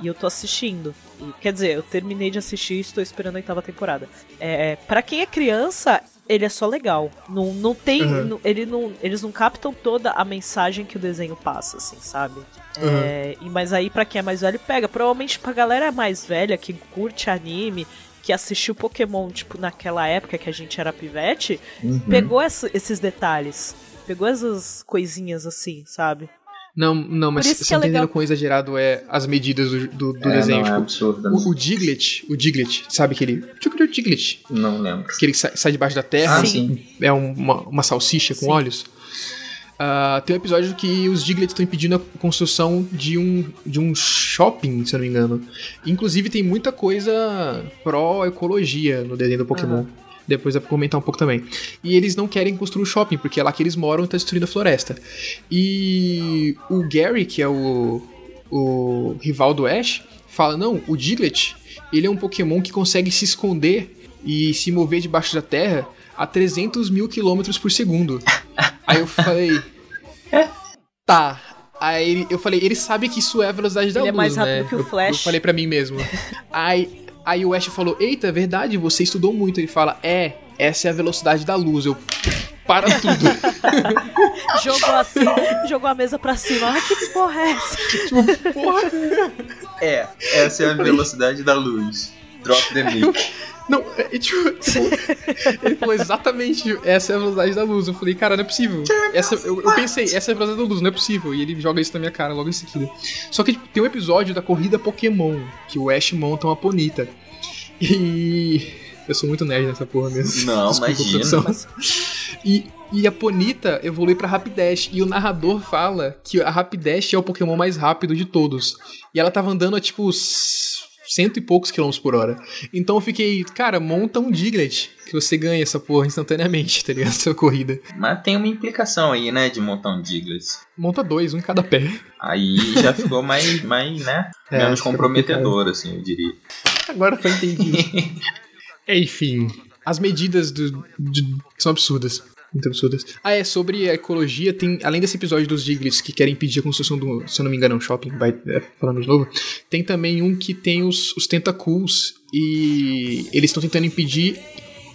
[SPEAKER 3] E eu tô assistindo. E, quer dizer, eu terminei de assistir e estou esperando a oitava temporada. É, para quem é criança, ele é só legal. Não, não tem.
[SPEAKER 2] Uhum.
[SPEAKER 3] não- ele não, eles não captam toda a mensagem que o desenho passa, assim, sabe? É, e, mas aí, pra quem é mais velho, pega. Provavelmente pra galera mais velha que curte anime, que assistiu Pokémon, tipo, naquela época que a gente era pivete,
[SPEAKER 1] Uhum.
[SPEAKER 3] pegou essa- esses detalhes. Pegou essas coisinhas assim, sabe?
[SPEAKER 2] Não, não, mas
[SPEAKER 3] isso
[SPEAKER 2] você
[SPEAKER 3] que é
[SPEAKER 2] tá entendendo com exagerado é as medidas do, do, do
[SPEAKER 1] É,
[SPEAKER 2] desenho.
[SPEAKER 1] não, é
[SPEAKER 2] tipo,
[SPEAKER 1] absurdo. né?
[SPEAKER 2] o, o Diglett, o Diglett, sabe aquele. Tchucuru Diglett,
[SPEAKER 1] Não lembro.
[SPEAKER 2] que ele sai, sai debaixo da terra,
[SPEAKER 1] Ah, Sim.
[SPEAKER 2] é um- uma, uma salsicha com
[SPEAKER 3] Sim.
[SPEAKER 2] olhos. Ah, tem um episódio que os Diglett estão impedindo a construção de um, de um shopping, se eu não me engano. Inclusive tem muita coisa pró-ecologia no desenho do Pokémon. Depois dá pra comentar um pouco também. E eles não querem construir o shopping, porque é lá que eles moram e tá destruindo a floresta. E o Gary, que é o, o rival do Ash, fala: não, o Diglett, ele é um Pokémon que consegue se esconder e se mover debaixo da terra a 300 mil quilômetros por segundo. [LAUGHS] Aí eu falei: tá. Aí ele- eu falei: ele sabe que isso é a velocidade da
[SPEAKER 3] Ele é
[SPEAKER 2] luz,
[SPEAKER 3] mais rápido
[SPEAKER 2] né?
[SPEAKER 3] que o
[SPEAKER 2] Eu-
[SPEAKER 3] Flash.
[SPEAKER 2] Eu falei pra mim mesmo. [LAUGHS] Aí, aí o Ash falou: eita, é verdade, você estudou muito. Ele fala: é, essa é a velocidade da luz. Eu. [LAUGHS] Para tudo. [LAUGHS]
[SPEAKER 3] jogou assim, jogou a mesa pra cima. Ah, que porra é essa? [LAUGHS]
[SPEAKER 2] Porra.
[SPEAKER 1] É, essa é a velocidade da luz. Drop the mic. [LAUGHS]
[SPEAKER 2] Não, é, tipo, [LAUGHS] ele falou exatamente essa é a velocidade da luz. Eu falei, cara, não é possível. Essa, eu, eu pensei, essa é a velocidade da luz, não é possível. E ele joga isso na minha cara logo em seguida. Só que tipo, tem um episódio da corrida Pokémon, que o Ash monta uma Ponita. E. [LAUGHS] Eu sou muito nerd nessa porra mesmo.
[SPEAKER 1] Não,
[SPEAKER 2] Desculpa,
[SPEAKER 1] imagina.
[SPEAKER 2] E, e a Ponita evolui pra Rapidash. E o narrador fala que a Rapidash é o Pokémon mais rápido de todos. E ela tava andando a tipo cento e poucos quilômetros por hora. Então eu fiquei, cara, monta um Diglett. Que você ganha essa porra instantaneamente, tá ligado? [LAUGHS] Essa corrida.
[SPEAKER 1] Mas tem uma implicação aí, né, de montar um Diglett.
[SPEAKER 2] Monta dois, um em cada pé.
[SPEAKER 1] Aí já ficou mais, mais né, [LAUGHS]
[SPEAKER 2] É,
[SPEAKER 1] menos comprometedor, assim, eu diria.
[SPEAKER 2] Agora foi entendido. [LAUGHS] Enfim, as medidas do, de- são absurdas. Muito absurdas. Ah, é, sobre a ecologia, tem, além desse episódio dos Diglets que querem impedir a construção do, se eu não me engano, é um shopping, vai é, falando de novo, tem também um que tem os, os tentacools e eles estão tentando impedir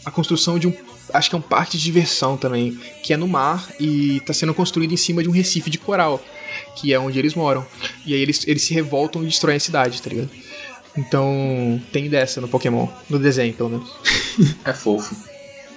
[SPEAKER 2] a construção de um, acho que é um parque de diversão também, que é no mar e tá sendo construído em cima de um recife de coral, que é onde eles moram. E aí eles, eles se revoltam e destroem a cidade, tá ligado? Então, tem dessa no Pokémon, no desenho, pelo menos.
[SPEAKER 1] É fofo.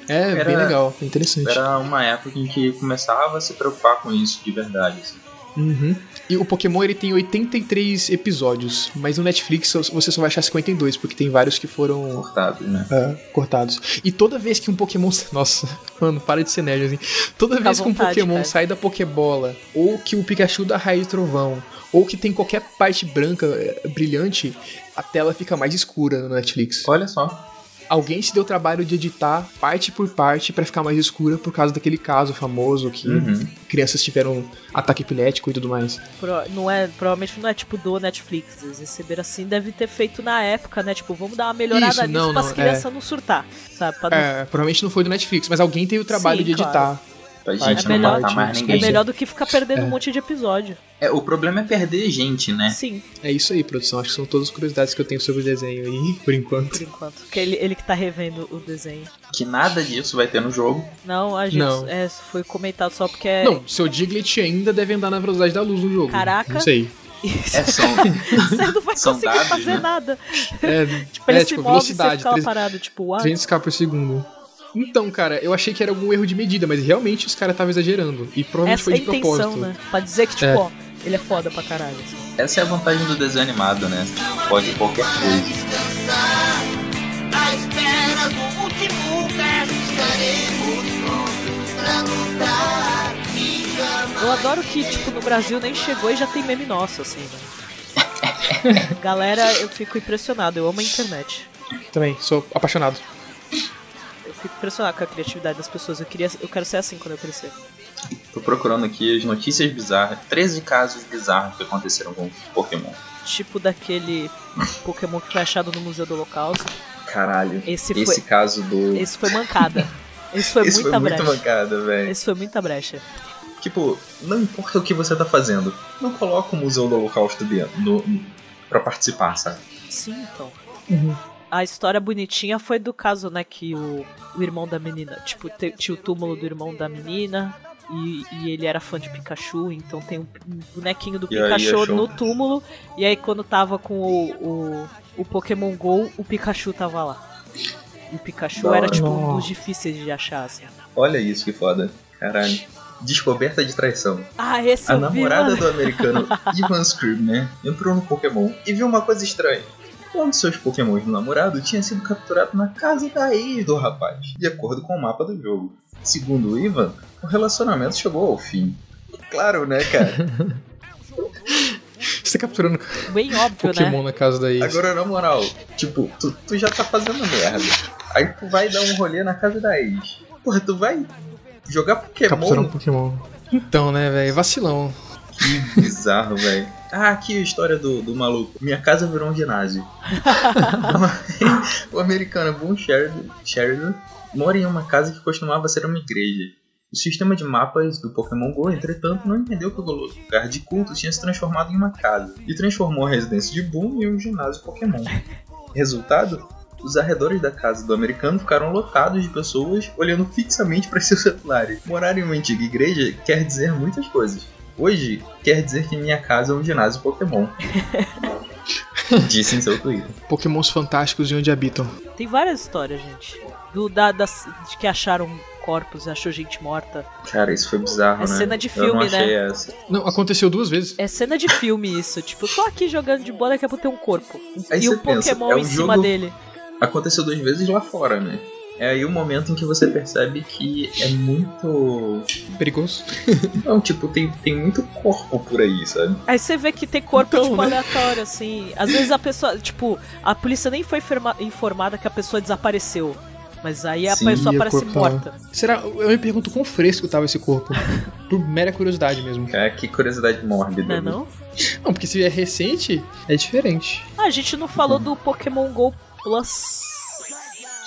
[SPEAKER 2] É
[SPEAKER 1] Era-
[SPEAKER 2] bem legal, é interessante.
[SPEAKER 1] Era uma época em que começava a se preocupar com isso de verdade. Assim.
[SPEAKER 2] Uhum. E o Pokémon ele tem 83 episódios, mas no Netflix você só vai achar 52, porque tem vários que foram
[SPEAKER 1] Cortado, né?
[SPEAKER 2] ah, cortados. E toda vez que um Pokémon. [LAUGHS] Nossa, mano, para de ser nerd assim. Toda vez que um
[SPEAKER 3] vontade,
[SPEAKER 2] Pokémon
[SPEAKER 3] cara.
[SPEAKER 2] sai da Pokébola, ou que o Pikachu dá raio de trovão, ou que tem qualquer parte branca eh, brilhante, a tela fica mais escura no Netflix.
[SPEAKER 1] Olha só.
[SPEAKER 2] Alguém se deu o trabalho de editar parte por parte pra ficar mais escura por causa daquele caso famoso que
[SPEAKER 1] Uhum.
[SPEAKER 2] crianças tiveram ataque epilético e tudo mais.
[SPEAKER 3] Pro- não é, provavelmente não é tipo do Netflix. Eles receberam assim, deve ter feito na época, né? Tipo, vamos dar uma melhorada
[SPEAKER 2] Isso,
[SPEAKER 3] nisso
[SPEAKER 2] não,
[SPEAKER 3] pra
[SPEAKER 2] não,
[SPEAKER 3] as crianças não surtar, sabe? Pra não-
[SPEAKER 2] É, provavelmente não foi do Netflix, mas alguém teve o trabalho
[SPEAKER 3] Sim,
[SPEAKER 2] de editar.
[SPEAKER 3] claro.
[SPEAKER 1] Pra
[SPEAKER 2] Vai,
[SPEAKER 1] gente
[SPEAKER 3] é
[SPEAKER 1] não
[SPEAKER 3] melhor-
[SPEAKER 1] matar mais
[SPEAKER 2] é
[SPEAKER 1] ninguém.
[SPEAKER 3] É melhor do que ficar perdendo
[SPEAKER 2] É.
[SPEAKER 3] um monte de episódio.
[SPEAKER 1] É, o problema é perder gente, né?
[SPEAKER 3] Sim,
[SPEAKER 2] É isso aí, produção. Acho que são todas as curiosidades que eu tenho sobre o desenho aí, [LAUGHS] por enquanto.
[SPEAKER 3] por enquanto. Porque ele, ele que tá revendo o desenho.
[SPEAKER 1] Que nada disso vai ter no jogo.
[SPEAKER 3] Não, a gente
[SPEAKER 2] Não.
[SPEAKER 3] é, foi comentado só porque é.
[SPEAKER 2] Não, seu Diglett ainda deve andar na velocidade da luz no jogo.
[SPEAKER 3] Caraca.
[SPEAKER 2] Não sei. [LAUGHS]
[SPEAKER 1] É só. [LAUGHS]
[SPEAKER 3] Você não vai
[SPEAKER 1] São
[SPEAKER 3] conseguir
[SPEAKER 1] dados,
[SPEAKER 3] fazer
[SPEAKER 1] né?
[SPEAKER 3] nada.
[SPEAKER 2] É,
[SPEAKER 3] Tipo, ele
[SPEAKER 2] é,
[SPEAKER 3] se
[SPEAKER 2] tipo,
[SPEAKER 3] move e você
[SPEAKER 2] velocidade.
[SPEAKER 3] fica lá
[SPEAKER 2] 300
[SPEAKER 3] parado, tipo, uai.
[SPEAKER 2] 300k por segundo. Então, cara, eu achei que era algum erro de medida, mas realmente os caras estavam exagerando. E provavelmente
[SPEAKER 3] Essa
[SPEAKER 2] foi
[SPEAKER 3] é a
[SPEAKER 2] de
[SPEAKER 3] intenção,
[SPEAKER 2] propósito.
[SPEAKER 3] né? Pra dizer que, tipo,
[SPEAKER 2] É.
[SPEAKER 3] ó, ele é foda pra caralho. assim.
[SPEAKER 1] Essa é a vantagem do desenho animado, né? Pode qualquer coisa.
[SPEAKER 5] À espera do último teste, estaremos prontos pra lutar. Me chama.
[SPEAKER 3] Eu adoro que, tipo, no Brasil nem chegou e já tem meme nosso, assim, né? [LAUGHS] Galera, eu fico impressionado, eu amo a internet.
[SPEAKER 2] Também, sou apaixonado.
[SPEAKER 3] Fico impressionado com a criatividade das pessoas. Eu, queria, eu quero ser assim quando eu crescer.
[SPEAKER 1] Tô procurando aqui as notícias bizarras. 13 casos bizarros que aconteceram com Pokémon.
[SPEAKER 3] Tipo daquele Pokémon que foi achado no Museu do Holocausto.
[SPEAKER 1] Caralho.
[SPEAKER 3] Esse
[SPEAKER 1] Esse
[SPEAKER 3] foi,
[SPEAKER 1] caso do.
[SPEAKER 3] esse foi mancada. Esse foi [LAUGHS]
[SPEAKER 1] Esse
[SPEAKER 3] muita
[SPEAKER 1] foi muito
[SPEAKER 3] brecha.
[SPEAKER 1] mancada, velho.
[SPEAKER 3] Esse foi muita brecha.
[SPEAKER 1] Tipo, não importa o que você tá fazendo, não coloca o Museu do Holocausto dentro no, pra participar, sabe?
[SPEAKER 3] Sim, então.
[SPEAKER 2] Uhum.
[SPEAKER 3] A história bonitinha foi do caso, né, que o, o irmão da menina, tipo, tinha o túmulo do irmão da menina e, e ele era fã de Pikachu, então tem um, um bonequinho do
[SPEAKER 1] E
[SPEAKER 3] Pikachu no túmulo, e aí quando tava com o, o, o Pokémon GO, o Pikachu tava lá. E o Pikachu
[SPEAKER 1] Da
[SPEAKER 3] era, tipo, um dos difíceis de achar, assim.
[SPEAKER 1] Olha isso que foda. Caralho. Descoberta de traição.
[SPEAKER 3] Ah, esse
[SPEAKER 1] A
[SPEAKER 3] eu vi,
[SPEAKER 1] namorada
[SPEAKER 3] mano.
[SPEAKER 1] do americano [LAUGHS] Ivan Scribner entrou no Pokémon e viu uma coisa estranha. Um dos seus Pokémons do namorado tinha sido capturado na casa da ex do rapaz, de acordo com o mapa do jogo. Segundo o Ivan, o relacionamento chegou ao fim. Claro, né, cara? [LAUGHS]
[SPEAKER 2] Você tá capturando
[SPEAKER 3] Bem óbvio,
[SPEAKER 2] Pokémon
[SPEAKER 3] né?
[SPEAKER 2] na casa da ex.
[SPEAKER 1] Agora, na moral, tipo, tu, tu já tá fazendo merda. Aí tu vai dar um rolê na casa da ex. Porra, tu vai jogar
[SPEAKER 2] Capturar
[SPEAKER 1] Pokémon
[SPEAKER 2] um Pokémon. Então, né, velho? Vacilão.
[SPEAKER 1] Bizarro, velho. Ah, aqui a história do, do maluco. Minha casa virou um ginásio. [LAUGHS] o americano Boone Sheridan, Sheridan mora em uma casa que costumava ser uma igreja. O sistema de mapas do Pokémon GO, entretanto, não entendeu que o lugar de culto tinha se transformado em uma casa e transformou a residência de Boone em um ginásio Pokémon. Resultado? os arredores da casa do americano ficaram lotados de pessoas olhando fixamente para seus celulares. Morar em uma antiga igreja quer dizer muitas coisas. Hoje, quer dizer que minha casa é um ginásio Pokémon. [LAUGHS] Disse em seu Twitter.
[SPEAKER 2] Pokémons fantásticos e onde habitam.
[SPEAKER 3] Tem várias histórias, gente. Do, da, das- de que acharam corpos, achou gente morta.
[SPEAKER 1] Cara, isso foi bizarro,
[SPEAKER 3] É
[SPEAKER 1] né?
[SPEAKER 3] cena de
[SPEAKER 1] Eu não
[SPEAKER 3] filme, né?
[SPEAKER 1] essa.
[SPEAKER 2] Não, aconteceu duas vezes.
[SPEAKER 3] É cena de filme isso. Tipo, eu tô aqui jogando de boa, daqui a pouco tem um corpo.
[SPEAKER 1] Aí
[SPEAKER 3] e um
[SPEAKER 1] pensa,
[SPEAKER 3] Pokémon
[SPEAKER 1] é um
[SPEAKER 3] em cima
[SPEAKER 1] jogo-
[SPEAKER 3] dele.
[SPEAKER 1] Aconteceu duas vezes lá fora, né? É aí o momento em que você percebe que é muito.
[SPEAKER 2] Perigoso. [LAUGHS]
[SPEAKER 1] Não, tipo, tem, tem muito corpo por aí, sabe?
[SPEAKER 3] Aí você vê que tem corpo,
[SPEAKER 2] Então,
[SPEAKER 3] tipo,
[SPEAKER 2] né?
[SPEAKER 3] aleatório, assim. Às vezes a pessoa, tipo, a polícia nem foi informa- informada que a pessoa desapareceu. Mas aí a
[SPEAKER 1] Sim,
[SPEAKER 3] pessoa aparece
[SPEAKER 2] corpo tá
[SPEAKER 3] morta.
[SPEAKER 2] Será? Eu me pergunto quão fresco tava esse corpo. [LAUGHS] Por mera curiosidade mesmo.
[SPEAKER 1] É, que curiosidade mórbida.
[SPEAKER 3] Não é
[SPEAKER 1] né?
[SPEAKER 3] não?
[SPEAKER 2] Não, porque se é recente, é diferente.
[SPEAKER 3] Ah, a gente não falou do Pokémon GO Plus.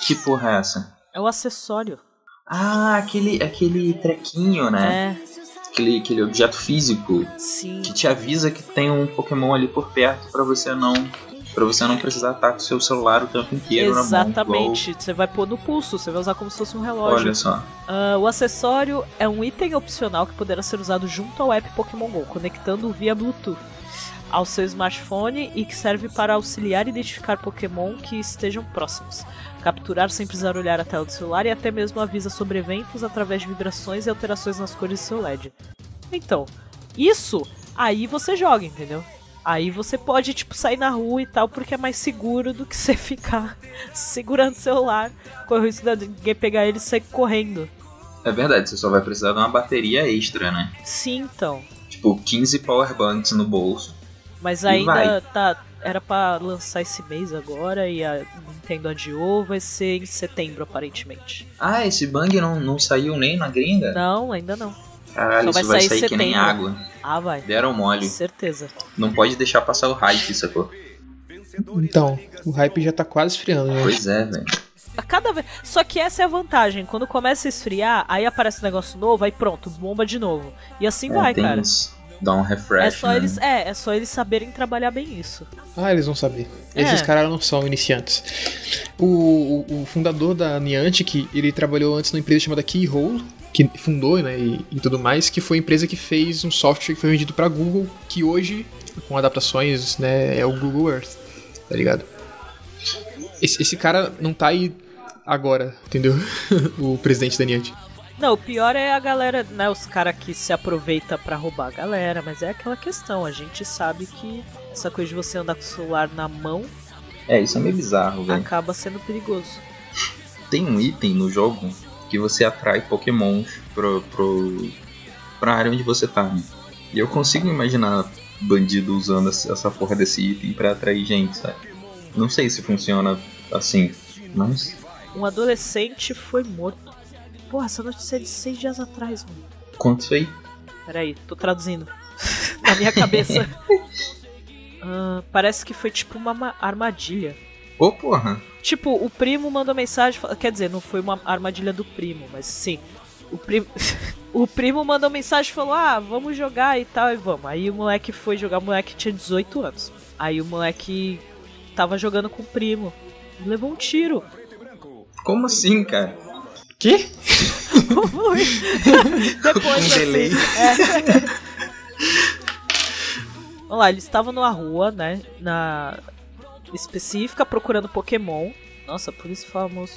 [SPEAKER 1] Que porra é essa?
[SPEAKER 3] É o acessório.
[SPEAKER 1] Ah, aquele, aquele trequinho, né?
[SPEAKER 3] É,
[SPEAKER 1] Aquele, aquele objeto físico
[SPEAKER 3] sim.
[SPEAKER 1] que te avisa que tem um Pokémon ali por perto pra você não. para você não precisar estar com o seu celular o tempo inteiro na mão.
[SPEAKER 3] Exatamente. Você vai pôr no pulso, você vai usar como se fosse um
[SPEAKER 1] igual-
[SPEAKER 3] relógio.
[SPEAKER 1] Olha só.
[SPEAKER 3] Ah, o acessório é um item opcional que poderá ser usado junto ao app Pokémon GO, conectando via Bluetooth ao seu smartphone e que serve para auxiliar e identificar Pokémon que estejam próximos. Capturar sem precisar olhar a tela do celular e até mesmo avisa sobre eventos através de vibrações e alterações nas cores do seu LED. Então, isso aí você joga, entendeu? Aí você pode, tipo, sair na rua e tal, porque é mais seguro do que [LAUGHS] você ficar segurando o celular, correr o risco de ninguém pegar ele e sair correndo.
[SPEAKER 1] É verdade, você só vai precisar de uma bateria extra, né?
[SPEAKER 3] Sim, então.
[SPEAKER 1] Tipo, 15 power banks no bolso.
[SPEAKER 3] Mas ainda tá. Era pra lançar esse mês agora e a Nintendo adiou, vai ser em setembro aparentemente.
[SPEAKER 1] Ah, esse bang não, não saiu nem na gringa?
[SPEAKER 3] Não, ainda não.
[SPEAKER 1] Caralho,
[SPEAKER 3] Só
[SPEAKER 1] isso
[SPEAKER 3] vai
[SPEAKER 1] vai
[SPEAKER 3] sair
[SPEAKER 1] sair que nem
[SPEAKER 3] setembro.
[SPEAKER 1] água.
[SPEAKER 3] Ah, vai.
[SPEAKER 1] Deram mole.
[SPEAKER 3] Certeza.
[SPEAKER 1] Não pode deixar passar o hype, sacou?
[SPEAKER 2] Então, o hype já tá quase esfriando, né?
[SPEAKER 1] Pois é, velho.
[SPEAKER 3] A cada vez. Só que essa é a vantagem. Quando começa a esfriar, aí aparece um negócio novo, aí pronto, bomba de novo. E assim
[SPEAKER 1] É,
[SPEAKER 3] vai,
[SPEAKER 1] tem
[SPEAKER 3] cara.
[SPEAKER 1] isso. Dá um refresh.
[SPEAKER 3] É só
[SPEAKER 1] né?
[SPEAKER 3] eles, é, é só eles saberem trabalhar bem isso.
[SPEAKER 2] Ah, eles vão saber.
[SPEAKER 3] É.
[SPEAKER 2] Esses caras não são iniciantes. O, o, o fundador da Niantic, ele trabalhou antes numa empresa chamada Keyhole, que fundou, né, e, e tudo mais, que foi a empresa que fez um software que foi vendido pra Google, que hoje, com adaptações, né, é o Google Earth, tá ligado? Esse, esse cara não tá aí agora, entendeu? [LAUGHS] o presidente da Niantic.
[SPEAKER 3] Não, o pior é a galera, né? Os caras que se aproveita pra roubar a galera, mas é aquela questão. A gente sabe que essa coisa de você andar com o celular na mão
[SPEAKER 1] É, isso é meio bizarro, velho.
[SPEAKER 3] acaba sendo perigoso.
[SPEAKER 1] Tem um item no jogo que você atrai pokémons pro, pro, pra área onde você tá, né? E eu consigo imaginar bandido usando essa porra desse item pra atrair gente, sabe? Não sei se funciona assim, mas...
[SPEAKER 3] Um adolescente foi morto. Porra, essa notícia é de seis dias atrás, mano.
[SPEAKER 1] Quanto isso aí?
[SPEAKER 3] Peraí, tô traduzindo. [LAUGHS] Na minha cabeça. [LAUGHS] Ah, parece que foi tipo uma ma- armadilha.
[SPEAKER 1] Ô, porra!
[SPEAKER 3] Tipo, o primo mandou mensagem. Quer dizer, não foi uma armadilha do primo, mas sim. O primo, [LAUGHS] o primo mandou mensagem e falou: Ah, vamos jogar e tal, e vamos. Aí o moleque foi jogar, o moleque tinha 18 anos. Aí o moleque tava jogando com o primo. Levou um tiro.
[SPEAKER 1] Como assim, cara?
[SPEAKER 2] Que? [LAUGHS]
[SPEAKER 3] Depois
[SPEAKER 1] Um
[SPEAKER 3] assim.
[SPEAKER 1] delay.
[SPEAKER 3] é. Vamos lá, eles estavam numa rua, né? Na específica, procurando Pokémon. Nossa, por isso famoso.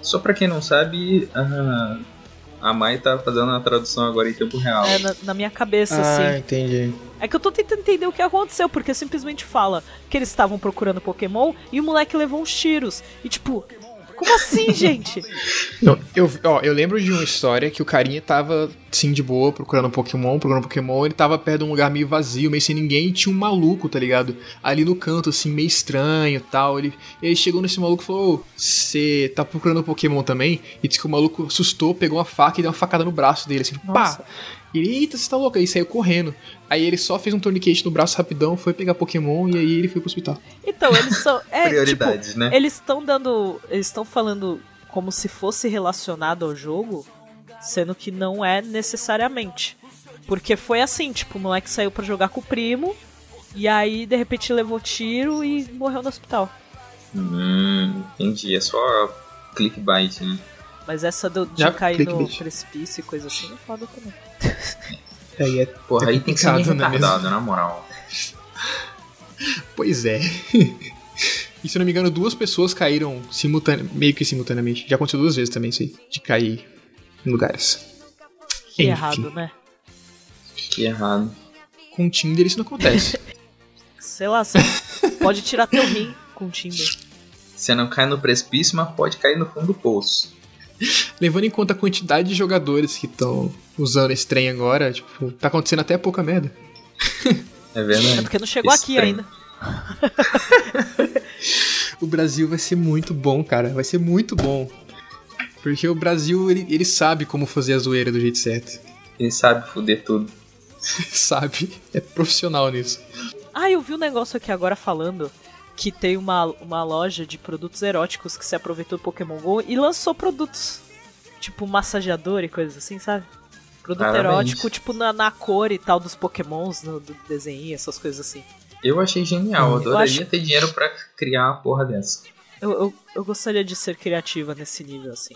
[SPEAKER 1] Só pra quem não sabe, a, a Mai tá fazendo a tradução agora em tempo real.
[SPEAKER 3] É, na, na minha cabeça,
[SPEAKER 2] Ah,
[SPEAKER 3] assim.
[SPEAKER 2] entendi.
[SPEAKER 3] É que eu tô tentando entender o que aconteceu, porque simplesmente fala que eles estavam procurando Pokémon e o moleque levou uns tiros. E tipo, como assim, gente?
[SPEAKER 2] Não, eu, ó, eu lembro de uma história que o carinha tava, sim, de boa, procurando Pokémon, procurando Pokémon, ele tava perto de um lugar meio vazio, meio sem ninguém, e tinha um maluco, tá ligado? Ali no canto, assim, meio estranho e tal. Ele, ele chegou nesse maluco e falou: Você tá procurando Pokémon também? E disse que o maluco assustou, pegou uma faca e deu uma facada no braço dele, assim,
[SPEAKER 3] Nossa.
[SPEAKER 2] pá! E ele, eita, você tá louco? Aí saiu correndo. Aí ele só fez um tourniquet no braço rapidão, foi pegar Pokémon e aí ele foi pro hospital.
[SPEAKER 3] Então, eles são. [LAUGHS] É,
[SPEAKER 1] Prioridades,
[SPEAKER 3] tipo,
[SPEAKER 1] né?
[SPEAKER 3] Eles estão dando. Eles estão falando como se fosse relacionado ao jogo, sendo que não é necessariamente. Porque foi assim, tipo, o moleque saiu pra jogar com o primo, e aí de repente levou tiro e morreu no hospital.
[SPEAKER 1] Hum, entendi. É só clickbait, né?
[SPEAKER 3] Mas essa do, de
[SPEAKER 2] Já,
[SPEAKER 3] cair no precipício e coisa assim é foda também.
[SPEAKER 2] Aí é,
[SPEAKER 1] Porra, aí tem que ser meio
[SPEAKER 2] né, mesmo?
[SPEAKER 1] retardado, na moral.
[SPEAKER 2] Pois é. e se eu não me engano, duas pessoas caíram simultane... meio que simultaneamente. Já aconteceu duas vezes também isso aí, de cair em lugares.
[SPEAKER 3] Que
[SPEAKER 2] Enfim.
[SPEAKER 3] errado, né?
[SPEAKER 1] Que errado.
[SPEAKER 2] Com o Tinder isso não acontece. [LAUGHS]
[SPEAKER 3] Sei lá, você pode tirar teu rim com o Tinder.
[SPEAKER 1] Você não cai no precipício, mas pode cair no fundo do poço.
[SPEAKER 2] Levando em conta a quantidade de jogadores que estão usando esse trem agora, tipo, tá acontecendo até pouca merda.
[SPEAKER 1] É
[SPEAKER 3] É
[SPEAKER 1] verdade.
[SPEAKER 3] porque não chegou aqui
[SPEAKER 1] Estranho.
[SPEAKER 3] ainda. [LAUGHS]
[SPEAKER 2] O Brasil vai ser muito bom, cara. Vai ser muito bom. Porque o Brasil, ele, ele sabe como fazer a zoeira do jeito certo.
[SPEAKER 1] Ele sabe foder tudo. [LAUGHS]
[SPEAKER 2] sabe? É profissional nisso.
[SPEAKER 3] Ah, eu vi um negócio aqui agora falando que tem uma, uma loja de produtos eróticos que se aproveitou do Pokémon GO e lançou produtos. Tipo massageador e coisas assim, sabe? Produto
[SPEAKER 1] Parabéns.
[SPEAKER 3] erótico, tipo na, na cor e tal dos Pokémons, no, do desenho, essas coisas assim.
[SPEAKER 1] Eu achei genial. Eu
[SPEAKER 2] Hum,
[SPEAKER 3] eu
[SPEAKER 1] adoraria
[SPEAKER 3] acho-
[SPEAKER 1] ter dinheiro pra criar uma porra dessa.
[SPEAKER 3] Eu, eu, eu gostaria de ser criativa nesse nível, assim.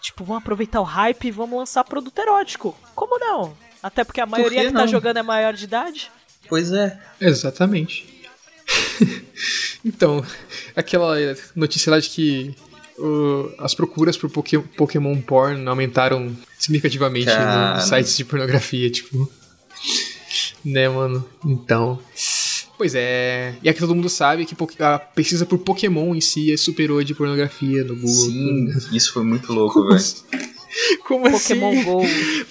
[SPEAKER 3] Tipo, vamos aproveitar o hype e vamos lançar produto erótico. Como não? Até porque a maioria
[SPEAKER 1] que
[SPEAKER 3] que, tá jogando é maior de idade.
[SPEAKER 1] Pois é.
[SPEAKER 2] Exatamente. [LAUGHS] então, aquela notícia lá de que o- as procuras por Poké- Pokémon Porn aumentaram significativamente
[SPEAKER 1] Cara.
[SPEAKER 2] nos sites de pornografia, tipo. Né, mano? Então. Pois é. E aqui todo mundo sabe que a pesquisa por Pokémon em si superou a de pornografia no Google.
[SPEAKER 1] Sim, isso foi muito louco,
[SPEAKER 2] Como
[SPEAKER 1] velho.
[SPEAKER 2] assim? Como
[SPEAKER 3] Pokémon
[SPEAKER 2] assim?
[SPEAKER 3] GO.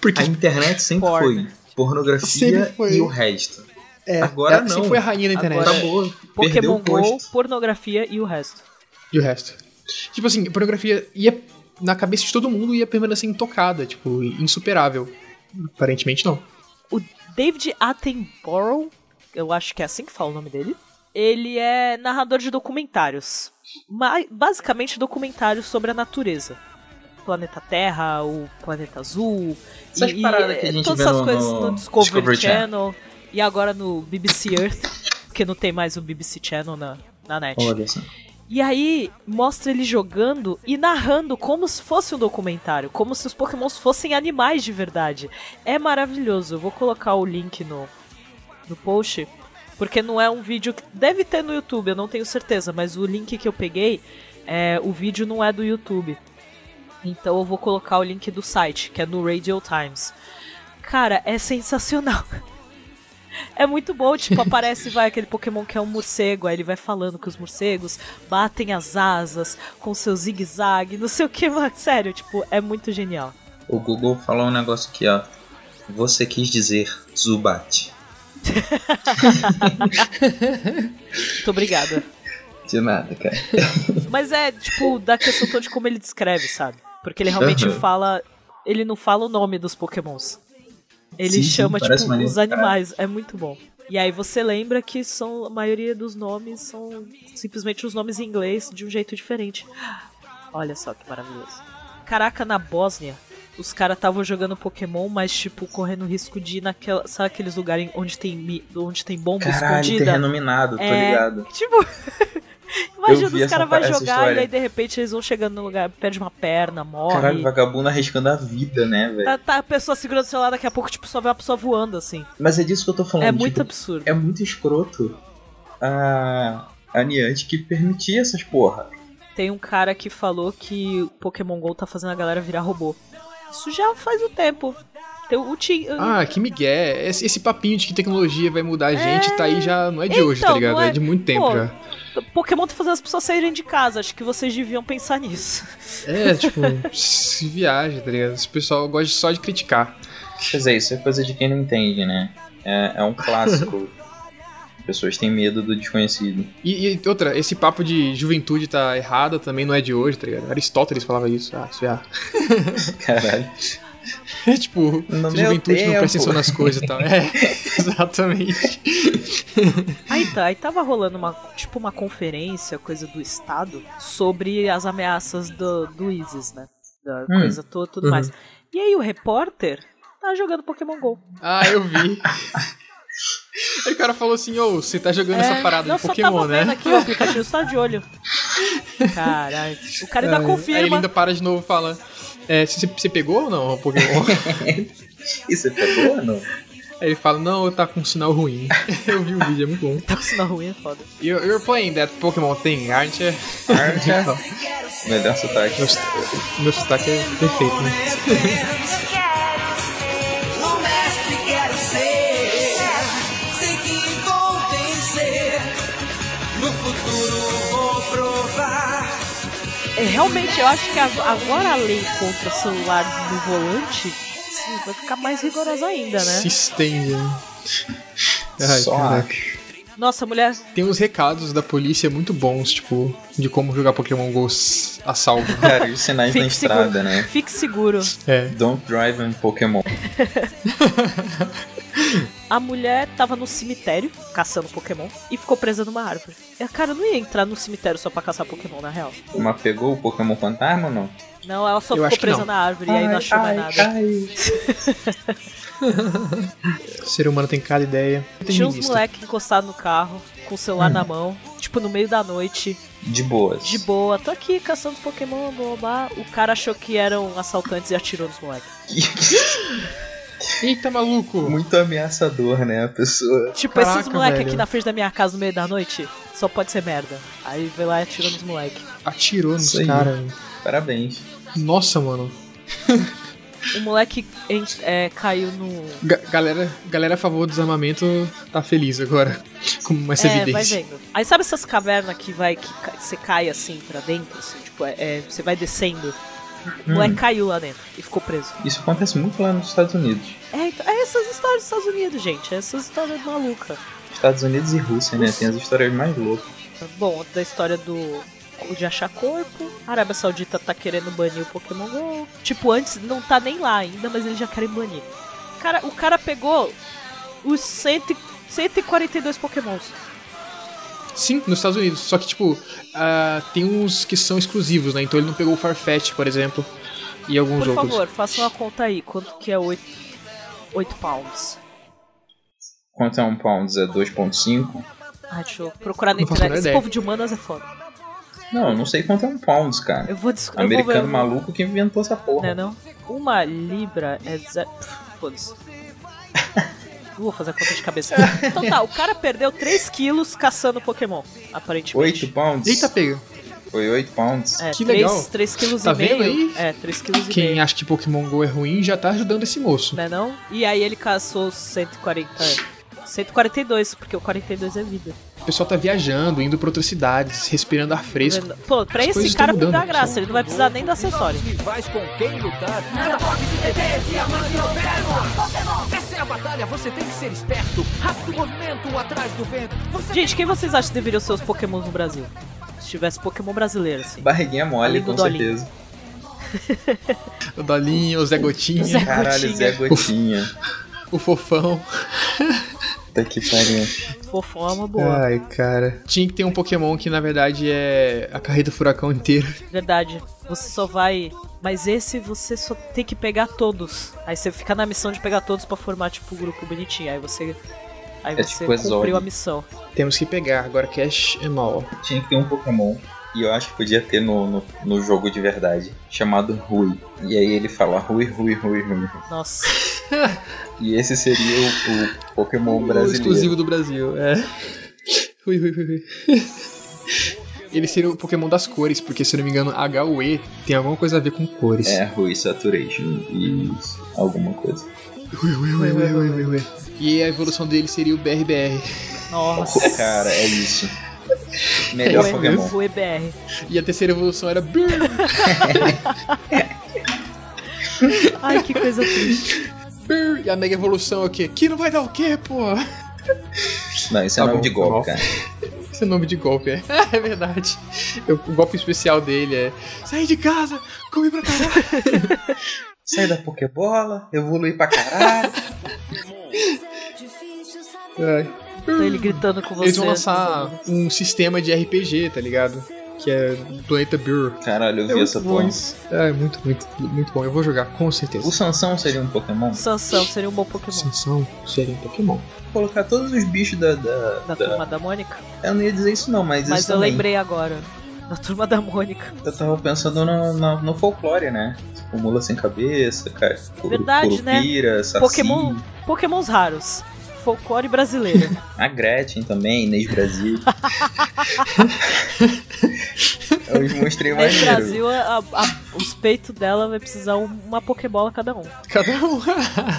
[SPEAKER 2] Porque
[SPEAKER 1] A internet sempre
[SPEAKER 3] Porn.
[SPEAKER 1] foi pornografia
[SPEAKER 2] Sempre foi.
[SPEAKER 1] e o resto.
[SPEAKER 2] é,
[SPEAKER 1] agora
[SPEAKER 2] ela
[SPEAKER 1] não.
[SPEAKER 2] sempre foi a rainha da internet.
[SPEAKER 3] Agora-.
[SPEAKER 1] Perdeu
[SPEAKER 3] Pokémon GO,
[SPEAKER 1] posto.
[SPEAKER 3] pornografia e o resto.
[SPEAKER 2] E o resto? Tipo assim, a pornografia ia. Na cabeça de todo mundo ia permanecer intocada, tipo, insuperável. Aparentemente não.
[SPEAKER 3] O David Attenborough, eu acho que é assim que fala o nome dele. Ele é narrador de documentários. Basicamente documentários sobre a natureza. Planeta Terra, o Planeta Azul.
[SPEAKER 1] Essas
[SPEAKER 3] e, e,
[SPEAKER 1] que a gente
[SPEAKER 3] todas
[SPEAKER 1] vê
[SPEAKER 3] essas
[SPEAKER 1] no-
[SPEAKER 3] coisas
[SPEAKER 1] no
[SPEAKER 3] no Discovery,
[SPEAKER 1] Discovery
[SPEAKER 3] Channel. E agora no BBC Earth, porque não tem mais o BBC Channel na, na net.
[SPEAKER 1] Olha só.
[SPEAKER 3] E aí mostra ele jogando e narrando como se fosse um documentário, como se os Pokémons fossem animais de verdade. É maravilhoso. Eu vou colocar o link no, no post, porque não é um vídeo que deve ter no YouTube, eu não tenho certeza, mas o link que eu peguei, é, o vídeo não é do YouTube. Então eu vou colocar o link do site, que é no Radio Times. Cara, é sensacional. [LAUGHS] É muito bom, tipo, aparece vai aquele Pokémon que é um morcego, aí ele vai falando que os morcegos batem as asas com seu zigue-zague, não sei o que, mano. Sério, tipo, é muito genial.
[SPEAKER 1] O Google falou um negócio aqui, ó. Você quis dizer Zubat.
[SPEAKER 3] Muito obrigada.
[SPEAKER 1] De nada, cara.
[SPEAKER 3] Mas é, tipo, da questão toda de como ele descreve, sabe? Porque ele realmente
[SPEAKER 1] Aham.
[SPEAKER 3] fala. Ele não fala o nome dos Pokémons. Ele
[SPEAKER 1] Sim, sim,
[SPEAKER 3] chama,
[SPEAKER 1] parece
[SPEAKER 3] tipo,
[SPEAKER 1] maneiro
[SPEAKER 3] os
[SPEAKER 1] caralho.
[SPEAKER 3] animais. É muito bom. E aí você lembra que são a maioria dos nomes são simplesmente os nomes em inglês de um jeito diferente. Olha só que maravilhoso. Caraca, na Bósnia, os caras estavam jogando Pokémon, mas tipo correndo risco de ir naquela, sabe aqueles lugares onde tem onde tem bomba
[SPEAKER 1] Caralho,
[SPEAKER 3] escondida?
[SPEAKER 1] terreno minado, tô
[SPEAKER 3] É,
[SPEAKER 1] ligado.
[SPEAKER 3] Tipo, [LAUGHS] imagina os caras vão jogar e aí de repente eles vão chegando no lugar, perde uma perna, morre.
[SPEAKER 1] Caralho, vagabundo arriscando a vida, né, velho?
[SPEAKER 3] Tá, tá a pessoa segurando o celular, daqui a pouco, tipo, só vê uma pessoa voando, assim.
[SPEAKER 1] Mas é disso que eu tô falando.
[SPEAKER 3] É
[SPEAKER 1] tipo,
[SPEAKER 3] muito absurdo.
[SPEAKER 1] É muito escroto a, a Niantic que permitia essas porra.
[SPEAKER 3] Tem um cara que falou que o Pokémon GO tá fazendo a galera virar robô. Isso já faz um tempo. Tem o Tim.
[SPEAKER 2] Ah, que migué. Esse, esse papinho de que tecnologia vai mudar a gente tá aí já não é de hoje, tá
[SPEAKER 3] Então,
[SPEAKER 2] ligado? É...
[SPEAKER 3] é-
[SPEAKER 2] de muito tempo
[SPEAKER 3] Pô,
[SPEAKER 2] já.
[SPEAKER 3] Pokémon tá fazendo as pessoas saírem de casa. Acho que vocês deviam pensar nisso.
[SPEAKER 2] É, tipo, se viaja, tá ligado? Esse pessoal gosta só de criticar.
[SPEAKER 1] Quer dizer, isso é coisa de quem não entende, né? É, é um clássico. As [LAUGHS] pessoas têm medo do desconhecido.
[SPEAKER 2] E, e outra, esse papo de juventude tá errado também não é de hoje, tá ligado? Aristóteles falava isso. Ah, isso é. [LAUGHS]
[SPEAKER 1] Caralho.
[SPEAKER 2] É [LAUGHS] tipo,
[SPEAKER 1] No
[SPEAKER 2] se juventude não
[SPEAKER 1] tempo.
[SPEAKER 2] presta atenção nas coisas e tal. É, [LAUGHS] exatamente.
[SPEAKER 3] Aí tá, aí tava rolando uma, tipo, uma conferência, coisa do Estado, sobre as ameaças do, do ISIS, né? Da
[SPEAKER 1] Hum.
[SPEAKER 3] coisa toda, tudo
[SPEAKER 2] Uhum.
[SPEAKER 3] mais. E aí o repórter tá jogando Pokémon GO.
[SPEAKER 2] Ah, eu vi. Aí o cara falou assim, ô, você tá jogando
[SPEAKER 3] É,
[SPEAKER 2] essa parada
[SPEAKER 3] não,
[SPEAKER 2] de
[SPEAKER 3] só
[SPEAKER 2] Pokémon,
[SPEAKER 3] tava vendo
[SPEAKER 2] né?
[SPEAKER 3] aqui, o aplicativo está de olho. [LAUGHS] Caralho. O cara ainda
[SPEAKER 2] Aí-
[SPEAKER 3] confirma.
[SPEAKER 2] Aí ele ainda para de novo e fala, é, você, pegou ou não o Pokémon? [LAUGHS]
[SPEAKER 1] E você pegou ou não?
[SPEAKER 2] Aí ele fala, não, tá com um sinal ruim. [LAUGHS] Eu vi o vídeo, é muito bom.
[SPEAKER 3] Tá com sinal ruim, é foda.
[SPEAKER 2] You're, you're playing that Pokémon thing, aren't you?
[SPEAKER 1] Arja. Melhor sotaque.
[SPEAKER 2] Meu, sotaque- meu sotaque é perfeito, né? [LAUGHS]
[SPEAKER 3] realmente, eu acho que ag- agora a lei contra celular no volante sim, vai ficar mais rigorosa ainda, né?
[SPEAKER 2] Se estende? Ai,
[SPEAKER 1] Só
[SPEAKER 2] caraca.
[SPEAKER 3] Nossa, mulher.
[SPEAKER 2] Tem uns recados da polícia muito bons, tipo, de como jogar Pokémon GO a salvo. [LAUGHS]
[SPEAKER 1] Cara, os sinais na
[SPEAKER 3] Fique
[SPEAKER 1] estrada,
[SPEAKER 3] seguro.
[SPEAKER 1] né?
[SPEAKER 3] Fique seguro.
[SPEAKER 2] É.
[SPEAKER 1] Don't drive in Pokémon. [LAUGHS]
[SPEAKER 3] A mulher tava no cemitério caçando Pokémon e ficou presa numa árvore. É, cara, eu não ia entrar no cemitério só pra caçar Pokémon, na real.
[SPEAKER 1] Mas pegou o Pokémon fantasma ou não?
[SPEAKER 3] Não, ela só
[SPEAKER 2] Eu
[SPEAKER 3] ficou presa
[SPEAKER 2] não.
[SPEAKER 3] na árvore e aí não achou mais nada.
[SPEAKER 2] O [LAUGHS] ser humano tem cada ideia.
[SPEAKER 3] Tinha uns
[SPEAKER 2] Terminista.
[SPEAKER 3] moleques encostados no carro, com o celular
[SPEAKER 2] Hum.
[SPEAKER 3] na mão, tipo no meio da noite,
[SPEAKER 1] De boas.
[SPEAKER 3] de boa. Tô aqui caçando Pokémon, blá, blá, blá. O cara achou que eram assaltantes e atirou nos moleques. [LAUGHS]
[SPEAKER 2] Eita, maluco!
[SPEAKER 1] Muito ameaçador, né? A pessoa.
[SPEAKER 3] Tipo,
[SPEAKER 2] Caraca,
[SPEAKER 3] esses moleques
[SPEAKER 2] velho.
[SPEAKER 3] aqui na frente da minha casa no meio da noite, só pode ser merda. Aí vai lá e atirou nos moleques.
[SPEAKER 2] Atirou nos caras.
[SPEAKER 1] Parabéns.
[SPEAKER 2] Nossa, mano.
[SPEAKER 3] O moleque é, caiu no.
[SPEAKER 2] Ga- galera, galera a favor do desarmamento tá feliz agora. [LAUGHS] Com essa
[SPEAKER 3] é, vai
[SPEAKER 2] evidência.
[SPEAKER 3] vendo. Aí sabe essas cavernas que vai que você cai assim pra dentro, assim, tipo, é, é, você vai descendo. O
[SPEAKER 2] Hum.
[SPEAKER 3] moleque caiu lá dentro e ficou preso.
[SPEAKER 1] Isso acontece muito lá nos Estados Unidos.
[SPEAKER 3] É, então, é essas histórias dos Estados Unidos, gente. É essas histórias malucas.
[SPEAKER 1] Estados Unidos e Rússia, né? Tem as histórias mais loucas.
[SPEAKER 3] Bom, da história do de achar corpo. A Arábia Saudita tá querendo banir o Pokémon GO. Tipo, antes não tá nem lá ainda, mas eles já querem banir. Cara, o cara pegou os 100, 142 Pokémons.
[SPEAKER 2] Sim, nos Estados Unidos. Só que, tipo, ah, tem uns que são exclusivos, né? Então ele não pegou o Farfetch, por exemplo. E alguns
[SPEAKER 3] Por
[SPEAKER 2] outros.
[SPEAKER 3] favor, faça uma conta aí. Quanto que é 8, 8 pounds?
[SPEAKER 1] Quanto é um pounds? É 2.5?
[SPEAKER 3] Ah, deixa eu procurar na internet. Esse povo de humanas é foda.
[SPEAKER 1] Não, eu não sei quanto é um pounds, cara.
[SPEAKER 3] Eu vou descobrir.
[SPEAKER 1] Americano maluco que inventou essa porra.
[SPEAKER 3] Não é não? Uma libra é zero... Foda-se. Não vou fazer a conta de cabeça. [LAUGHS] Então tá, o cara perdeu 3 quilos caçando Pokémon, aparentemente.
[SPEAKER 1] 8 pounds?
[SPEAKER 2] Eita, pega.
[SPEAKER 1] Foi 8 pounds.
[SPEAKER 3] É,
[SPEAKER 2] Que
[SPEAKER 3] 3,
[SPEAKER 2] legal.
[SPEAKER 3] 3 quilos
[SPEAKER 2] Tá
[SPEAKER 3] e meio.
[SPEAKER 2] vendo aí?
[SPEAKER 3] É, 3 quilos e
[SPEAKER 2] Quem
[SPEAKER 3] meio.
[SPEAKER 2] acha que Pokémon GO é ruim já tá ajudando esse moço.
[SPEAKER 3] Né não? E aí ele caçou 140... 142, porque o 42 é vida.
[SPEAKER 2] O pessoal tá viajando, indo pra outras cidades, respirando ar fresco.
[SPEAKER 3] Pô, pra
[SPEAKER 2] As
[SPEAKER 3] esse cara
[SPEAKER 2] mudando,
[SPEAKER 3] graça,
[SPEAKER 2] pessoal.
[SPEAKER 3] ele não vai precisar nem da acessório.
[SPEAKER 6] Rivais com quem lutar. Essa é a batalha, você tem que ser esperto. Rápido movimento atrás do vento. Você
[SPEAKER 3] Gente, quem vocês acham que deveriam ser os Pokémons no Brasil? Se tivesse Pokémon brasileiro, assim.
[SPEAKER 1] Barriguinha mole,
[SPEAKER 3] do
[SPEAKER 1] com
[SPEAKER 3] Dolinho.
[SPEAKER 1] certeza.
[SPEAKER 2] O Dolinho, o Zé [LAUGHS] Gotinha,
[SPEAKER 3] Zé
[SPEAKER 1] Caralho,
[SPEAKER 3] Gotinha.
[SPEAKER 1] Zé Gotinha.
[SPEAKER 2] o Fofão. [LAUGHS]
[SPEAKER 1] Puta que pariu.
[SPEAKER 3] Fofão é uma boa.
[SPEAKER 2] Ai, cara. Tinha que ter um Pokémon que na verdade é a carreta furacão inteira.
[SPEAKER 3] Verdade. Você só vai. Mas esse você só tem que pegar todos. Aí você fica na missão de pegar todos pra formar, tipo, um grupo bonitinho. Aí você. Aí
[SPEAKER 1] É
[SPEAKER 3] você
[SPEAKER 1] tipo
[SPEAKER 3] cumpriu a missão.
[SPEAKER 2] Temos que pegar. Agora Cash é mal.
[SPEAKER 1] Tinha que ter um Pokémon. E eu acho que podia ter no, no, no jogo de verdade. Chamado Rui. E aí ele fala Rui, Rui, Rui, Rui.
[SPEAKER 3] Nossa. [LAUGHS]
[SPEAKER 1] E esse seria o, o Pokémon
[SPEAKER 2] O
[SPEAKER 1] brasileiro.
[SPEAKER 2] exclusivo do Brasil, é. Ui, ui, ui, ui. Ele seria o Pokémon das cores, porque se eu não me engano, H ou E tem alguma coisa a ver com cores.
[SPEAKER 1] É, Rui Saturation. Isso. Alguma coisa.
[SPEAKER 2] Ui, ui, ui, ui, ui, ui, ui. E a evolução dele seria o BRBR.
[SPEAKER 3] Nossa.
[SPEAKER 1] Cara, é isso. Melhor
[SPEAKER 3] E-
[SPEAKER 1] Pokémon.
[SPEAKER 3] O EBR.
[SPEAKER 2] E a terceira evolução era. [LAUGHS]
[SPEAKER 3] Ai, que coisa triste.
[SPEAKER 2] E a mega evolução é o quê? Que não vai dar o quê, pô?
[SPEAKER 1] Não, isso é
[SPEAKER 2] Tá
[SPEAKER 1] nome
[SPEAKER 2] bom,
[SPEAKER 1] de golpe, cara.
[SPEAKER 2] Esse é nome de golpe, é. [LAUGHS] É verdade. O golpe especial dele é Sair de casa, come pra caralho. [LAUGHS]
[SPEAKER 1] Sai da Pokébola, evolui pra caralho.
[SPEAKER 2] Ai.
[SPEAKER 3] Ele gritando com você.
[SPEAKER 2] Eles vão lançar um sistema de RPG, tá ligado? que é Planeta Bureau.
[SPEAKER 1] Caralho, eu vi
[SPEAKER 2] É
[SPEAKER 1] essa porra.
[SPEAKER 2] É muito, muito, muito bom. Eu vou jogar, com certeza.
[SPEAKER 1] O Sansão seria um Pokémon?
[SPEAKER 3] Sansão seria um bom Pokémon.
[SPEAKER 2] Sansão seria um Pokémon.
[SPEAKER 1] Colocar todos os bichos da. da,
[SPEAKER 3] Da
[SPEAKER 1] da-
[SPEAKER 3] turma da Mônica.
[SPEAKER 1] Eu não ia dizer isso não, mas,
[SPEAKER 3] Mas
[SPEAKER 1] isso
[SPEAKER 3] eu
[SPEAKER 1] também.
[SPEAKER 3] lembrei agora. Da turma da Mônica.
[SPEAKER 1] Eu tava pensando no, no, no folclore, né? Tipo, mula sem cabeça, cara.
[SPEAKER 3] Verdade, né?
[SPEAKER 1] curupira, saci,
[SPEAKER 3] Pokémon- Pokémons raros. Folclore brasileiro. [LAUGHS]
[SPEAKER 1] A Gretchen também, Inês Brasil. os monstrinhos
[SPEAKER 3] Nesse
[SPEAKER 1] maneiros.
[SPEAKER 3] Brasil, a- a- os peitos dela vai precisar um- uma Pokébola cada um.
[SPEAKER 2] Cada um.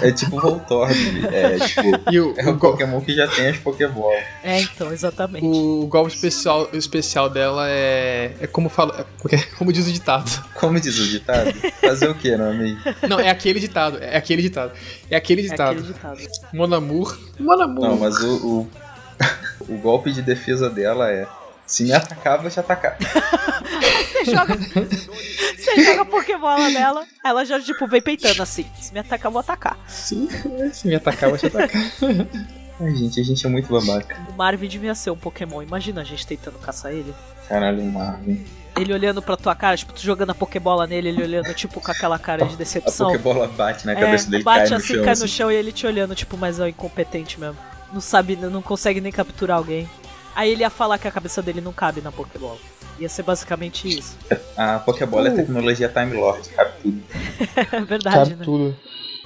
[SPEAKER 1] É tipo Voltorb. É [LAUGHS] tipo.
[SPEAKER 2] e o,
[SPEAKER 1] É
[SPEAKER 2] o,
[SPEAKER 1] um
[SPEAKER 2] go-
[SPEAKER 1] Pokémon que já tem as Pokébolas.
[SPEAKER 3] É, então, exatamente.
[SPEAKER 2] o golpe especial, especial dela é. É como fala. é porque- como diz o ditado.
[SPEAKER 1] Como diz o ditado? Fazer o que, não amigo?
[SPEAKER 2] Não, é aquele ditado. É aquele ditado. É aquele
[SPEAKER 3] É
[SPEAKER 2] ditado.
[SPEAKER 3] aquele ditado.
[SPEAKER 2] Mon amour. Mon amour.
[SPEAKER 1] Não, mas o, o, [LAUGHS] o golpe de defesa dela é. Se me atacar, vou te atacar. [LAUGHS]
[SPEAKER 3] Você joga. Você joga Pokébola nela, ela já, tipo, vem peitando assim. Se me atacar, vou atacar.
[SPEAKER 2] Sim, se me atacar, vai te atacar. [LAUGHS]
[SPEAKER 1] Ai, gente, a gente é muito babaca.
[SPEAKER 3] O Marvin devia ser um Pokémon. Imagina a gente tentando caçar ele.
[SPEAKER 1] Caralho, Marvin.
[SPEAKER 3] Ele olhando pra tua cara, tipo, tu jogando a Pokébola nele, ele olhando, tipo, com aquela cara de
[SPEAKER 1] A
[SPEAKER 3] decepção.
[SPEAKER 1] Pokébola bate na
[SPEAKER 3] É,
[SPEAKER 1] cabeça dele
[SPEAKER 3] bate
[SPEAKER 1] cai no
[SPEAKER 3] assim,
[SPEAKER 1] chão.
[SPEAKER 3] cai
[SPEAKER 1] assim.
[SPEAKER 3] no chão e ele te olhando, tipo, mas é um incompetente mesmo. Não sabe, não consegue nem capturar alguém. Aí ele ia falar que a cabeça dele não cabe na Pokébola. Ia ser basicamente isso. [LAUGHS]
[SPEAKER 1] A Pokébola é
[SPEAKER 2] Uh.
[SPEAKER 1] tecnologia Time Lord, cabe tudo. [LAUGHS]
[SPEAKER 3] É verdade,
[SPEAKER 2] Cabe
[SPEAKER 3] né?
[SPEAKER 2] tudo.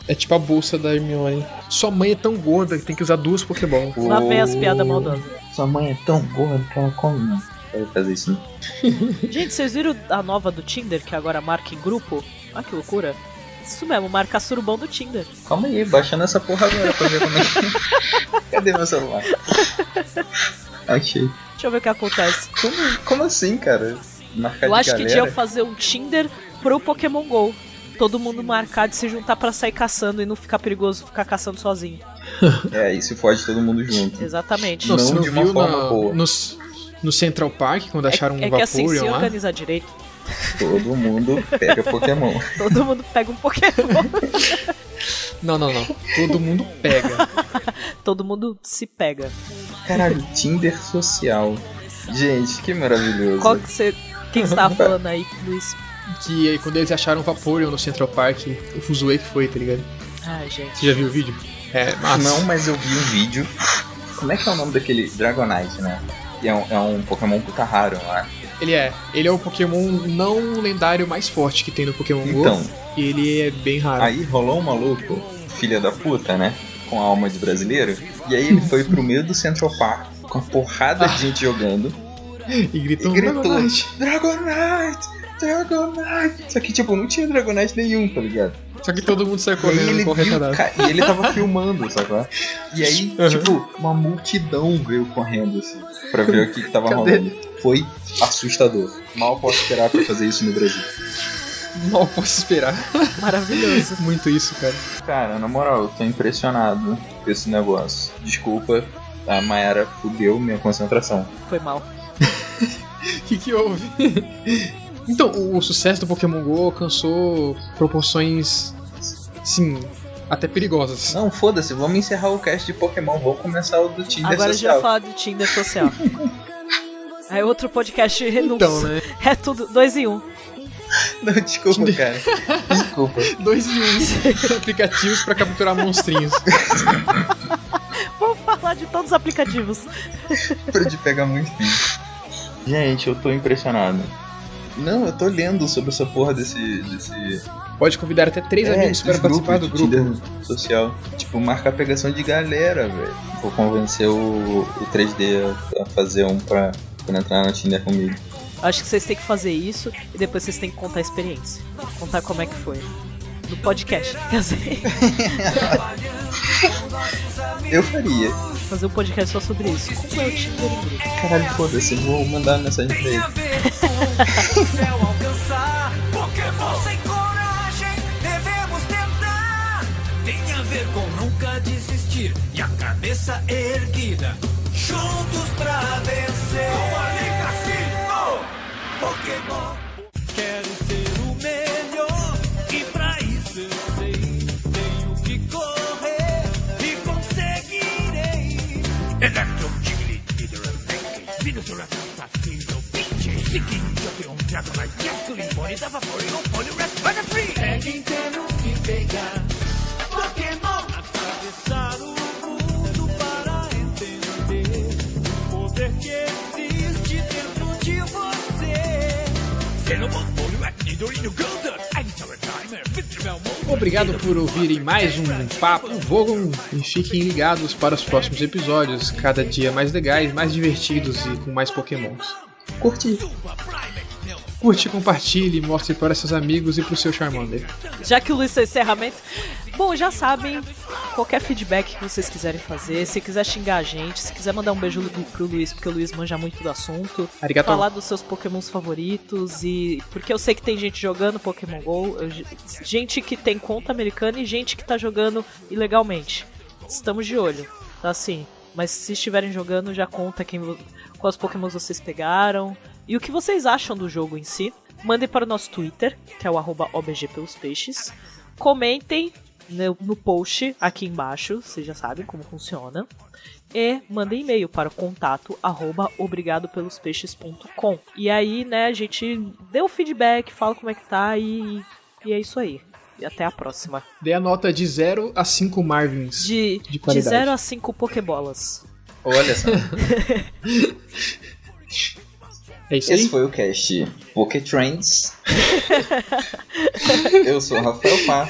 [SPEAKER 2] É tipo a bolsa da Hermione. Sua mãe é tão gorda que tem que usar duas Pokéballs.
[SPEAKER 3] Lá vem as piadas maldosas.
[SPEAKER 1] Sua mãe é tão gorda que ela come. Não, pode fazer isso não. [LAUGHS]
[SPEAKER 3] Gente, vocês viram a nova do Tinder, que agora marca em grupo? Olha que loucura. Isso mesmo, marca surubão do Tinder.
[SPEAKER 1] Calma aí, baixando essa porra agora pra ver como é que. Cadê meu celular? Achei.
[SPEAKER 3] Deixa eu ver o que acontece.
[SPEAKER 1] Como, como assim, cara? Marcar
[SPEAKER 3] Eu
[SPEAKER 1] de
[SPEAKER 3] acho que
[SPEAKER 1] galera?
[SPEAKER 3] deviam fazer um Tinder pro Pokémon GO. Todo mundo marcar de se juntar pra sair caçando e não ficar perigoso ficar caçando sozinho. [LAUGHS]
[SPEAKER 1] É, e se fode todo mundo junto.
[SPEAKER 3] Exatamente.
[SPEAKER 1] Não,
[SPEAKER 2] não
[SPEAKER 1] de uma
[SPEAKER 2] viu
[SPEAKER 1] forma
[SPEAKER 2] na-
[SPEAKER 1] boa.
[SPEAKER 2] nos- no Central Park, quando acharam
[SPEAKER 3] é, é
[SPEAKER 2] um
[SPEAKER 3] que assim, se
[SPEAKER 2] lá?
[SPEAKER 3] organizar direito,
[SPEAKER 1] Todo mundo pega Pokémon. [LAUGHS]
[SPEAKER 3] todo mundo pega um Pokémon. [LAUGHS]
[SPEAKER 2] Não, não, não. Todo mundo pega. [LAUGHS]
[SPEAKER 3] todo mundo se pega.
[SPEAKER 1] Caralho, Tinder social. Gente, que maravilhoso.
[SPEAKER 3] Qual que você. Quem você tava falando aí, Luiz?
[SPEAKER 2] que aí quando eles acharam o Vaporeon no Central Park, o Fuzue que foi, tá ligado?
[SPEAKER 3] Ai, gente.
[SPEAKER 2] Você já viu o vídeo? É, massa.
[SPEAKER 1] Não, mas eu vi um vídeo. Como é que é o nome daquele Dragonite, né? Que é um, é um Pokémon puta raro, não é?
[SPEAKER 2] Ele é. Ele é o Pokémon não lendário mais forte que tem no Pokémon
[SPEAKER 1] Então,
[SPEAKER 2] GO. E ele é bem raro.
[SPEAKER 1] aí rolou um maluco, filha da puta, né? Com alma de brasileiro. E aí ele foi pro meio do Central Park, com uma porrada de gente jogando. [LAUGHS]
[SPEAKER 2] E gritou,
[SPEAKER 1] E gritou.
[SPEAKER 2] Dragonite.
[SPEAKER 1] Dragonite! Dragonite! Só que, tipo, não tinha Dragonite nenhum, tá ligado?
[SPEAKER 2] Só que todo mundo saiu correndo
[SPEAKER 1] ele viu, ca- e ele tava filmando, sacou? E aí, [LAUGHS]
[SPEAKER 2] Uhum.
[SPEAKER 1] tipo, uma multidão veio correndo, assim, pra ver o que, que tava
[SPEAKER 2] Cadê?
[SPEAKER 1] rolando. Foi assustador. Mal posso esperar pra fazer isso no Brasil.
[SPEAKER 2] Mal posso esperar. [LAUGHS]
[SPEAKER 3] Maravilhoso.
[SPEAKER 2] Muito isso, cara.
[SPEAKER 1] Cara, na moral, eu tô impressionado com esse negócio. Desculpa, a Mayara fudeu minha concentração.
[SPEAKER 3] Foi mal.
[SPEAKER 2] O [LAUGHS] que, que houve? [LAUGHS] então, o, o sucesso do Pokémon GO alcançou proporções, sim, até perigosas.
[SPEAKER 1] Não, foda-se, vamos encerrar o cast de Pokémon, vamos começar o do Tinder
[SPEAKER 3] Agora a gente vai
[SPEAKER 1] social.
[SPEAKER 3] falar do Tinder social. Aí outro podcast renúncia.
[SPEAKER 2] Então, né?
[SPEAKER 3] É tudo dois em um. [LAUGHS]
[SPEAKER 1] Não, desculpa, cara. Desculpa.
[SPEAKER 2] Dois em um [LAUGHS] aplicativos pra capturar monstrinhos. [LAUGHS]
[SPEAKER 3] Vamos falar de todos os aplicativos.
[SPEAKER 1] Pra de pegar muito filho. Gente, eu tô impressionado. Não, eu tô lendo sobre essa porra desse. desse
[SPEAKER 2] Pode convidar até três
[SPEAKER 1] é,
[SPEAKER 2] amigos para participar do grupo.
[SPEAKER 1] Social. Tipo, marcar pegação de galera, velho. Vou convencer o, o 3D a, a fazer um pra, pra entrar no Tinder comigo.
[SPEAKER 3] Acho que vocês têm que fazer isso e depois vocês têm que contar a experiência. Contar como é que foi. No podcast. Quer dizer, [LAUGHS]
[SPEAKER 1] Eu faria.
[SPEAKER 3] fazer um podcast só sobre isso. Como é o Tinder em grupo?
[SPEAKER 1] Caralho, foda-se, vou mandar uma mensagem pra ele.
[SPEAKER 5] céu alcançar. Pokémon sem coragem, devemos [LAUGHS] tentar. Tem a ver com nunca desistir e a cabeça erguida. Juntos pra vencer. Com a Liga Pokémon. Quero ser o melhor e pra isso eu sei. Tenho que correr e conseguirei. Electro Jiggly, Leader of Venusaur, Venusaur, Venusaur, Venusaur, Venusaur, Venusaur, da Vaporeon, Poliwrath, Mega Free. Peguem, temos que pegar Pokémon. Atravessar o
[SPEAKER 2] Obrigado por ouvirem mais um Papo Vogon e fiquem ligados para os próximos episódios, cada dia mais legais, mais divertidos e com mais pokémons. Curte, curte, compartilhe, mostre para seus amigos e para o seu Charmander.
[SPEAKER 3] Já que o Luiz fez encerramento. Bom, já sabem, qualquer feedback que vocês quiserem fazer, se quiser xingar a gente, se quiser mandar um beijo pro- pro Luiz, porque o Luiz manja muito do assunto,
[SPEAKER 2] Arigato.
[SPEAKER 3] falar dos seus pokémons favoritos e. Porque eu sei que tem gente jogando Pokémon GO, gente que tem conta americana e gente que tá jogando ilegalmente. Estamos de olho, tá assim. Mas se estiverem jogando, já conta quem, quais pokémons vocês pegaram e o que vocês acham do jogo em si. Mandem para o nosso Twitter, que é o arroba OBG pelos peixes. Comentem no, no post aqui embaixo, vocês já sabem como funciona. E mandem e-mail para o contato arroba obrigadopelospeixes.com. E aí, né, a gente dê o feedback, fala como é que tá e, e é isso aí. E até a próxima.
[SPEAKER 2] Dê a nota de 0 a 5 Marvins.
[SPEAKER 3] De,
[SPEAKER 2] De
[SPEAKER 3] de,
[SPEAKER 2] qualidade.
[SPEAKER 3] 0 a 5 Pokébolas.
[SPEAKER 1] Olha só. [LAUGHS]
[SPEAKER 2] É isso aí?
[SPEAKER 1] Esse foi o cast Poké Trends. [LAUGHS] Eu sou o Rafael Pá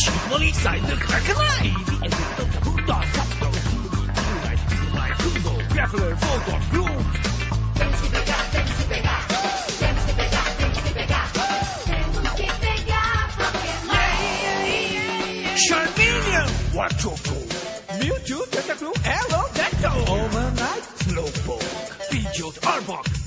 [SPEAKER 5] Scuoli sai the crackalai, the epic of Huda Sasto, Light my Hugo, Graveler, Voldo, Gloom. Temos que pegar, temos que Mewtwo, Tentacruel, Overnight, Slowpoke, Pidgeot, Arbok.